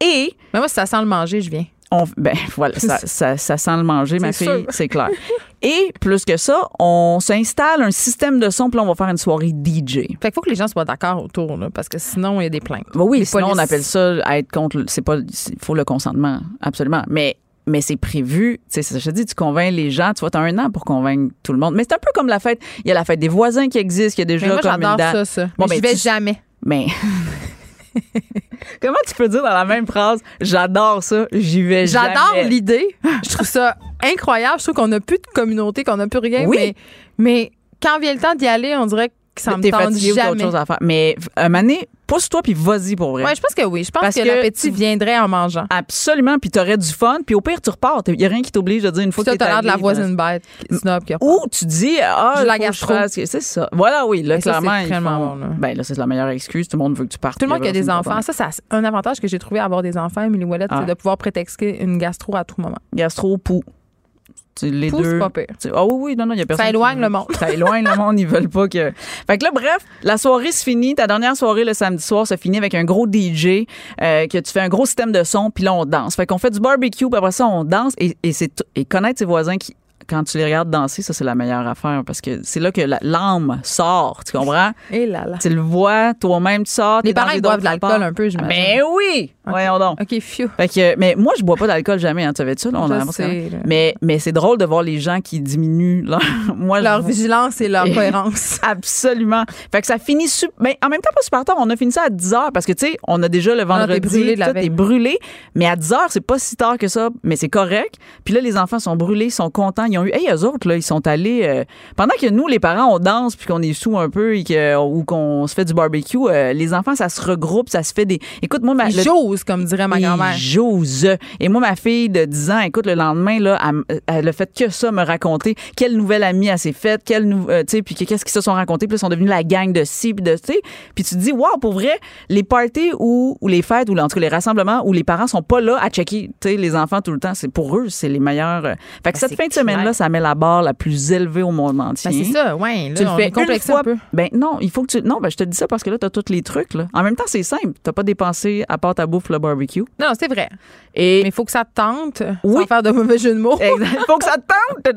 Et Mais moi, si ça sent le manger, je viens. On, ben [laughs] voilà, ça, ça, ça sent le manger, ma fille, c'est clair. [laughs] Et plus que ça, on s'installe un système de son, puis là, on va faire une soirée DJ. Fait qu'il faut que les gens soient d'accord autour, là, parce que sinon, il y a des plaintes. Bah oui, Les sinon on appelle ça être contre. C'est pas. Il faut le consentement, absolument. Mais mais c'est prévu. Tu sais, je te dis, tu convaincs les gens. Tu vois, t'as un an pour convaincre tout le monde. Mais c'est un peu comme la fête. Il y a la fête des voisins qui existe. Il y a déjà Mais moi, comme une date. ça, ça. Bon, mais ben, j'y vais tu- jamais. Mais [laughs] [laughs] comment tu peux dire dans la même phrase j'adore ça, j'y vais J'adore jamais? l'idée. Je trouve ça incroyable. Je trouve qu'on n'a plus de communauté, qu'on n'a plus rien. Oui. Mais, mais quand vient le temps d'y aller, on dirait que ça me tente t'as autre jamais. chose à faire. Mais un moment donné, pousse-toi puis vas-y pour vrai. Ouais, je pense que oui. Je pense Parce que, que l'appétit viendrait en mangeant. Absolument, puis t'aurais du fun, puis au pire tu repars. Il y a rien qui t'oblige de dire une fois Puis que t'as l'air de la voisine bête. Snob, qui Ou tu dis ah J'ai la je gastro. fasse- c'est ça. Voilà oui, là clairement font- bon, là. Ben là c'est la meilleure excuse, tout le monde veut que tu partes. Tout le monde qui a des enfants, ça, c'est un avantage que j'ai trouvé à avoir des enfants, Emily Ah. c'est de pouvoir prétexter une gastro à tout moment. Gastro pou. Tu- les Pousse deux. pas pire. Ah oui, oui, non, non, il y a personne. Ça éloigne le monde. Ça éloigne le monde, ils veulent pas que. [laughs] Fait que là, bref, la soirée se finit. Ta dernière soirée le samedi soir se finit avec un gros DJ, euh, que tu fais un gros système de son, puis là, on danse. Fait qu'on fait du barbecue, puis après ça, on danse. Et, et, c'est, et connaître ses voisins qui. Quand tu les regardes danser, ça, c'est la meilleure affaire parce que c'est là que l'âme sort, tu comprends? Et là là. Tu le vois, toi-même, tu sors. Les parents, ils boivent de l'alcool un peu, j'imagine. Ben oui! Voyons donc. OK, phew. Fait que, mais moi, je bois pas d'alcool jamais, hein, tu savais ça? On Je sais. Mais, mais c'est drôle de voir les gens qui diminuent leur, [laughs] moi, Leur je- vigilance et leur [laughs] cohérence. Absolument. Fait que ça finit super. Mais en même temps, pas super tard. On a fini ça à 10 heures parce que, tu sais, on a déjà le vendredi. T'es brûlé de la est brûlé. Mais à 10 heures, c'est pas si tard que ça. Mais c'est correct. Puis là, les enfants sont brûlés, ils sont contents. Ils ont eu. Hey, eux autres, là, ils sont allés. euh, pendant que nous, les parents, on danse puis qu'on est sous un peu et que, ou qu'on se fait du barbecue, euh, les enfants, ça se regroupe, ça se fait des. Écoute, moi, ma. Ils le- j'ose, comme dirait ma grand-mère. ils j'ose. Et moi, ma fille de 10 ans, écoute, le lendemain, là, elle, elle a fait que ça, me raconter quelle nouvelle amie elle s'est faite, quelle nou- euh, tu sais, puis que- qu'est-ce qu'ils se sont racontés, puis ils sont devenus la gang de ci, puis de, tu sais. Puis tu te dis, wow, pour vrai, les parties ou, ou les fêtes, ou en tout cas les rassemblements où les parents sont pas là à checker, tu sais, les enfants tout le temps, c'est pour eux, c'est les meilleurs. euh. Fait que Ben, cette fin de semaine-là, là, ça met la barre la plus élevée au monde entier. Ben, c'est ça, ouais. Là, Tu le fais une fois, un peu. Ben non, il faut que tu. Non, ben je te dis ça parce que là, tu as tous les trucs. Là. En même temps, c'est simple. Tu pas dépensé à part ta bouffe le barbecue. Non, c'est vrai. Et Mais il faut que ça te tente, Oui. sans faire de mauvais jeu de mots. Exact. faut que ça te tente.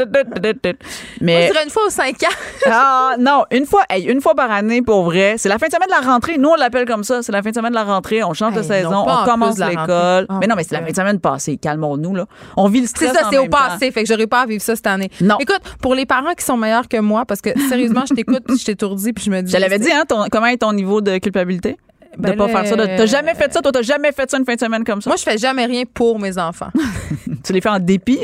Mais dirait une fois aux cinq ans. [laughs] ah non, une fois, hey, une fois par année pour vrai. C'est la fin de semaine de la rentrée. Nous on l'appelle comme ça. C'est la fin de semaine de la rentrée. On change de saison, on commence l'école. Oh mais non, mais c'est la God. fin de semaine passée. Calmons-nous là. On vit le C'est stress. ça, en c'est au temps. passé. Fait que j'aurais pas à vivre ça cette année. Non. Écoute, pour les parents qui sont meilleurs que moi, parce que sérieusement, je t'écoute puis je t'étourdis puis je me dis. Je l'avais dit, hein, ton- comment est ton niveau de culpabilité? Ben de pas là, faire ça. T'as jamais fait ça, toi, t'as jamais fait ça une fin de semaine comme ça? Moi, je fais jamais rien pour mes enfants. [laughs] tu les fais en dépit?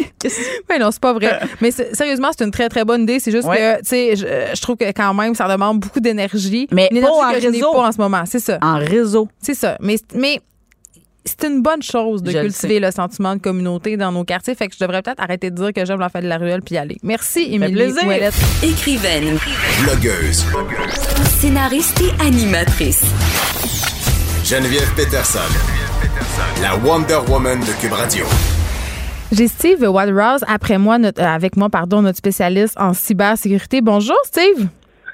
Mais [laughs] non, c'est pas vrai. Mais sérieusement, c'est une très, très bonne idée. C'est juste Ouais. que, tu sais, je, je trouve que quand même, ça demande beaucoup d'énergie. Mais Une pas énergie en que je n'ai réseau. pas en ce moment. C'est ça. En réseau. C'est ça. Mais, mais c'est une bonne chose de Je cultiver le, sentiment de communauté dans nos quartiers. Fait que je devrais peut-être arrêter de dire que j'aime la fête de la ruelle puis y aller. Merci, Émilie. Écrivaine, Blogueuse. scénariste et animatrice. Geneviève Peterson. La Wonder Woman de Cube Radio. J'ai Steve Waterhouse après moi, notre- euh, avec moi, pardon, notre spécialiste en cybersécurité. Bonjour, Steve.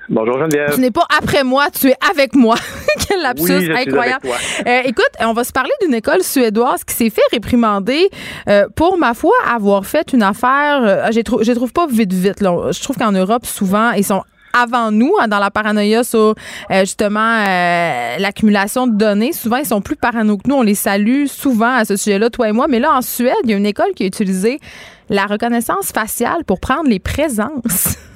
Bonjour Geneviève. Tu n'es pas après moi, tu es avec moi. [laughs] Quel lapsus Oui, incroyable. Euh, écoute, on va se parler d'une école suédoise qui s'est fait réprimander euh, pour, ma foi, avoir fait une affaire. euh, trou- je les trouve pas vite, vite. là. Je trouve qu'en Europe, souvent, ils sont avant nous, hein, dans la paranoïa sur euh, justement euh, l'accumulation de données. Souvent, ils sont plus parano que nous. On les salue souvent à ce sujet-là, toi et moi. Mais là, en Suède, il y a une école qui a utilisé la reconnaissance faciale pour prendre les présences. [laughs]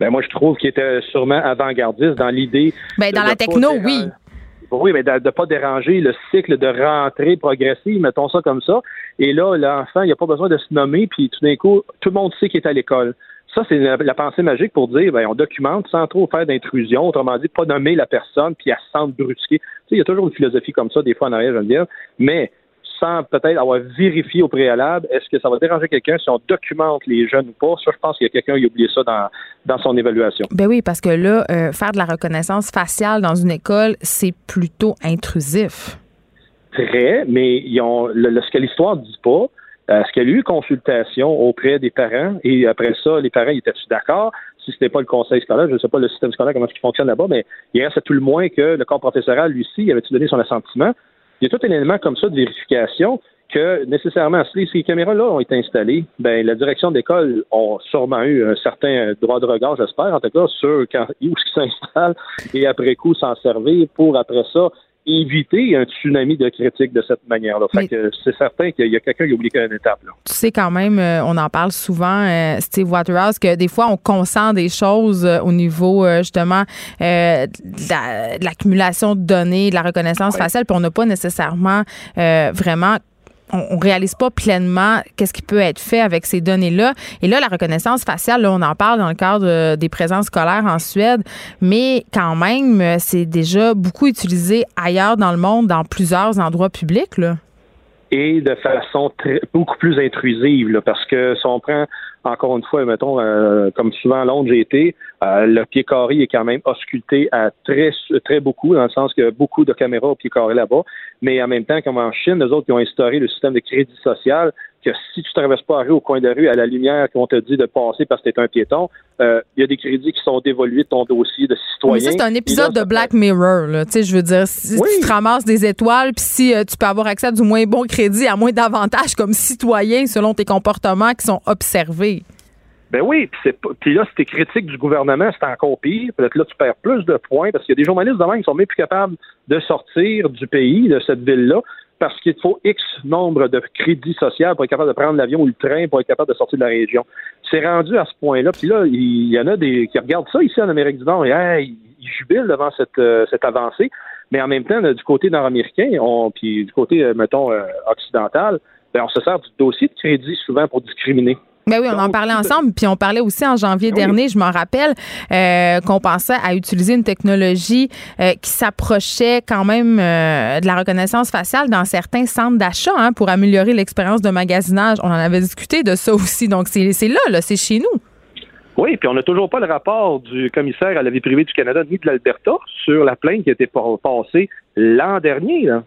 Ben moi, je trouve qu'il était sûrement avant-gardiste dans l'idée. Ben, dans la techno, déranger- oui. Oui, mais de ne pas déranger le cycle de rentrée progressive, mettons ça comme ça. Et là, l'enfant, il n'a pas besoin de se nommer, puis tout d'un coup, tout le monde sait qu'il est à l'école. Ça, c'est la, la pensée magique pour dire, ben, on documente sans trop faire d'intrusion, autrement dit, pas nommer la personne, puis elle se sente brusquée. Tu sais, il y a toujours une philosophie comme ça, des fois en arrière, Geneviève, mais sans peut-être avoir vérifié au préalable, est-ce que ça va déranger quelqu'un si on documente les jeunes ou pas? Ça, je pense qu'il y a quelqu'un qui a oublié ça dans, dans son évaluation. Ben oui, parce que là, euh, faire de la reconnaissance faciale dans une école, c'est plutôt intrusif. très, mais ils ont le, le- ce que l'histoire ne dit pas, euh, ce qu'il y a eu consultation auprès des parents? Et après ça, les parents étaient d'accord? Si c'était pas le conseil scolaire, je ne sais pas le système scolaire comment il fonctionne là-bas, mais il reste à tout le moins que le corps professoral, lui aussi, avait-tu donné son assentiment? Il y a tout un élément comme ça de vérification que nécessairement, si ces caméras-là ont été installées, ben la direction d'école ont sûrement eu un certain droit de regard, j'espère, en tout cas, sur quand, où ce qui s'installe et après coup s'en servir pour après ça éviter un tsunami de critiques de cette manière-là. Fait que c'est certain qu'il y a quelqu'un qui a oublié une étape. Là. Tu sais quand même, euh, on en parle souvent, euh, Steve Waterhouse, que des fois on consent des choses euh, au niveau justement euh, de la- de l'accumulation de données, de la reconnaissance faciale, puis on n'a pas nécessairement euh, vraiment on, réalise pas pleinement qu'est-ce qui peut être fait avec ces données-là. Et là, la reconnaissance faciale, on en parle dans le cadre euh, des présences scolaires en Suède, mais quand même, euh, c'est déjà beaucoup utilisé ailleurs dans le monde, dans plusieurs endroits publics. Là. Et de façon très- beaucoup plus intrusive, parce que si on prend encore une fois, mettons, euh, comme souvent à Londres, j'ai été, euh, le pied carré est quand même ausculté à très, très beaucoup, dans le sens que beaucoup de caméras au pied carré là-bas. Mais en même temps, comme en Chine, eux autres, qui ont instauré le système de crédit social, que si tu traverses pas la rue au coin de rue, à la lumière qu'on te dit de passer parce que t'es un piéton, euh, il y a des crédits qui sont dévolués de ton dossier de citoyen. Mais ça, c'est un épisode là, de Black Mirror. Là. Tu sais, je veux dire, si Oui. tu te ramasses des étoiles, puis si euh, tu peux avoir accès à du moins bon crédit, à moins d'avantages comme citoyen selon tes comportements qui sont observés. Ben oui, puis là, si t'es critique du gouvernement, c'est encore pire. Peut-être là, tu perds plus de points parce qu'il y a des journalistes de même qui sont même plus capables de sortir du pays, de cette ville-là, parce qu'il faut X nombre de crédits sociaux pour être capable de prendre l'avion ou le train pour être capable de sortir de la région. C'est rendu à ce point-là. Puis là, il y en a des qui regardent ça ici en Amérique du Nord et hey, ils jubilent devant cette, euh, cette avancée. Mais en même temps, là, du côté nord-américain, puis du côté, euh, mettons, euh, occidental, ben, on se sert du dossier de crédit souvent pour discriminer. Ben oui, on en parlait c'est- ensemble, puis on parlait aussi en janvier Oui. dernier, je m'en rappelle, euh, qu'on pensait à utiliser une technologie euh, qui s'approchait quand même euh, de la reconnaissance faciale dans certains centres d'achat hein, pour améliorer l'expérience de magasinage. On en avait discuté de ça aussi, donc c'est c'est là, là c'est chez nous. Oui, puis on n'a toujours pas le rapport du commissaire à la vie privée du Canada ni de l'Alberta sur la plainte qui a été pa- passée l'an dernier. là.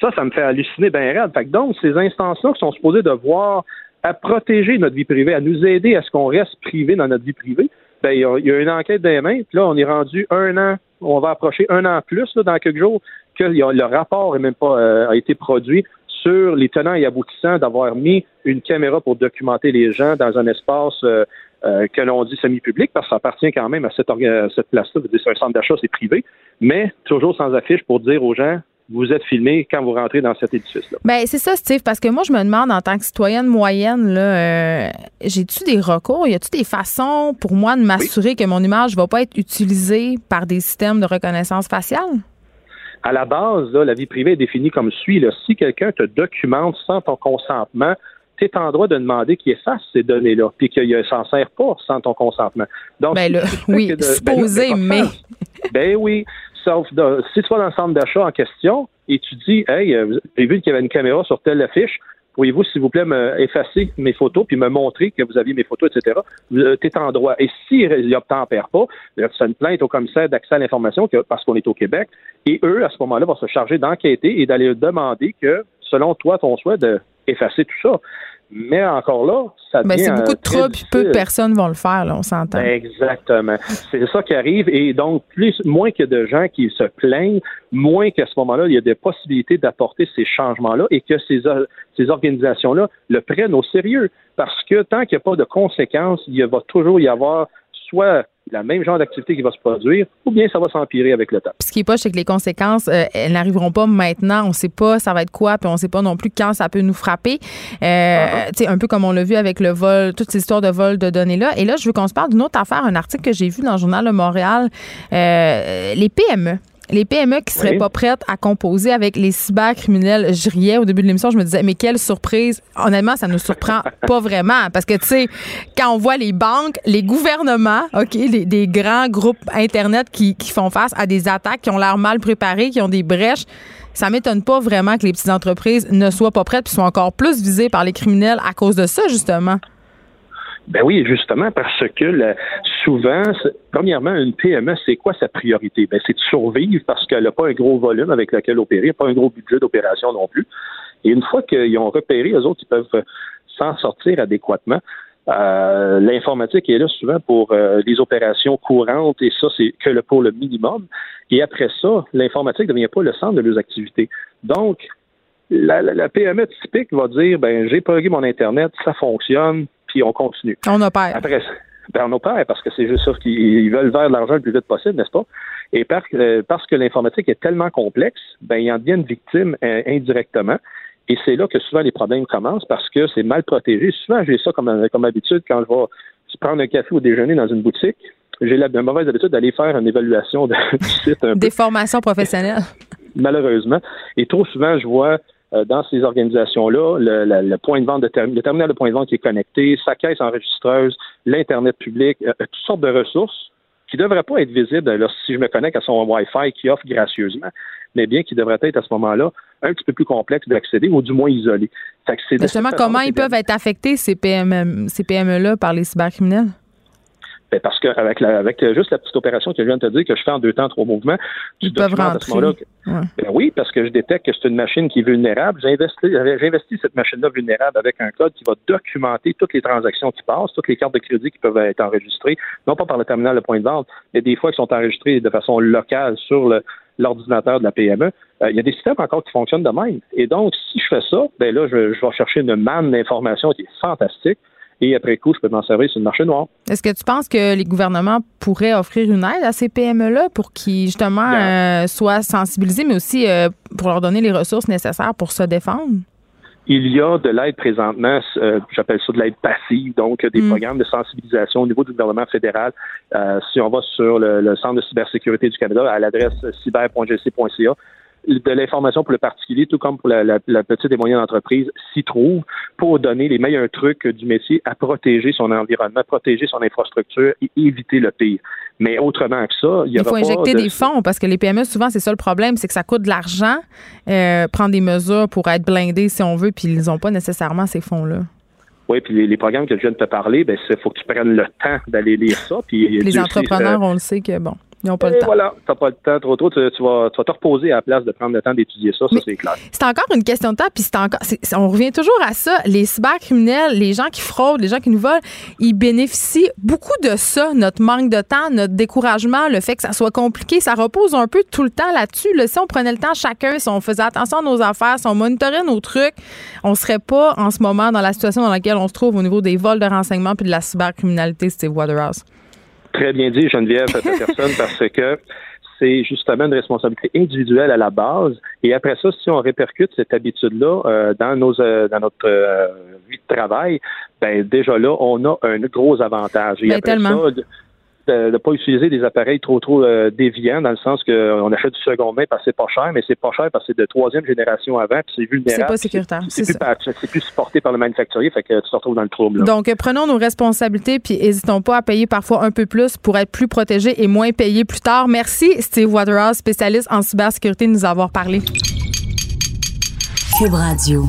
Ça, ça me fait halluciner bien raide. Fait que donc, ces instances-là qui sont supposées de voir à protéger notre vie privée, à nous aider à ce qu'on reste privé dans notre vie privée, ben, il y, a, une enquête des mains, puis là, on est rendu un an, on va approcher un an plus là, dans quelques jours, que le rapport est même pas euh, a été produit sur les tenants et aboutissants d'avoir mis une caméra pour documenter les gens dans un espace euh, euh, que l'on dit semi-public, parce que ça appartient quand même à cette, cette place-là. C'est un centre d'achat, c'est privé, mais toujours sans affiche pour dire aux gens, vous êtes filmés quand vous rentrez dans cet édifice-là. Ben c'est ça, Steve, parce que moi, je me demande en tant que citoyenne moyenne, là, euh, j'ai-tu des recours? Y a-tu des façons pour moi de m'assurer que mon image va pas être utilisée par des systèmes de reconnaissance faciale? à la base, là, la vie privée est définie comme suit. Là. Si quelqu'un te documente sans ton consentement, tu es en droit de demander qu'il efface ces données-là, puis qu'il ne s'en sert pas sans ton consentement. Donc, Ben là, oui, de- supposé, ben là, mais- Ben oui. Sauf de- si tu vas dans le centre d'achat en question et tu dis Hey, euh, j'ai vu qu'il y avait une caméra sur telle affiche, pourriez-vous, s'il vous plaît, me effacer mes photos puis me montrer que vous aviez mes photos, etc. tu es en droit. Et s'il n'obtempère pas, là, tu fais une plainte au commissaire d'accès à l'information parce qu'on est au Québec. Et eux, à ce moment-là, vont se charger d'enquêter et d'aller demander que, selon toi, ton souhait, d'effacer tout ça. Mais encore là, ça Ben, devient c'est beaucoup de troubles, puis peu de personnes vont le faire, là, on s'entend. Exactement. C'est ça qui arrive. Et donc, plus, moins qu'il y a de gens qui se plaignent, moins qu'à ce moment-là, il y a des possibilités d'apporter ces changements-là et que ces, ces organisations-là le prennent au sérieux. Parce que tant qu'il n'y a pas de conséquences, il va toujours y avoir soit la même genre d'activité qui va se produire, ou bien ça va s'empirer avec le temps. Ce qui est pas, c'est que les conséquences, euh, elles n'arriveront pas maintenant. On sait pas ça va être quoi, puis on sait pas non plus quand ça peut nous frapper. Euh, sais, un peu comme on l'a vu avec le vol, toutes ces histoires de vol de données-là. Et là, je veux qu'on se parle d'une autre affaire, un article que j'ai vu dans le journal de Montréal. Euh, les PME. Les PME qui seraient Oui. pas prêtes à composer avec les cybercriminels. Je riais au début de l'émission, je me disais, mais quelle surprise. Honnêtement, ça nous surprend [laughs] pas vraiment. Parce que, tu sais, quand on voit les banques, les gouvernements, OK, les, des grands groupes Internet qui, qui font face à des attaques qui ont l'air mal préparées, qui ont des brèches, ça m'étonne pas vraiment que les petites entreprises ne soient pas prêtes puis soient encore plus visées par les criminels à cause de ça, justement. Ben oui, justement, parce que souvent, premièrement, une PME, c'est quoi sa priorité? Ben, c'est de survivre parce qu'elle n'a pas un gros volume avec lequel opérer, pas un gros budget d'opération non plus. Et une fois qu'ils ont repéré, eux autres, ils peuvent euh, s'en sortir adéquatement. Euh, L'informatique est là souvent pour euh, les opérations courantes et ça, c'est que le, pour le minimum. Et après ça, l'informatique ne devient pas le centre de leurs activités. Donc, la, la- la PME typique va dire, ben, j'ai plugué mon Internet, ça fonctionne, puis on continue. On opère. Après, ben, on opère parce que c'est juste ça qu'ils ils veulent vers de l'argent le plus vite possible, n'est-ce pas? Et par- euh, parce que l'informatique est tellement complexe, ben, ils en deviennent victimes euh, indirectement. Et c'est là que souvent les problèmes commencent parce que c'est mal protégé. Souvent, j'ai ça comme, comme habitude quand je vais prendre un café au déjeuner dans une boutique. J'ai la, la mauvaise habitude d'aller faire une évaluation de, [laughs] du site un peu Des formations professionnelles. malheureusement. Et trop souvent, je vois euh, dans ces organisations-là le, point de vente de le terminal de point de vente qui est connecté, sa caisse enregistreuse, l'Internet public, euh, toutes sortes de ressources qui ne devraient pas être visibles si je me connecte à son Wi-Fi qui offre gracieusement, mais bien qui devraient être à ce moment-là un petit peu plus complexe d'accéder ou du moins isolé. Justement, comment ils peuvent être affectés, ces PME, ces PME-là, par les cybercriminels? Ben, parce que avec, la, avec euh, juste la petite opération que je viens de te dire que je fais en deux temps, trois mouvements, tu Ils peuvent à ce Ouais. Ben oui, parce que je détecte que c'est une machine qui est vulnérable. Investi cette machine-là vulnérable avec un code qui va documenter toutes les transactions qui passent, toutes les cartes de crédit qui peuvent être enregistrées, non pas par le terminal de point de vente, mais des fois qui sont enregistrées de façon locale sur le- l'ordinateur de la PME. Euh, il y a des systèmes encore qui fonctionnent de même. Et donc, si je fais ça, ben là, je, je vais chercher une manne d'informations qui est fantastique. Et après coup, je peux m'en servir sur le marché noir. Est-ce que tu penses que les gouvernements pourraient offrir une aide à ces PME-là pour qu'ils, justement, euh, soient sensibilisés, mais aussi euh, pour leur donner les ressources nécessaires pour se défendre? Il y a de l'aide présentement, euh, j'appelle ça de l'aide passive, donc des Mm. programmes de sensibilisation au niveau du gouvernement fédéral. Euh, si on va sur le, le Centre de cybersécurité du Canada à l'adresse cyber.gc.ca, de l'information pour le particulier, tout comme pour la, la- la petite et moyenne entreprise, s'y trouve pour donner les meilleurs trucs du métier à protéger son environnement, protéger son infrastructure et éviter le pire. Mais autrement que ça, il y Il faut injecter de- des fonds parce que les PME, souvent, c'est ça le problème, c'est que ça coûte de l'argent, euh, prendre des mesures pour être blindés si on veut, puis ils n'ont pas nécessairement ces fonds-là. Oui, puis les, les programmes que je viens de te parler, ben, il faut que tu prennes le temps d'aller lire ça. Puis Les Dieu sait, entrepreneurs, euh, on le sait que, bon, Ils n'ont pas le temps. voilà, t'as pas le temps trop tôt. Tu, tu vas, tu vas te reposer à la place de prendre le temps d'étudier ça, ça c'est clair. C'est encore une question de temps, puis c'est encore. on revient toujours à ça. Les cybercriminels, les gens qui fraudent, les gens qui nous volent, ils bénéficient beaucoup de ça, notre manque de temps, notre découragement, le fait que ça soit compliqué. Ça repose un peu tout le temps là-dessus. là. Si on prenait le temps chacun, si on faisait attention à nos affaires, si on monitorait nos trucs, on serait pas en ce moment dans la situation dans laquelle on se trouve au niveau des vols de renseignements puis de la cybercriminalité, Steve Waterhouse. Très bien dit, Geneviève [laughs] Peterson, parce que c'est justement une responsabilité individuelle à la base. Et après ça, si on répercute cette habitude-là euh, dans nos euh, dans notre euh, vie de travail, ben déjà là, on a un gros avantage. Et Ben, après tellement. ça, de ne pas utiliser des appareils trop trop euh, déviants dans le sens qu'on achète du second main parce que c'est pas cher, mais c'est pas cher parce que c'est de troisième génération avant, puis c'est vulnérable. C'est pas sécuritaire, C'est c'est plus, c'est plus supporté par le manufacturier, fait que tu te retrouves dans le trouble. là. Donc, euh, prenons nos responsabilités puis n'hésitons pas à payer parfois un peu plus pour être plus protégés et moins payés plus tard. Merci, Steve Waterhouse, spécialiste en cybersécurité, de nous avoir parlé. Cube Radio.